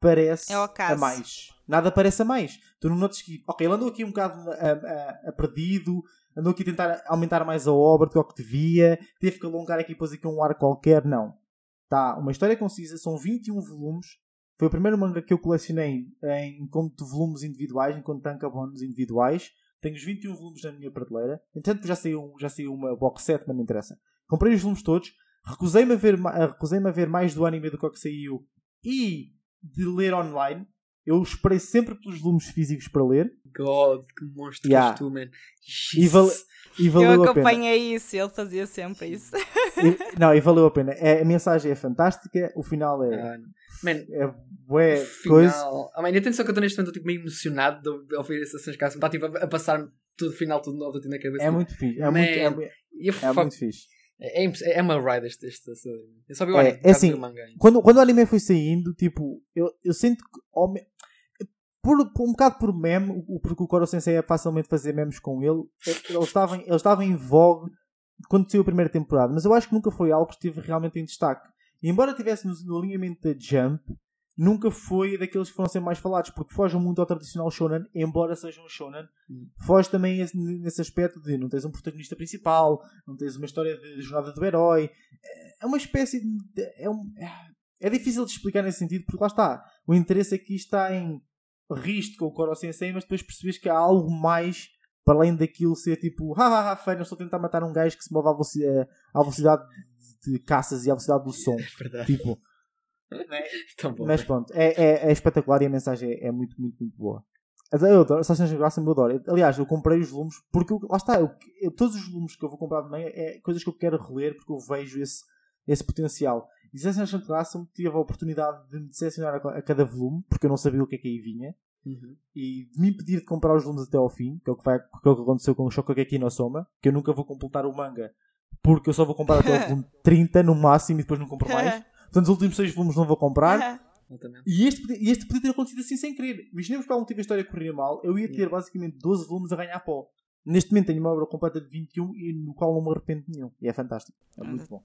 parece é a mais. Nada parece a mais. Tu não notas que, ok, ele andou aqui um bocado a, a, a perdido, andou aqui a tentar aumentar mais a obra do que devia, teve que alongar aqui depois aqui um ar qualquer. Não. Tá, uma história concisa, são 21 volumes. Foi o primeiro manga que eu colecionei em conto de volumes individuais, em conto de tankabons individuais. Tenho os 21 volumes na minha prateleira. Entretanto, já saiu, já saiu uma box set, mas não interessa. Comprei os volumes todos. Recusei-me a, ver, recusei a ver mais do anime do que, que saiu e de ler online. Eu esperei sempre pelos volumes físicos para ler. God, que monstro yeah. tu, man. E, val e valeu Eu acompanhei isso, ele fazia sempre isso. E, não, e valeu a pena. É, a mensagem é fantástica, o final é. Ah, man, é bué coisa. Oh, man, atenção que eu estou neste momento tipo, meio emocionado de, de ouvir essas casas. Está tipo, a, a passar tudo final, tudo novo na cabeça. É muito fixe. É, muito, é, é muito fixe. É, é, é uma ride este, este, este, Eu só vi o anime, é, é assim, quando, quando o anime foi saindo, tipo, eu, eu sinto que por, por, um bocado por meme, porque o Koro Sensei é facilmente fazer memes com ele, ele estava, ele estava em vogue quando saiu a primeira temporada, mas eu acho que nunca foi algo que estive realmente em destaque. E embora estivesse no, no alinhamento da Jump, nunca foi daqueles que foram ser mais falados, porque foge muito ao tradicional shonen, embora seja um shonen, hum. foge também esse, nesse aspecto de não tens um protagonista principal, não tens uma história de jornada do herói. É uma espécie de. É, um, é difícil de explicar nesse sentido, porque lá está. O interesse aqui está em riste com o Koro Sensei, mas depois percebes que há algo mais para além daquilo ser tipo, hahaha, fã, eu estou a tentar matar um gajo que se move à velocidade, à velocidade de caças e à velocidade do som. É verdade. Tipo, mas pronto, é, é, é, espetacular e a mensagem é, é muito, muito, muito boa. Eu adoro, Assassin's Creed eu adoro. Aliás, eu comprei os volumes porque, lá está, eu, eu, todos os volumes que eu vou comprar de meia é coisas que eu quero reler porque eu vejo esse, esse potencial. E Assassin's Creed Classroom tive a oportunidade de me decepcionar a, a, cada volume porque eu não sabia o que é que aí vinha. Uhum. E de me impedir de comprar os volumes até ao fim, que é o que, vai, que, é o que aconteceu com o Shokugeki no Soma, que eu nunca vou completar o manga porque eu só vou comprar até o volume 30 no máximo e depois não compro mais. Portanto, os últimos 6 volumes não vou comprar. E este, e este podia ter acontecido assim sem querer. Imaginemos que algum tipo a história corria mal, eu ia ter basicamente 12 volumes a ganhar pó. Neste momento tenho uma obra completa de 21 e no qual não me arrependo nenhum. E é fantástico. É muito bom.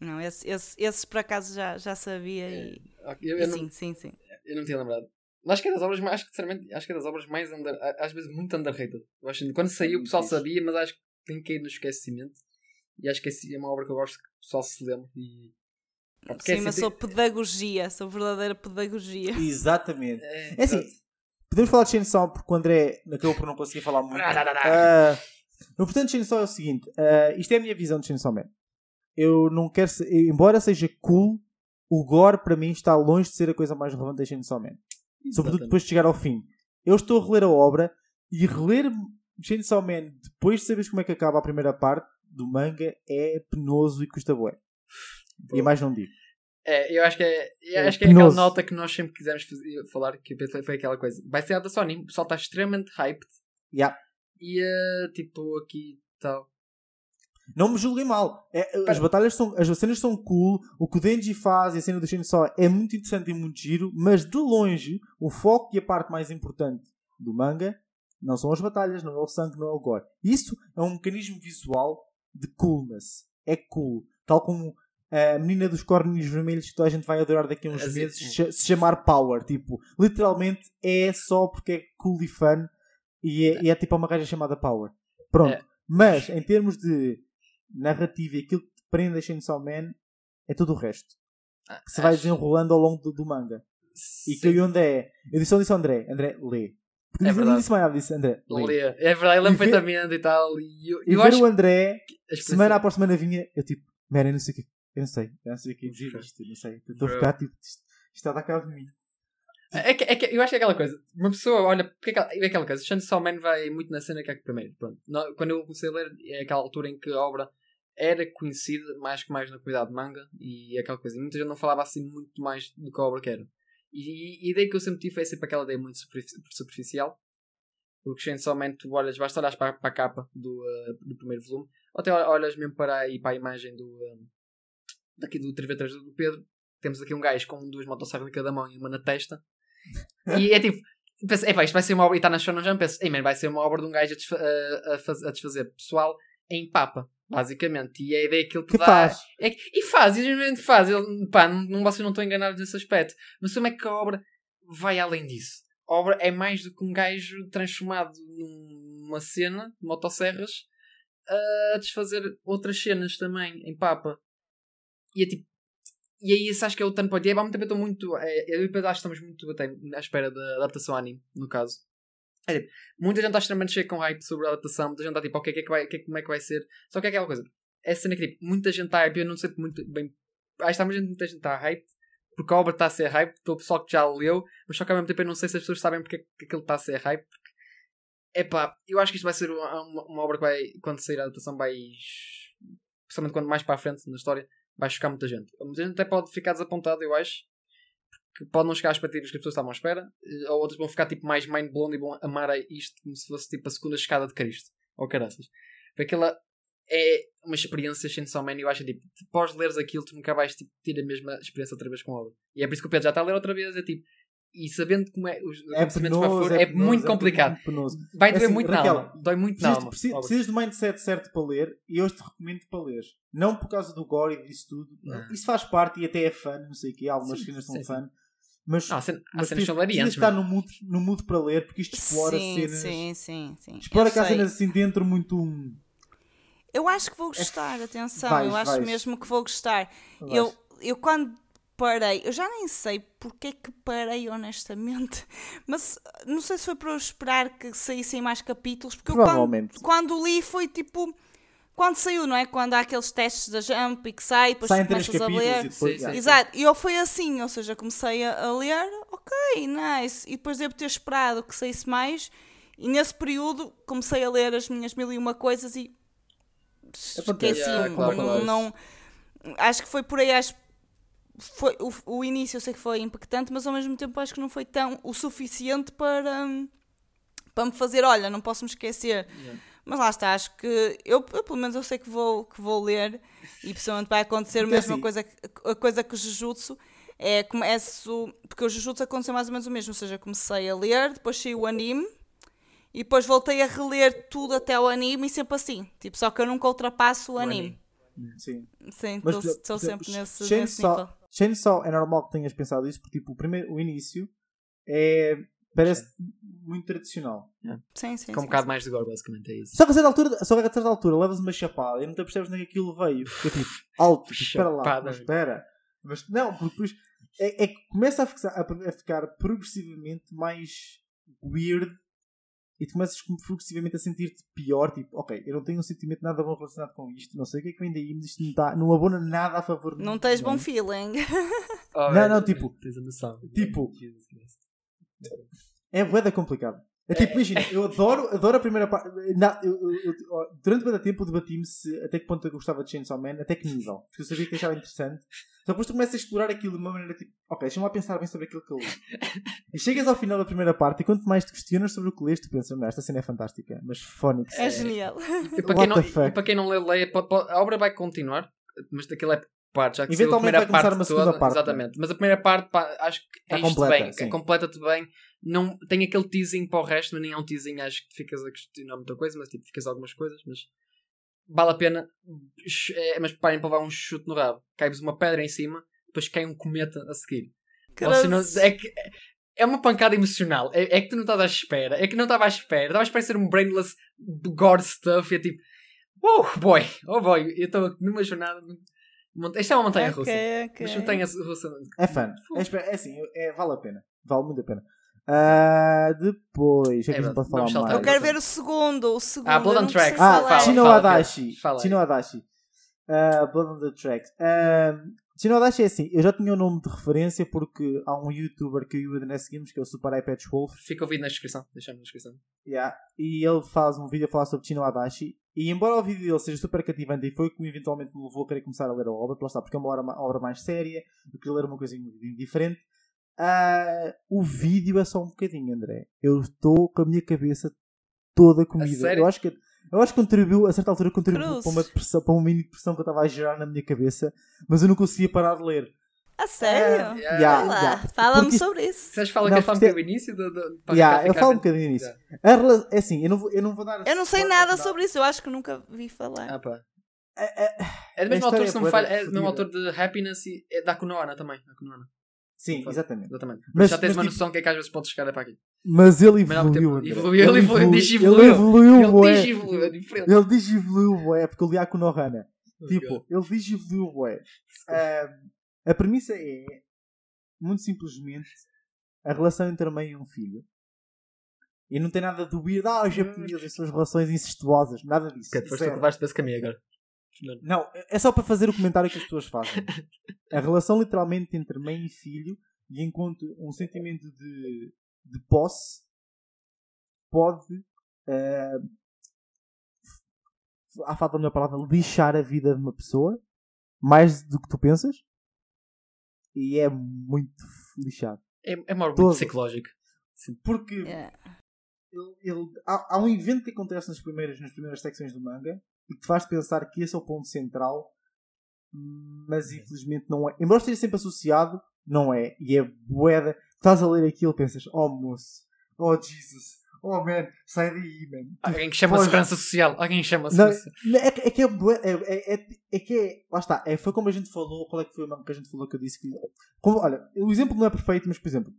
Não, esse, esse, esses por acaso já, já sabia e. É, eu, eu sim, não, sim, sim. Eu não tinha lembrado. Acho que é das obras mais, acho que, sinceramente, acho que é das obras mais under, às vezes muito underrated. Eu acho que quando saiu o pessoal sabia, mas acho que tem que ir no esquecimento. E acho que é uma obra que eu gosto que o pessoal se lembre. E... Sim, é mas assim, sou pedagogia, sou verdadeira pedagogia. Exatamente. É, é assim, podemos falar de Chainsaw porque o André acabou por não conseguir falar muito. uh, o importante de Chainsaw é o seguinte: uh, isto é a minha visão de Chainsaw Man eu não quero ser, embora seja cool, o gore para mim está longe de ser a coisa mais relevante da Chainsaw Man. Exatamente. Sobretudo depois de chegar ao fim. Eu estou a reler a obra e reler Chainsaw Man depois de saberes como é que acaba a primeira parte do manga é penoso e custa bué. E mais não digo. É, eu acho que é, eu é acho que é aquela nota que nós sempre quisemos fazer, falar, que foi aquela coisa. Vai ser a da Sony, o pessoal está extremamente hyped. Yeah. E uh, tipo, aqui tal. Não me julguem mal. É, as batalhas são. As cenas são cool. O que o Denji faz e a cena do Chainsaw é muito interessante e muito giro. Mas de longe, o foco e a parte mais importante do manga não são as batalhas, não é o sangue, não é o gore. Isso é um mecanismo visual de coolness. É cool. Tal como a menina dos corninhos vermelhos que toda a gente vai adorar daqui a uns meses se chamar Power. Tipo, literalmente é só porque é cool e fun e é, e é tipo uma gaja chamada Power. Pronto. É. Mas em termos de narrativa e aquilo que te prende a Chainsaw Man é tudo o resto. Ah, Que se vai acho- desenrolando ao longo do, do manga. E que eu e o André, eu disse, só disse ao André, André, lê. Porque É eu não disse mais nada, disse André, lê. Lê. É verdade, ele E ver- perfeitamente e tal. E eu, E eu ver acho o André, semana após semana vinha, eu tipo, eu não sei o que, eu não sei, eu não sei o que dizer isto, eu não sei. Eu Estou a ficar tipo, isto, isto está a dar cabo de mim. É que, é que eu acho que é aquela coisa. Uma pessoa olha. Porque é aquela, é aquela coisa. Chainsaw Man vai muito na cena que é que primeiro. Pronto. Não- quando eu comecei a ler, é aquela altura em que a obra era conhecida mais que mais na qualidade de manga e aquela coisa. Muita gente não falava assim muito mais do que a obra que era. E, e a ideia que eu sempre tive foi sempre aquela ideia muito superfici- superficial. Porque Man, tu olhas, basta olhar para, para a capa do, eh, do primeiro volume, ou até olhas mesmo para, aí, para a imagem do, eh, daqui do 3v3 do Pedro. Temos aqui um gajo com duas motosserras em cada mão e uma na testa. E é tipo, pensa, epá, isto vai ser uma obra, e está na Shonen Jump, pensa, ei man, vai ser uma obra de um gajo a, desfa- a- a a desfazer pessoal em papa, basicamente. E a ideia que ele te Que dá. faz? É que- e faz, e geralmente faz. Ele, pá, não, vocês não estão enganados nesse aspecto. Mas como é que a obra vai além disso? A obra é mais do que um gajo transformado numa cena de motosserras a desfazer outras cenas também em papa. E é tipo. E aí, isso acho que é o turn point. E aí, tempo, eu estou muito. É, eu e o Pedro acho que estamos muito até, à espera da adaptação anime, no caso. É, tipo, muita gente está extremamente cheia com hype sobre a adaptação. Muita gente está tipo, ok, que é que vai, que é- como é que vai ser? Só que é aquela coisa. Essa cena que tipo, muita gente está hype. Eu não sei muito bem. Acho que está muita gente, está hype. Porque a obra está a ser hype. O pessoal que já leu. Mas só que ao mesmo tempo eu não sei se as pessoas sabem porque é que aquilo está a ser hype. Porque, epá, eu acho que isto vai ser uma, uma, obra que vai, quando sair a adaptação, vai. Principalmente quando mais para a frente na história, vai chocar muita gente. Muita gente até pode ficar desapontada, eu acho. Que pode não chegar às expectativas que as pessoas estavam à espera. eh, Ou outras vão ficar tipo mais mind blown e vão amar isto como se fosse tipo a segunda chegada de Cristo. Ou caraças. Porque aquela é uma experiência Chainsaw Man e eu acho tipo, após leres aquilo, tu nunca vais tipo, ter a mesma experiência outra vez com a obra. E é por isso que o Pedro já está a ler outra vez. É tipo, e sabendo como é os É acontecimentos para fora, é, penoso, muito complicado. muito penoso. Vai É doer assim, muito Raquel, na. Dói muito na Precisas, alma. precisas, precisas do mindset certo para ler e eu te recomendo para ler. Não por causa do gore e disso tudo. Não. Isso faz parte e até é fã, não sei o quê. Algumas cenas são sim. fã. Mas, Não, há mas cenas são variantes. estar mas- no mood, no mood para ler porque isto explora sim, cenas. sim, sim, sim. Explora cá cenas assim dentro muito. Eu acho que vou gostar, atenção, Vais, eu acho vais. mesmo que vou gostar. vais. Eu, eu quando parei, eu já nem sei porque é que parei, honestamente, mas não sei se foi para eu esperar que saíssem mais capítulos, porque eu quando, quando li foi tipo. Quando saiu, não é? Quando há aqueles testes da Jump e que sai, depois Saem começas a ler. e depois. Sim, sim. Exato, e eu fui assim, ou seja, comecei a, a ler, ok, nice, e depois devo ter esperado que saísse mais, e nesse período comecei a ler as minhas mil e uma coisas e esqueci-me, é, claro, não, não- acho que foi por aí, acho foi, o, o início eu sei que foi impactante, mas ao mesmo tempo acho que não foi tão o suficiente para, para me fazer, olha, não posso me esquecer. Yeah. Mas lá está, acho que eu, eu, pelo menos eu sei que vou, que vou ler e possivelmente vai acontecer a Porque mesma assim- coisa, que- a coisa que o Jujutsu. É, começo, porque o Jujutsu aconteceu mais ou menos o mesmo, ou seja, comecei a ler, depois saiu o anime e depois voltei a reler tudo até o anime e sempre assim, tipo, só que eu nunca ultrapasso o, O anime. Sim. Sim, estou sempre nesse, nesse nível. Chainsaw é normal que tenhas pensado isso, porque tipo, o, primeiro, o início é, parece muito tradicional. Sim, sim, Com um sim, bocado sim. mais de gore, basicamente, é isso. Só que a certa altura, só que a certa altura levas uma chapada e não te percebes nem que aquilo veio. Porque tipo, alto, tipo, espera lá, mas espera. Mas não, porque depois é, é que começa a ficar, a, a ficar progressivamente mais weird e tu começas progressivamente a sentir-te pior. Tipo, ok, eu não tenho um sentimento nada bom relacionado com isto, não sei o que é que vem daí, mas isto não, está, não abona nada a favor de Não tens bom é? feeling. Oh, Não, é, não, tipo- Tens a noção. tipo- Jesus Christ. É boeda complicado. É tipo, imagina, eu adoro, adoro a primeira parte. Na- eu- eu- eu- durante muito tempo debatimos se até que ponto eu gostava de Chainsaw Man, até que nível. Porque eu sabia que achava interessante. Só depois tu começas a explorar aquilo de uma maneira tipo, ok, deixa-me lá pensar bem sobre aquilo que eu li. E chegas ao final da primeira parte e quanto mais te questionas sobre o que leste, tu pensas, não, esta cena é fantástica, mas Phonics. É genial. E para, What quem não, the e para quem não lê, leia, a obra vai continuar, mas daquilo é parte, já que Eventualmente primeira vai começar uma segunda toda, parte. Exatamente. Mas a primeira parte, pá, acho que Está é isto completa, bem, sim. é completa-te bem. Não, tem aquele teasing para o resto, mas nem é um teasing, acho que ficas a questionar muita coisa, mas tipo, ficas algumas coisas, mas vale a pena. É, mas preparem para levar um chute no rabo. Cai-vos uma pedra em cima, depois cai um cometa a seguir. Ou se não- Gross. é que é uma pancada emocional. É, é que tu não estás à espera. É que não estava à espera. Estava à espera de ser um brainless gore stuff. E é tipo, oh boy, oh boy, eu estou numa jornada. Isto é uma montanha russa. Ok, ok. Mas montanha russa. É fã. É, espe- é assim, é, vale a pena. Vale muito a pena. Ah, depois, é que É, a gente pode falar mais? Eu quero ver o segundo. O segundo. Ah, Blood on Tracks. Ah, Chino fala, Adachi. Chino Adachi. Ah, Blood on the Tracks. Ah, Chino Adachi é assim, eu já tinha o nome de referência porque há um youtuber que eu e o Adnet seguimos que é o Super iPad Wolf. Fica o vídeo na descrição. Deixamos na descrição. Yeah. E ele faz um vídeo a falar sobre Chino Adachi. E embora o vídeo dele seja super cativante e foi o que me eventualmente me levou a querer começar a ler a obra, lá está, porque é uma obra, ma- obra mais séria, eu queria ler uma coisa diferente. Ah, o vídeo é só um bocadinho, André. Eu estou com a minha cabeça toda comida. sério? Eu acho que eu acho que contribuiu, a certa altura contribuiu para uma, depressão, para uma mini depressão que eu estava a gerar na minha cabeça, mas eu não conseguia parar de ler. A sério? Yeah. Yeah, Olá, yeah. Fala-me Porque- sobre isso. Vocês falam Não, que falar um porque- bocadinho no início? Do, do, para Yeah, ficar- eu falo um bocadinho nisso. Rela- é assim, eu não vou, eu não vou dar. Eu não sei nada não. sobre isso. Eu acho que nunca vi falar. Ah, pá. É, é, É do mesmo autor, se não é me falha, é do mesmo autor de Happiness e é da Kunoana também. Da Kunoana. sim, exatamente. Exatamente. Mas- já tens mas uma tipo- noção que é que às vezes pode chegar para aqui. Mas ele Mas há muito evoluiu. tempo- André. evoluiu, ele evoluiu. Ele evoluiu, Ele digivoluiu, é. Ele digivoluiu, porque eu li a Kunohana. Tipo, ele digivoluiu, bué. Ahm, a premissa é, muito simplesmente, a relação entre a mãe e um filho. E não tem nada de weird. Ah, os japoneses e suas relações incestuosas. Nada disso. Ok, depois tu levaste para esse caminho agora. Não, é só para fazer o comentário que as pessoas fazem. A relação literalmente entre mãe e filho e enquanto um sentimento de, de posse pode eh, há falta da minha palavra lixar a vida de uma pessoa mais do que tu pensas e é muito lixado É, é uma muito psicológico. porque Yeah. ele, ele- há, há um evento que acontece nas primeiras, nas primeiras secções do manga e que te faz pensar que esse é o ponto central, mas infelizmente não é. Embora esteja sempre associado, não é. E é boeda. Estás a ler aquilo pensas: Oh moço, oh Jesus, oh man, sai daí, man. Alguém que chama Foge. segurança social. Alguém que chama segurança social. não, é, que- é que é, é, é, é, é que é. Lá está. É, foi como a gente falou. Qual é que foi o manga que a gente falou que eu disse que. Como, olha, o exemplo não é perfeito, mas por exemplo,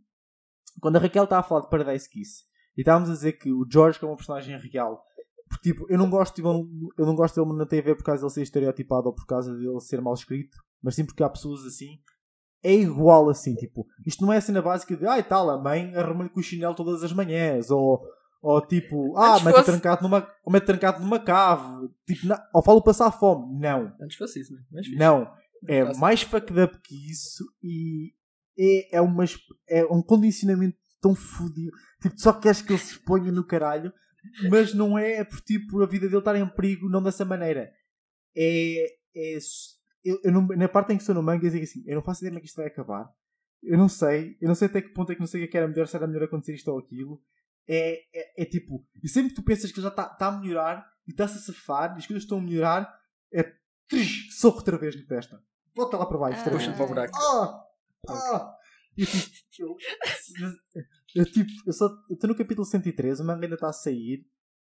quando a Raquel estava a falar de Paradise Kiss e estávamos a dizer que o George, que é uma personagem real, porque tipo, eu não gosto, tipo, eu não gosto dele na TV por causa dele ser estereotipado ou por causa dele ser mal escrito, mas sim porque há pessoas assim. É igual assim, tipo, isto não é a cena básica de ai tal, a mãe arruma-lhe com o chinelo todas as manhãs, ou, ou tipo, ah, mete fosse- trancado numa, ou mete trancado numa cave, tipo, na- ou falo passar fome. Não, Antes fosse isso, né? Mas fixe. não. É Fácil. mais fucked up que isso e é, é, uma, esp- é um condicionamento tão fodido. Tipo, só queres que ele se exponha no caralho, mas não é por tipo a vida dele estar em perigo, não dessa maneira. É. é eu, eu não- na parte em que estou no manga, eu digo assim: eu não faço ideia como é que isto vai acabar. Eu não sei, eu não sei até que ponto é que não sei o que era melhor, se era melhor acontecer isto ou aquilo. É, é, é tipo, e sempre que tu pensas que já está tá a melhorar e está-se a safar e as coisas estão a melhorar, é trish, soco outra vez na testa. Volta lá para baixo, outra vez. Puxa-te para o buraco. Ah! Ah! Eu, tipo, eu, eu, tipo, eu só estou no capítulo 113, o manga ainda está a sair,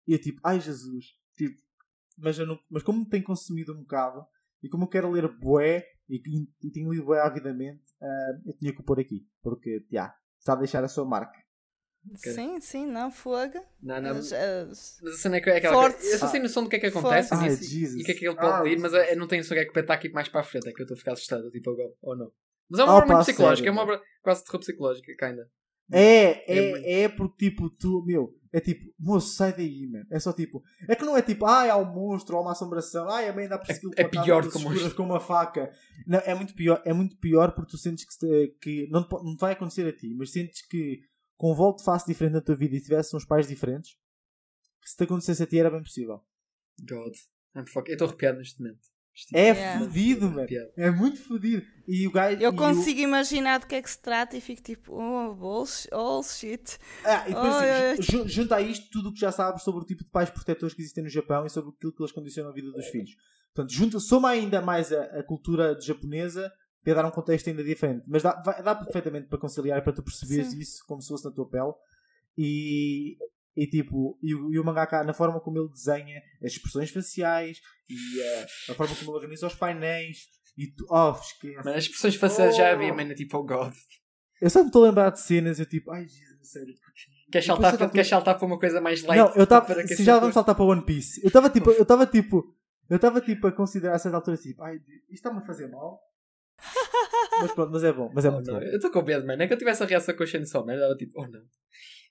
e eu tipo, ai Jesus, tipo, mas, eu não, mas como me tem consumido um bocado, e como eu quero ler bué, e, e, e tenho lido bué avidamente, ah, eu tinha que o pôr aqui, porque, já, está a deixar a sua marca. Ok. Sim, sim, não, fogo. Não, não. As- as- Mas a cena é que- é aquela Forte. Eu só sei noção do que é que acontece Ai, e- o que é que ele pode Ah, vir, mas eu não tenho noção do que é que está aqui mais para a frente. É que eu estou a ficar assustado, tipo, agora, ou não. Mas é uma Ah, obra muito psicológica, sério, é uma obra quase de terror psicológica, kinda. É, É é, é, porque tipo, tu, meu, é tipo, moço, sai daí, man. É só tipo, é que não é tipo, ai, há um monstro, há uma assombração, ai, a mãe dá persegui-lo É casa pior que escuras com uma faca. Não, é muito pior, é muito pior porque tu sentes que, que não, não vai acontecer a ti, mas sentes que com um volto face diferente na tua vida e tivesse uns pais diferentes, se te acontecesse a ti era bem possível. God. I'm fuck... Eu estou arrepiado neste momento. É Yeah. fodido, mano. É muito fodido. E o gajo. Eu o- consigo imaginar de que é que se trata e fico tipo, oh, bullshit. Oh, shit. Ah, e depois, assim, ju- junta a isto tudo o que já sabes sobre o tipo de pais protetores que existem no Japão e sobre aquilo que eles condicionam a vida dos filhos. Portanto, junta, soma ainda mais a, a cultura japonesa para dar um contexto ainda diferente. Mas dá, vai- dá perfeitamente para conciliar para tu perceberes Sim. isso como se fosse na tua pele. E, e tipo, e o, e o mangaka, na forma como ele desenha as expressões faciais e eh, a forma como ele organiza os painéis e tu, oh, esquece. Mano, as expressões faciais já Oh. havia, mano, tipo, oh God. Eu só me estou a lembrar de cenas, eu tipo, ai Jesus, sério. Queres Depois saltar, para, queres saltar para uma coisa mais light? Não, eu estava. Se já vamos coisa? saltar para One Piece. Eu estava tipo, eu estava tipo, eu estava tipo a considerar a certa altura tipo, ai, isto está-me a fazer mal. mas pronto, mas é bom, mas é Oh, muito não, bom. Eu estou com medo, mano. É que eu tivesse a reação com o Chainsaw Man, eu dava tipo, oh não.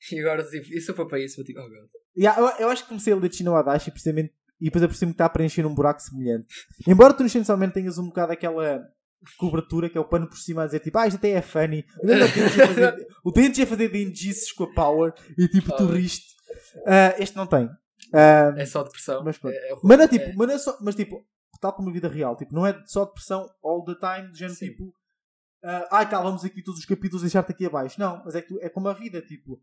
E agora, tipo, eu for para isso, eu tipo, oh God. Yeah, eu, eu acho que comecei a ler Chino Adachi precisamente e depois apercebi-me que está a preencher um buraco semelhante. Embora tu Man tenhas um bocado aquela cobertura que é o pano por cima a dizer tipo, ah, isto até é funny. O Denji ia fazer- denjices com a power e tipo, tu Oh. riste. Ah, este não tem. Ah, É só depressão. Mas pronto. é, é Mas não é tipo, é- mas, não é só, mas tipo, tal como a vida real, tipo, não é só depressão all the time, de género Sim. tipo, ah, ai cá, vamos aqui todos os capítulos deixar-te aqui abaixo. Não, mas é que tu- é como a vida, tipo,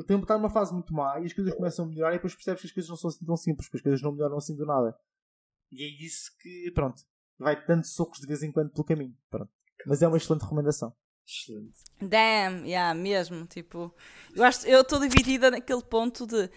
o tempo está numa fase muito má e as coisas começam a melhorar e depois percebes que as coisas não são assim tão simples, porque as coisas não melhoram assim do nada. E é isso que, pronto, vai dando socos de vez em quando pelo caminho. Pronto. Mas é uma excelente recomendação. Excelente. Damn, yeah, mesmo. Tipo, eu acho eu estou dividida naquele ponto de.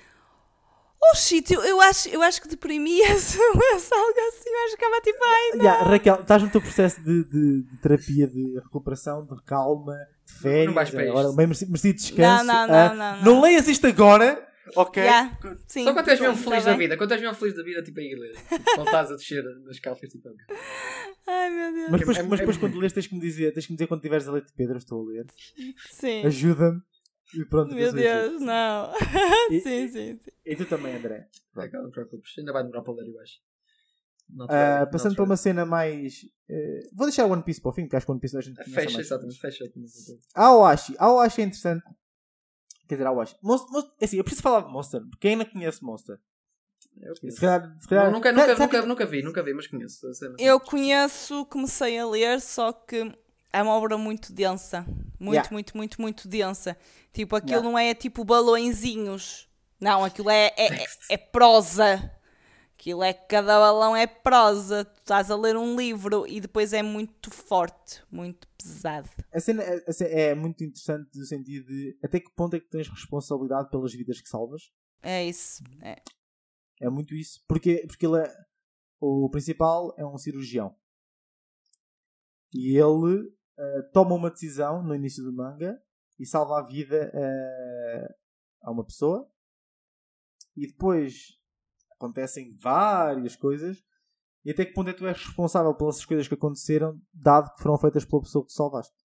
Oh shit, eu, eu, acho, eu acho que deprimia-se algo assim. Eu acho que ficava tipo, ai, não. Yeah, Raquel, estás no teu processo de, de- de terapia, de recuperação, de calma, de férias. Não vais para agora, isto. bem merecido, merecido descanso. Não, não, Ah, não, não, não. leias isto agora, ok? Yeah, sim, Só quando és mesmo tá feliz da vida. Quando és mesmo feliz da vida, tipo, aí ler. Tipo, quando estás a descer nas calças, tipo. Ai meu Deus. Mas depois, É- é- mas depois é- quando lês tens que me dizer, tens que me dizer quando estiveres a ler de Pedro, estou a ler. Sim. Ajuda-me. E pronto, Meu. Deus, não. E- sim, sim, sim. E tu também, André. Não te preocupes. Ainda vai demorar para ler, eu acho. Not passando para uma cena mais. eh, vou deixar o One Piece para o fim, porque acho que o One Piece a gente Fecha, exatamente, fecha. A Aoashi. A Aoashi é interessante. Quer dizer, a Aoashi. Monster, Monster, é assim, eu preciso falar de Monster. porque Quem ainda conhece Monster? Eu Se conheço. calhar. Se calhar Não, nunca, nunca, nunca, nunca vi, nunca vi, mas conheço. a cena. Eu conheço, comecei a ler, só que é uma obra muito densa. Muito, Yeah. muito, muito, muito densa. Tipo, aquilo Yeah. não é tipo balõezinhos. Não, aquilo é, é, é, é prosa. Aquilo é cada balão é prosa. Tu estás a ler um livro e depois é muito forte, muito pesado. A cena é, a cena é muito interessante no sentido de até que ponto é que tens responsabilidade pelas vidas que salvas. É isso. É. É muito isso. Porque, porque ele é, o principal é um cirurgião. E ele eh, toma uma decisão no início do manga e salva a vida eh, a uma pessoa. E depois acontecem várias coisas. E até que ponto é que tu és responsável pelas coisas que aconteceram, dado que foram feitas pela pessoa que salvaste.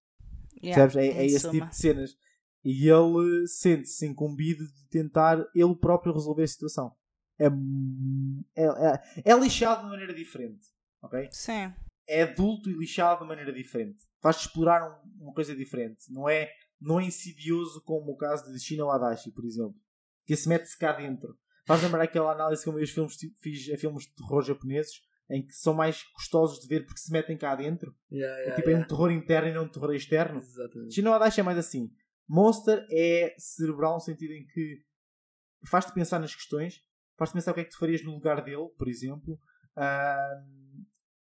Yeah? É, é esse tipo de cenas. E ele sente-se incumbido de tentar ele próprio resolver a situação. É, é, é, é lixado de maneira diferente. ok? Sim. É adulto e lixado de maneira diferente. Faz-te explorar um- uma coisa diferente. Não é, não é insidioso como o caso de Shino Adachi, por exemplo. Que se mete-se cá dentro. Faz lembrar aquela análise que eu os filmes, tipo, fiz a filmes de terror japoneses em que são mais gostosos de ver porque se metem cá dentro. Yeah, É yeah, tipo, é yeah. um terror interno e não um terror externo. Exatamente. Shino Adachi é mais assim. Monster é cerebral no sentido em que faz-te pensar nas questões, faz-te pensar o que é que tu farias no lugar dele, por exemplo. Ahm,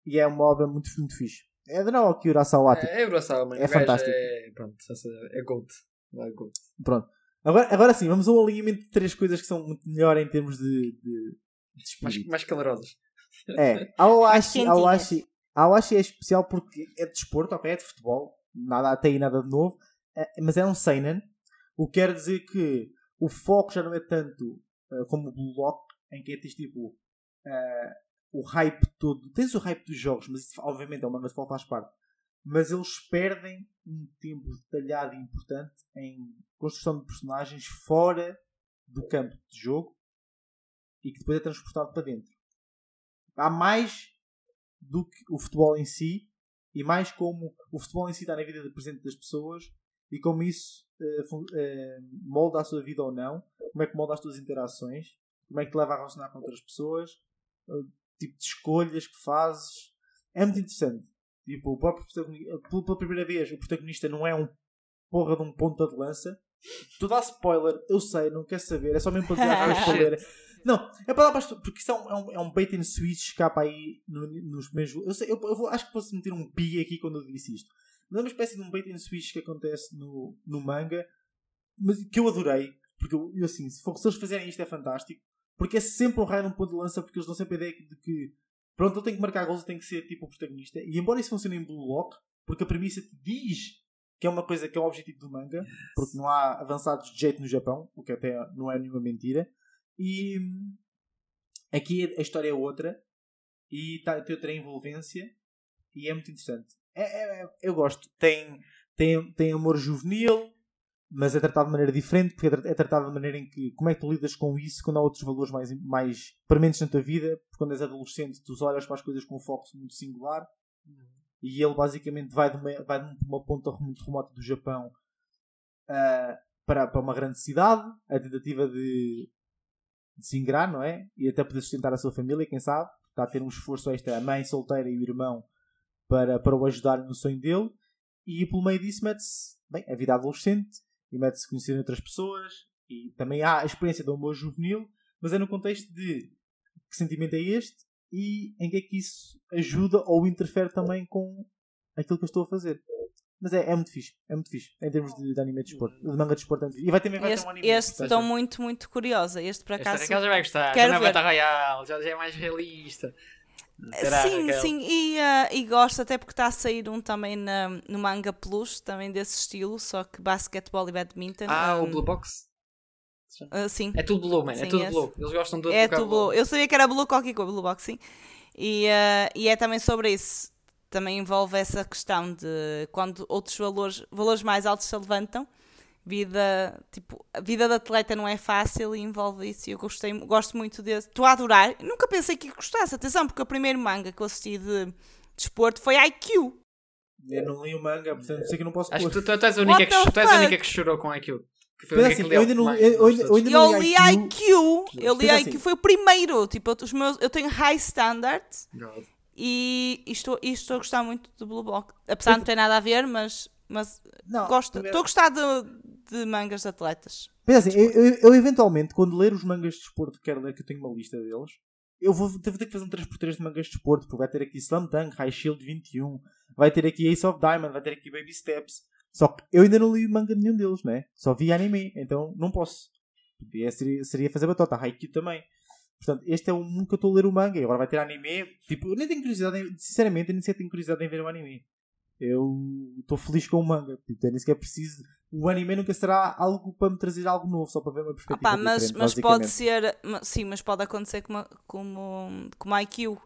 e é uma obra muito, muito fixe. É de Naoki Urasawa. tipo, É, é Urasawa, mano. É O fantástico. É, pronto, é GOAT. É GOAT. Pronto. Agora, agora sim, vamos a um alinhamento de três coisas que são muito melhor em termos de, de, de Mais, mais calorosas. É, quentinhas. Aoashi, Aoashi é especial porque é de desporto, ok? É de futebol, nada, tem nada de novo, é, mas é um seinen, o que quer dizer que o foco já não é tanto eh, como o Blue Lock, em que é tens tipo eh, o hype todo. Tens o hype dos jogos, mas isso obviamente é uma mas faz parte. Mas eles perdem um tempo detalhado e importante em construção de personagens fora do campo de jogo e que depois é transportado para dentro há mais do que o futebol em si e mais como o futebol em si está na vida presente das pessoas e como isso fun- eh, molda a sua vida ou não, como é que molda as tuas interações, como é que te leva a relacionar com outras pessoas, o tipo de escolhas que fazes. É muito interessante. Tipo, o próprio pela primeira vez, o protagonista não é um porra de um ponta de lança. Tu dá spoiler, eu sei, não quer saber, é só mesmo para dizer para spoiler. Não, é para dar para porque isso é um, é um, é um bait and switch cá para aí no- nos primeiros. Eu, sei, eu, eu vou- acho que posso meter um pi aqui quando eu disse isto. Mas é uma espécie de um bait and switch que acontece no, no manga, mas que eu adorei. Porque eu, eu, assim, se, for, se eles fizerem isto é fantástico. Porque é sempre um raio num ponto de lança, porque eles dão sempre a ideia de que pronto, ele tem que marcar gols e tem que ser tipo o protagonista. E embora isso funcione em Blue Lock, porque a premissa te diz que é uma coisa que é o objetivo do manga, porque não há avançados de jeito no Japão, o que até não é nenhuma mentira. E hum, aqui a história é outra e tá, tem outra envolvência e é muito interessante. É, é- é- eu gosto. Tem, tem, tem amor juvenil, mas é tratado de maneira diferente, porque é é tratado de maneira em que como é que tu lidas com isso quando há outros valores mais, mais prementes na tua vida, porque quando és adolescente tu olhas para as coisas com um foco muito singular e ele basicamente vai de uma, vai de uma ponta muito remota do Japão ah, para, para uma grande cidade, a tentativa de, de se ingrar, não é? E até poder sustentar a sua família, quem sabe? Está a ter um esforço extra, a mãe solteira e o irmão para, para o ajudarem no sonho dele. E pelo meio disso mete-se bem, a vida adolescente e mete-se a conhecer outras pessoas. E também há a experiência do amor juvenil, mas é no contexto de que sentimento é este e em que é que isso ajuda ou interfere também com aquilo que eu estou a fazer. Mas é, é muito fixe, é muito fixe em termos de, de anime de desporto, de manga de é fixe. E vai também vai ter Este, um anime. este portanto, estou muito, muito curiosa. Este por Esta acaso. Raquel já vai gostar. Quero já não é. Battle Royale, já, já é mais realista. Será, sim, Raquel? sim, e, ah, e gosto até porque está a sair um também na, no Manga Plus, também desse estilo, só que basquetebol e badminton. Ah, ah, o Blue Box? ah, sim, É tudo Blue, man. É Sim, tudo esse. Blue. Eles gostam de é tudo Blue. Eu sabia que era Blue qualquer coisa, Blue Box, sim. E, ah, e é também sobre isso. Também envolve essa questão de quando outros valores, valores mais altos se levantam. Vida, tipo, a vida de atleta não é fácil e envolve isso. E eu gostei, gosto muito desse. Estou a adorar. Nunca pensei que gostasse, atenção, porque o primeiro manga que eu assisti de desporto foi IQ. Eu não li o manga, portanto sei que não posso Acho pôr. que tu, tu, tu és a única, que, tu és a única que chorou com Mas a única assim, eu ainda não, eu, ainda não li IQ. IQ, eu li Pensa IQ, assim. foi o primeiro. Tipo, os meus, eu tenho high standard God. e e estou, e estou a gostar muito do Blue Block. Apesar de não ter nada a ver, mas, mas Não, gosto. primeiro- Estou a gostar de, de mangas de atletas. Pensa assim, eu, eu- eu eventualmente, quando ler os mangas de desporto que quero ler, que eu tenho uma lista deles, eu vou, vou ter que fazer um 3x3 de mangas de desporto, porque vai ter aqui Slam Dunk, High Shield 21, vai ter aqui Ace of Diamond, vai ter aqui Baby Steps. Só que eu ainda não li manga nenhum deles, né? Só vi anime, então não posso. Podia- Seria, seria fazer batota, Haikyuu também. Portanto, este é o mundo que eu estou a ler o manga e agora vai ter anime. Tipo, eu nem tenho curiosidade, em, sinceramente, eu nem sequer tenho curiosidade em ver o anime. Eu estou feliz com o manga. Tipo, nem sequer preciso. O anime nunca será algo para me trazer algo novo, só para ver uma perspectiva. Opá, mas diferente, mas pode ser. Sim, mas pode acontecer como, como, como IQ,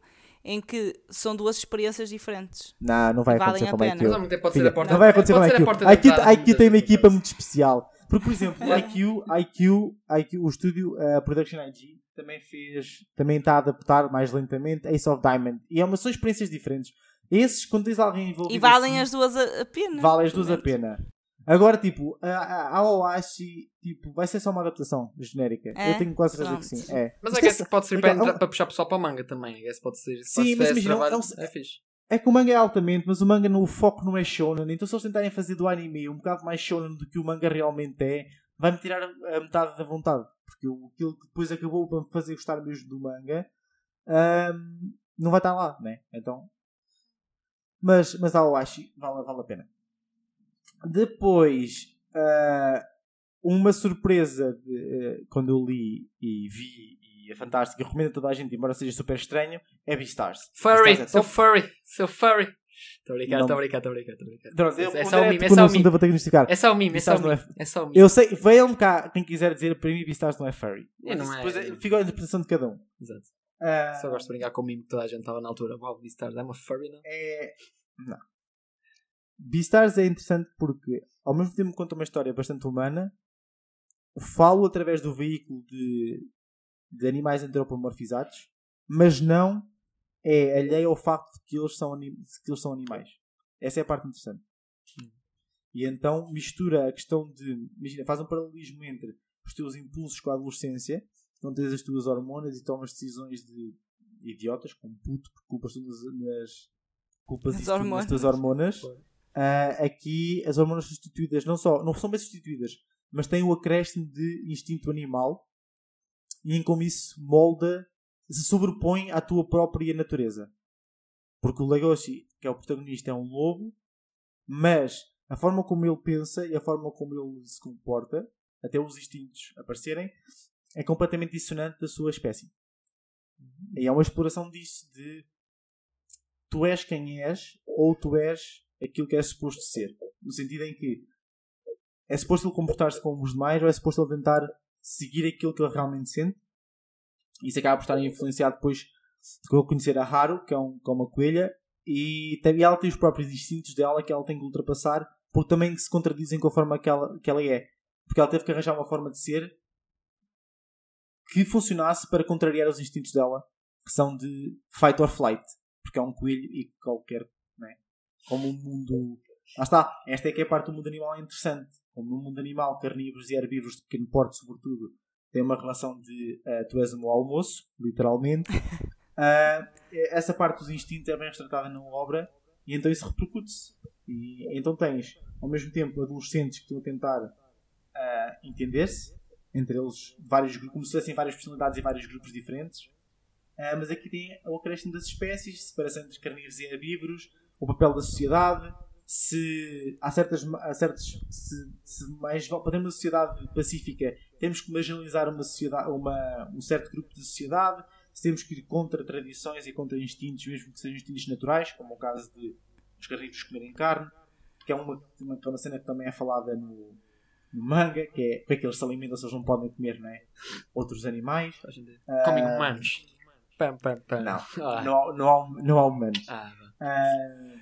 em que são duas experiências diferentes. Não, não vai valem acontecer a com. IQ. Mas ao pode ser Filha, a porta não vai acontecer com ser a IQ. IQ, IQ tem uma equipa muito especial. Porque, por exemplo, o IQ, IQ, IQ, o estúdio a Production IG também fez, também está a adaptar mais lentamente Ace of Diamond. E é uma, são experiências diferentes. Esses, quando tens alguém envolvido E valem assim, as duas a, pena. valem as duas a pena. Agora, tipo, a, a, a Oashi, tipo, vai ser só uma adaptação genérica. É? Eu tenho quase certeza que sim. É. Mas é que pode ser para, entrar- é um- para puxar pessoal para o manga também. Esse pode ser. Sim, mas imagina, trabalho, é um- é fixe. É que o manga é altamente, mas o manga no o foco não é shonen. Então se eles tentarem fazer do anime um bocado mais shonen do que o manga realmente é, vai-me tirar a, metade da vontade. Porque o- aquilo que depois acabou para me fazer gostar mesmo do manga ahm, não vai estar lá, né? Então... Mas, mas a Oashi vale, vale a pena. Depois, ah, uma surpresa de, eh, quando eu li e vi e é fantástico e recomendo a toda a gente, embora seja super estranho, é Beastars. Furry, Beastars é top. furry, seu furry. Estou a brincar, estou a brincar, estou a brincar, brincar. Pronto, eu, É só o era- mime, é quando só assunto mime. eu. É só o mime, é só não mime. é- É só o mime. Eu sei, vejam cá quem quiser dizer para mim Beastars não é furry. É, Mas não é- depois é- fica a interpretação de cada um. Exato. Ah, Só gosto de brincar com o mime que toda a gente estava na altura. Wow, Beastars, é uma furry, não? é... Não. Beastars é interessante porque ao mesmo tempo que conta uma história bastante humana, falo através do veículo de, de animais antropomorfizados, mas não é alheio ao facto de que eles são, que eles são animais. Essa é a parte interessante. E então mistura a questão de. Imagina, faz um paralelismo entre os teus impulsos com a adolescência, onde tens as tuas hormonas e tomas decisões de idiotas, como puto, por culpas nas. culpas As isto tudo nas hormonas. tuas hormonas. Ah, aqui as hormonas substituídas não só não são bem substituídas, mas têm o acréscimo de instinto animal e em como isso molda, se sobrepõe à tua própria natureza. Porque o Legoshi, que é o protagonista, é um lobo, mas a forma como ele pensa e a forma como ele se comporta, até os instintos aparecerem, é completamente dissonante da sua espécie. E é uma exploração disso de tu és quem és ou tu és aquilo que é suposto ser. No sentido em que é suposto ele comportar-se como os demais ou é suposto ele tentar seguir aquilo que ele realmente sente. Isso acaba por estar influenciado depois de eu conhecer a Haru, que é, um, que é uma coelha, e ela tem os próprios instintos dela que ela tem que ultrapassar, porque também se contradizem com a forma que ela, que ela é. Porque ela teve que arranjar uma forma de ser que funcionasse para contrariar os instintos dela, que são de fight or flight, porque é um coelho e qualquer? Como o mundo. Lá está, esta é que é a parte do mundo animal interessante. Como no mundo animal, carnívoros e herbívoros de pequeno porte, sobretudo, têm uma relação de eh, tu és o meu almoço, literalmente. Ah, essa parte dos instintos é bem retratada na obra e então isso repercute-se. E então tens, ao mesmo tempo, adolescentes que estão a tentar ah, entender-se, entre eles vários como se fossem várias personalidades e vários grupos diferentes. Ah, mas aqui tem o acréscimo das espécies, separação entre carnívoros e herbívoros, o papel da sociedade, se há certas, há certos se, se mais para termos uma sociedade pacífica temos que marginalizar uma sociedade, uma, um certo grupo de sociedade, se temos que ir contra tradições e contra instintos, mesmo que sejam instintos naturais, como o caso de os carnívoros comerem carne, que é uma, uma, uma cena que também é falada no, no manga, que é porque é que eles se alimentam se eles não podem comer não é? outros animais. Comem Ah, humanos. Pam, pam, pam. Não, Ah, não, há- não, há, não há humanos. ah, Ah,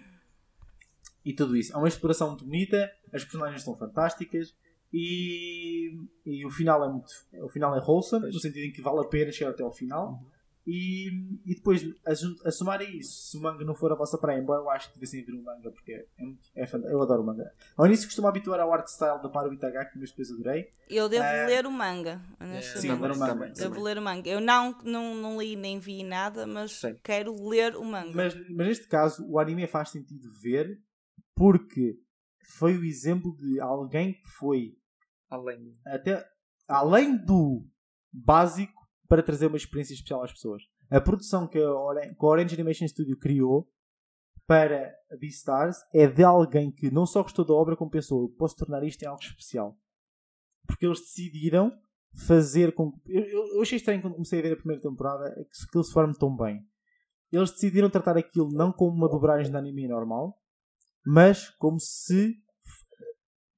e tudo isso. É uma exploração muito bonita, as personagens são fantásticas e, e o final é muito. O final é wholesome, no sentido em que vale a pena chegar até ao final. E, e depois, a, a somar a isso, se o manga não for a vossa praia, embora eu acho que devessem ver o manga, porque é, muito, é fant- eu adoro o manga. Ao início costumo habituar ao art style da Paru Itagaki, mas depois adorei. Eu devo Ah, ler o manga, Sim, honestamente. adoro o manga. também. Devo ler o manga. Eu não, não, não li nem vi nada, mas Sim. quero ler o manga. Mas, mas neste caso, o anime faz sentido ver porque foi o exemplo de alguém que foi além. até além do básico para trazer uma experiência especial às pessoas. A produção que a, Oran- que a Orange Animation Studio criou para Beastars é de alguém que não só gostou da obra, como pensou, eu posso tornar isto em algo especial. Porque eles decidiram fazer com eu, eu, eu achei estranho quando comecei a ver a primeira temporada é que aquilo se forme tão bem. Eles decidiram tratar aquilo não como uma dobragem de anime normal, mas como se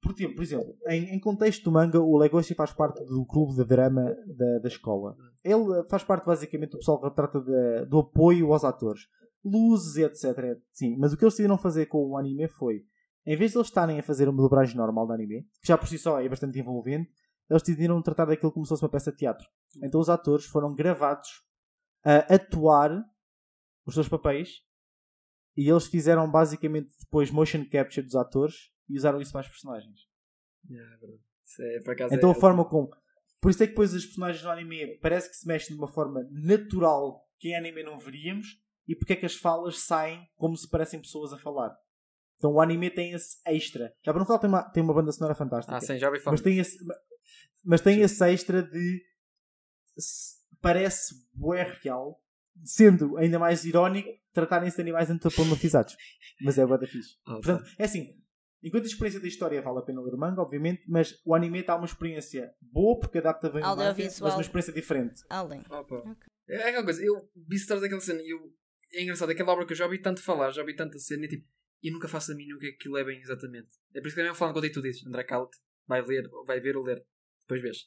por por exemplo em, em contexto do manga, o Legoshi faz parte do clube de drama da, da escola. Ele faz parte basicamente do pessoal que trata de- do apoio aos atores, luzes etc. Sim, mas o que eles decidiram fazer com o anime foi, em vez de eles estarem a fazer uma dobragem normal de anime, que já por si só é bastante envolvente, eles decidiram tratar daquilo como se fosse uma peça de teatro. Então os atores foram gravados a atuar os seus papéis e eles fizeram basicamente depois motion capture dos atores e usaram isso para as personagens. Yeah, é é, Então é, a forma como. Por isso é que depois as personagens no anime parece que se mexem de uma forma natural que em anime não veríamos e porque é que as falas saem como se parecem pessoas a falar. Então o anime tem esse extra. Já para não falar, tem uma, tem uma banda sonora fantástica. Ah, sim, já ouvi falar. mas tem esse, mas tem esse extra de parece bué real, sendo ainda mais irónico tratarem-se de animais antropomorfizados. Mas é bué da fixe. Ah, Portanto, é assim, enquanto a experiência da história vale a pena ler o manga, obviamente, mas o anime está uma experiência boa porque adapta bem o manga, mas uma experiência diferente. Além. Opa. Ok. É aquela coisa, eu vi Stars daquela cena e eu. É engraçado, aquela obra que eu já ouvi tanto falar, já ouvi tanta cena e tipo. E nunca faço a mínima o que é que aquilo é bem exatamente. É por isso que eu nem falando contigo tu dizes, André Calt, vai ler, vai ver ou ler. Depois vês.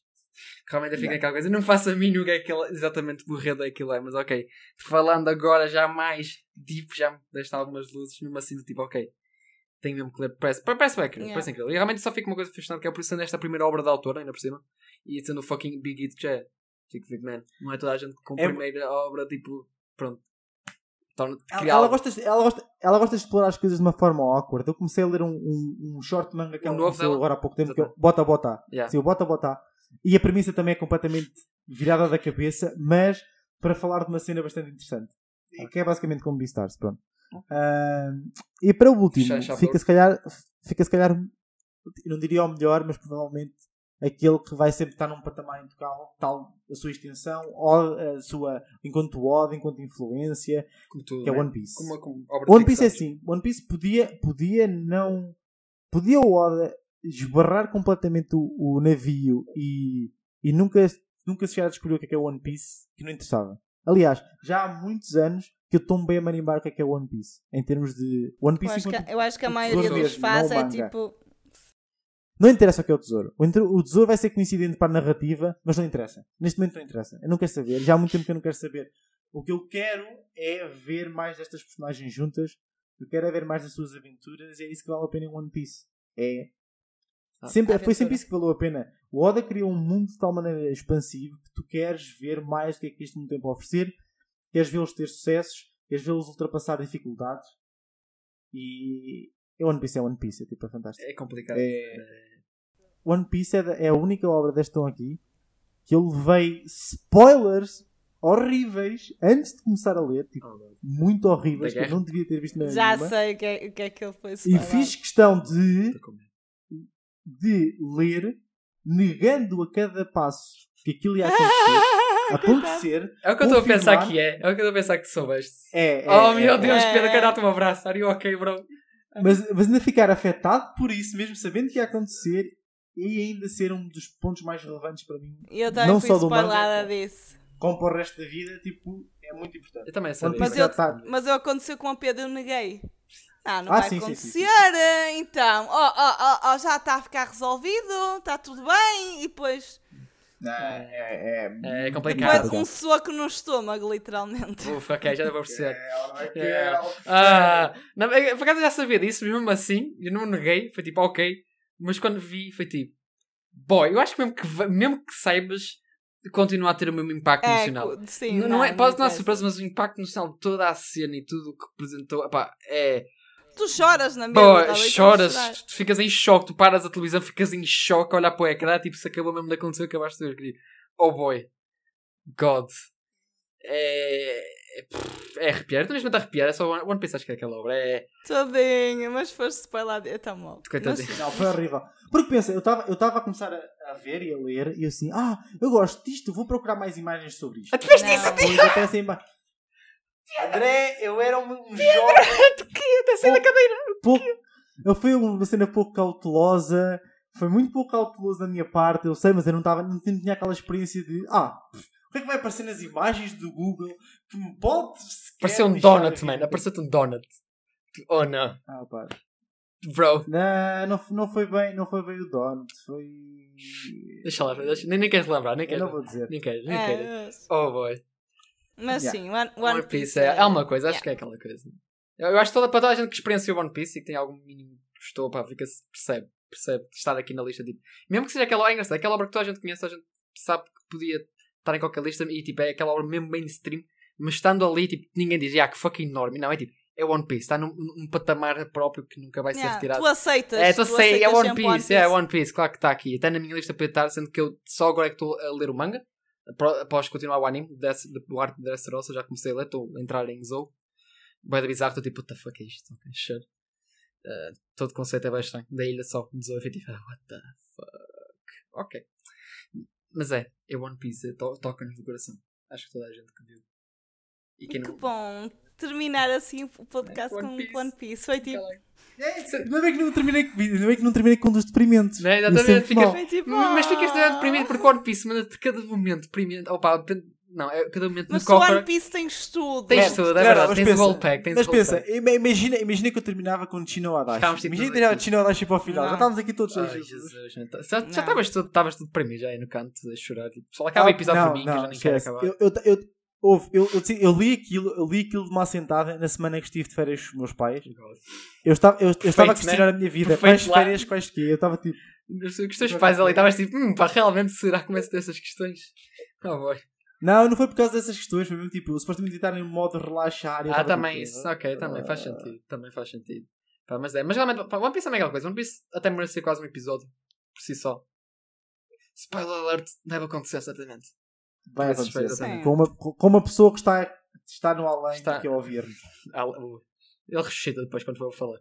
Realmente fica aquela coisa, eu não faço a mínima o que é que aquilo- exatamente o redo aquilo é, mas ok. Falando agora já mais deep, já me deste algumas luzes, mesmo assim do tipo, ok. Tenho mesmo que ler, parece, parece bem incrível, Yeah. parece incrível. E realmente só fica uma coisa fascinante que é por sendo esta primeira obra da autora, ainda por cima, e sendo o fucking Big Hit que é. Fico, fico, man, não é toda a gente com a É- primeira obra, tipo, pronto. torna Ela, ela gosta, de- ela, gosta, ela gosta de explorar as coisas de uma forma awkward. Eu comecei a ler um, um, um short manga que Um ela novo começou agora há pouco tempo, que é o Exatamente. Bota Bota. Yeah. Sim, o Bota Bota. E a premissa também é completamente virada da cabeça, mas para falar de uma cena bastante interessante. Que é basicamente como Beastars, pronto. Ah, e para o último, fica se calhar, fica se calhar, não diria o melhor, mas provavelmente aquele que vai sempre estar num patamar intocável, tal a sua extensão, ou a sua, enquanto odd, enquanto influência, tudo, que é né? One Piece. Como, como One Piece é assim, One Piece podia, podia não. Podia o Oda esbarrar completamente o, o navio e, e nunca, nunca se chegar a descobrir o que é, que é One Piece, que não interessava. Aliás, já há muitos anos que eu estou bem a marimbar o que é que é One Piece. Em termos de One Eu Piece acho, enquanto- que, eu acho que a maioria dos o é tipo. Não interessa o que é o tesouro. O, tesouro vai ser coincidente para a narrativa, mas não interessa. Neste momento não interessa. Eu não quero saber. Já há muito tempo que eu não quero saber. O que eu quero é ver mais destas personagens juntas. Eu quero é ver mais das suas aventuras. E é isso que vale a pena em One Piece. É. Ah, Sempre, foi sempre isso que valeu a pena. O Oda criou um mundo de tal maneira expansivo que tu queres ver mais do que é que este mundo tem para oferecer. Queres vê-los ter sucessos. Queres vê-los ultrapassar dificuldades. E. é One Piece é One Piece. É tipo, é fantástico. É complicado. É- One Piece é, é a única obra deste tom aqui que eu levei spoilers horríveis antes de começar a ler, tipo, Oh, muito horríveis, que eu não devia ter visto na Já nenhuma. sei o que, é, o que é que ele foi E spoiler. fiz questão de, de ler, negando a cada passo que aquilo ia acontecer, acontecer. É o que eu estou a pensar que é. É o que eu estou a pensar que soubeste. É, é, oh é, meu é. Deus, É. Pedro, quero dar-te um abraço. Are you ok, bro? Mas, mas ainda ficar afetado por isso, mesmo sabendo que ia acontecer, e ainda ser um dos pontos mais relevantes para mim, Eu também não fui só do spoilada manga, disso. como para o resto da vida, tipo, é muito importante. Eu também sabia. Mas eu- Mas eu aconteceu com o Pedro, eu neguei. Ah, não Ah, vai sim, sim, sim, acontecer. Então, ó, ó, ó, ó, já está a ficar resolvido, está tudo bem. E depois, Não, é, é, É depois complicado. um soco no estômago, literalmente. Ufa, ok, já vou perceber. É, É. Ah, não, por acaso eu já sabia disso, mesmo assim, eu não neguei, foi tipo, ok. Mas quando vi, foi tipo, boy, eu acho que mesmo que, mesmo que saibas, continua a ter o mesmo impacto É, emocional. sim, não, não é, pode não ser surpresa, mas o impacto emocional de toda a cena e tudo o que representou, epá, é. Tu choras na mesma. Boy, tá choras, tu ficas em choque, tu paras a televisão, ficas em choque, a olhar para o ecrã, tipo, se acabou mesmo de acontecer, acabaste de ver. querido. Oh boy, God, é. É, é arrepiar, estou mesmo a arrepiar, é só One One Piece, acho que é aquela obra, é. Tadinho, mas foste spoilado. Eu estou mal. Coitadinho. Mas- Não, foi horrível. Porque pensa, eu estava eu tava a começar a, a ver e a ler e eu assim, ah, eu gosto disto, vou procurar mais imagens sobre isto. Ah, tu fez isso? Ima- André, eu era um, um jovem Tu que até saí da cadeira. pouco. Eu fui uma cena pouco cautelosa. Foi muito pouco cauteloso da minha parte, eu sei, mas eu não, tava, não tinha aquela experiência de ah, o que é que vai aparecer nas imagens do Google que me pode Apareceu um donut, vida? man. Apareceu-te um donut. Oh não. Ah, pá. Bro. Não, não, não foi bem, não foi bem o donut, foi. Deixa lá, deixa, nem, nem queres lembrar, nem Eu queres. não vou dizer. Nem queres, nem É, queres. Oh boy. Mas Yeah. sim, One, One, One Piece é, é uma coisa, acho Yeah. que é aquela coisa. Eu, eu acho que toda, para toda a gente que experienciou One Piece e que tem algum mínimo gostou, pá, fica percebe, percebe estar aqui na lista. Tipo, mesmo que seja aquela, é engraçado, aquela obra que toda a gente conhece, a gente sabe que podia estar em qualquer lista e tipo, é aquela obra mesmo mainstream, mas estando ali, tipo, ninguém diz, ah, que fucking enorme. Não, é tipo, é One Piece, está num, num patamar próprio que nunca vai ser Yeah, retirado. Tu aceitas. É, tu sei, é aceitas One sempre Piece, é One Piece, claro que está aqui. Até na minha lista podia estar, sendo que eu só agora é que estou a ler o manga. Após continuar o anime desse- do arco de Dressrosa, já comecei a ler, estou a entrar em Zou. Vai da bizarro, estou tipo, what the fuck é isto? Ok, sure. Uh, todo o conceito é bem estranho. Da ilha só, de Zou, tipo, ah, what the fuck. Ok. Mas é, é One Piece, to- toca-nos no coração. Acho que toda a gente que viu. E quem Que não. bom terminar assim o podcast One com Piece. One Piece. Foi tipo. Não é que não terminei, com- não é que não terminei com um dos deprimentes. Não é? Exatamente, ficas- tipo. Mas ficas ah. deprimido porque One Piece manda-te cada momento deprimente. Opa, não, é cada momento Mas no tu One. Piece tens tudo. Tens tudo, é verdade. tens pensa, o pack, tens Mas o pensa, imagina, imagina que eu terminava com Chino Adachi. Tipo Imagina que terminava aqui. Chino Adachi para o final. Não. Já estávamos aqui todos Ai. Jesus, man. Já estavas tudo, estavas tudo para mim, já aí no canto, a chorar. Tipo, só acaba o episódio não, para mim, que eu não, já nem quero acabar. Eu, eu, eu, houve, eu, eu, eu li aquilo, eu li aquilo de uma assentada na semana que estive de férias com os meus pais. Eu estava, eu, eu estava a questionar a minha vida. Perfeito Quais lá. férias, quais que? Eu estava tipo. Os os teus pais ali, estavas tipo, hum, pá, realmente será que começo dessas questões? Oh boy. Não, não foi por causa dessas questões, foi mesmo tipo, supostamente estar em modo relaxar. e Ah, também, isso, ok, também faz ah. sentido. Também faz sentido. Pá, mas é, mas realmente, pá, One Piece é a mesma coisa. One Piece até merece ser quase um episódio por si só. Spoiler alert, deve acontecer, certamente. Vai Mas acontecer. espera, sim. Com uma, com uma pessoa que está, está no além Está- que é ouvir-nos. Ah, o- Ele ressuscita depois quando for falar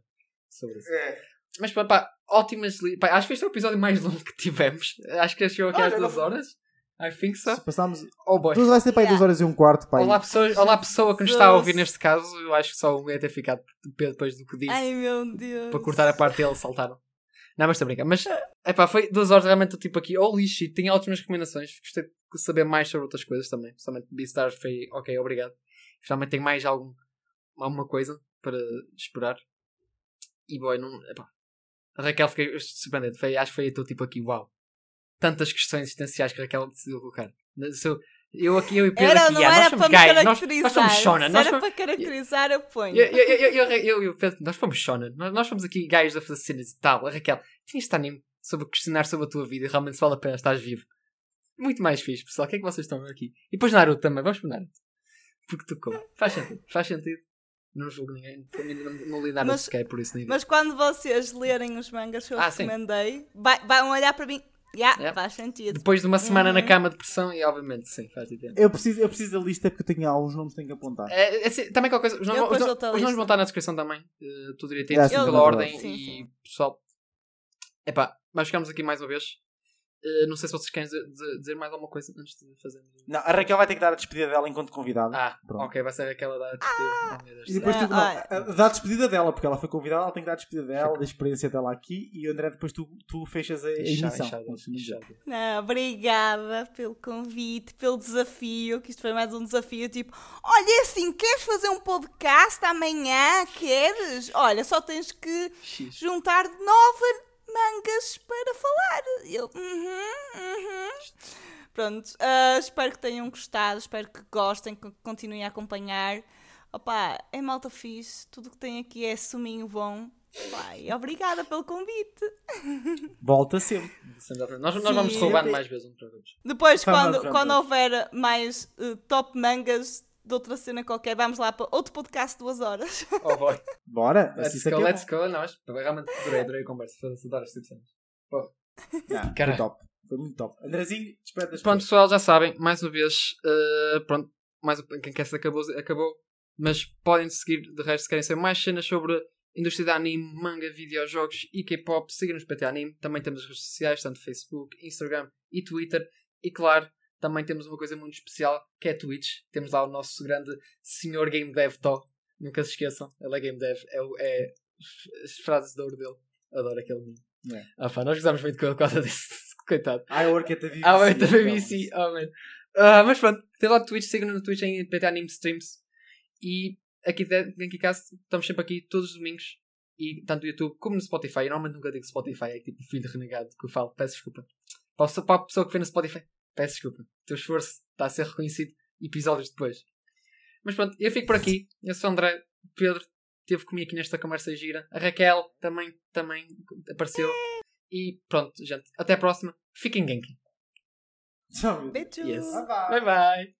sobre isso. É. Mas pá, pá ótimas. li- Pá, acho que este é o episódio mais longo que tivemos. Acho que chegou aqui às duas horas. I think so. Se passámos. Oh boy. Duas vai ser para aí Yeah. duas horas e um quarto, pai. Olá pessoa, olá pessoa que nos está a ouvir neste caso. Eu acho que só um ia ter ficado de pé depois do que disse. Ai meu Deus. para cortar a parte dele, saltaram. Não, mas estou a brincar. Mas, epá, foi duas horas realmente tipo aqui. Holy shit, tinha ótimas recomendações. Gostei de saber mais sobre outras coisas também. Principalmente Beastars foi ok, obrigado. Finalmente tenho mais algum, alguma coisa para esperar. E boy, não. Epá. A Raquel fiquei surpreendente. Foi, acho que foi tu tipo aqui, uau. Tantas questões existenciais que a Raquel decidiu colocar. Se eu, aqui, eu e Pedro Era, aqui, não ah, nós era somos para me gajos, nós, nós somos Shona. Nós era somos, para caracterizar, eu ponho. eu, eu, eu, eu, eu, eu, eu, Pedro, nós fomos Shona, nós, nós fomos aqui gajos a fazer cenas e tal. A Raquel, tinha este anime sobre questionar sobre a tua vida e realmente se vale a pena estás vivo. Muito mais fixe, pessoal. O que é que vocês estão aqui? E depois Naruto também, vamos para Naruto. Porque tocou. Faz sentido, faz sentido. Não julgo ninguém, para mim não, não li Naruto Mas- sequer, por isso. Mas quando vocês lerem os mangas que eu Ah, recomendei, vai, vão olhar para mim. Já, Yeah. faz sentido. Depois de uma semana na Uhum. cama de pressão, e obviamente, sim, faz sentido. Eu preciso, eu preciso da lista porque eu tenho alguns nomes que tenho que apontar. É, é assim, também qualquer coisa. Os, nomes- os, os nomes vão estar na descrição também. Uh, tudo direitinho, sim, pela ordem. Sim, e sim. pessoal, epá, nós ficamos aqui mais uma vez. Uh, não sei se vocês querem dizer, mais alguma coisa antes de fazermos. Não, a Raquel vai ter que dar a despedida dela enquanto convidada. Ah, Pronto. ok, vai ser aquela da despedida. Deus. E depois Ah, tu, não, ah. dá a despedida dela, porque ela foi convidada, ela tem que dar a despedida dela, da experiência dela aqui, e André, depois tu, tu fechas a, a emissão. Não, obrigada pelo convite, pelo desafio, que isto foi mais um desafio, tipo, olha é assim, queres fazer um podcast amanhã? Queres? Olha, só tens que X. juntar nove mangas para falar. E Eu, uhum, uhum. Pronto, ah, espero que tenham gostado, espero que gostem, que continuem a acompanhar. Opa, é malta fixe, tudo que tem aqui é suminho bom. Opa, e obrigada pelo convite. Volta sempre. Nós, nós Sim. vamos roubando mais vezes um. Depois, quando, quando houver mais eh, top mangas de outra cena qualquer, vamos lá para outro podcast de duas horas. Oh boy. Bora. Let's assim é go, que let's go. Não, mas realmente adorei, adorei a conversa. Foi adoro de cenas. Não, foi top. Foi muito top. Andrezinho, despede das Pronto, pessoal, já sabem, mais uma vez, eh, pronto, mais, quem quer se acabou, acabou. Mas podem seguir, de resto, se querem saber mais cenas sobre indústria de anime, manga, videojogos e K-pop, sigam-nos PT Anime. Também temos as redes sociais, tanto Facebook, Instagram e Twitter. E claro, também temos uma coisa muito especial, que é a Twitch. Temos lá o nosso grande senhor Game Dev Tó. Nunca se esqueçam, ele é Game Dev, é, é as frases de ouro dele. Adoro aquele meme. É. Ah, pá, nós gostamos muito com ele por causa disso. Coitado. I work at the BBC. Ah, wait, a então. BBC. Oh, man. Ah, mas pronto, tem lá o Twitch, sigam-nos no Twitch em PT Anime Streams. E aqui dentro Kicast estamos sempre aqui todos os domingos. E tanto no YouTube como no Spotify. Eu normalmente nunca digo Spotify, é tipo filho renegado que eu falo. Peço desculpa. Para a pessoa- para a pessoa que vê no Spotify, peço desculpa. O teu esforço está a ser reconhecido episódios depois. Mas pronto, eu fico por aqui. Eu sou o André. O Pedro teve comigo aqui nesta conversa gira. A Raquel também, também apareceu. E pronto, gente. Até a próxima. Fiquem genki. Tchau. Yes. Bye bye. Bye bye.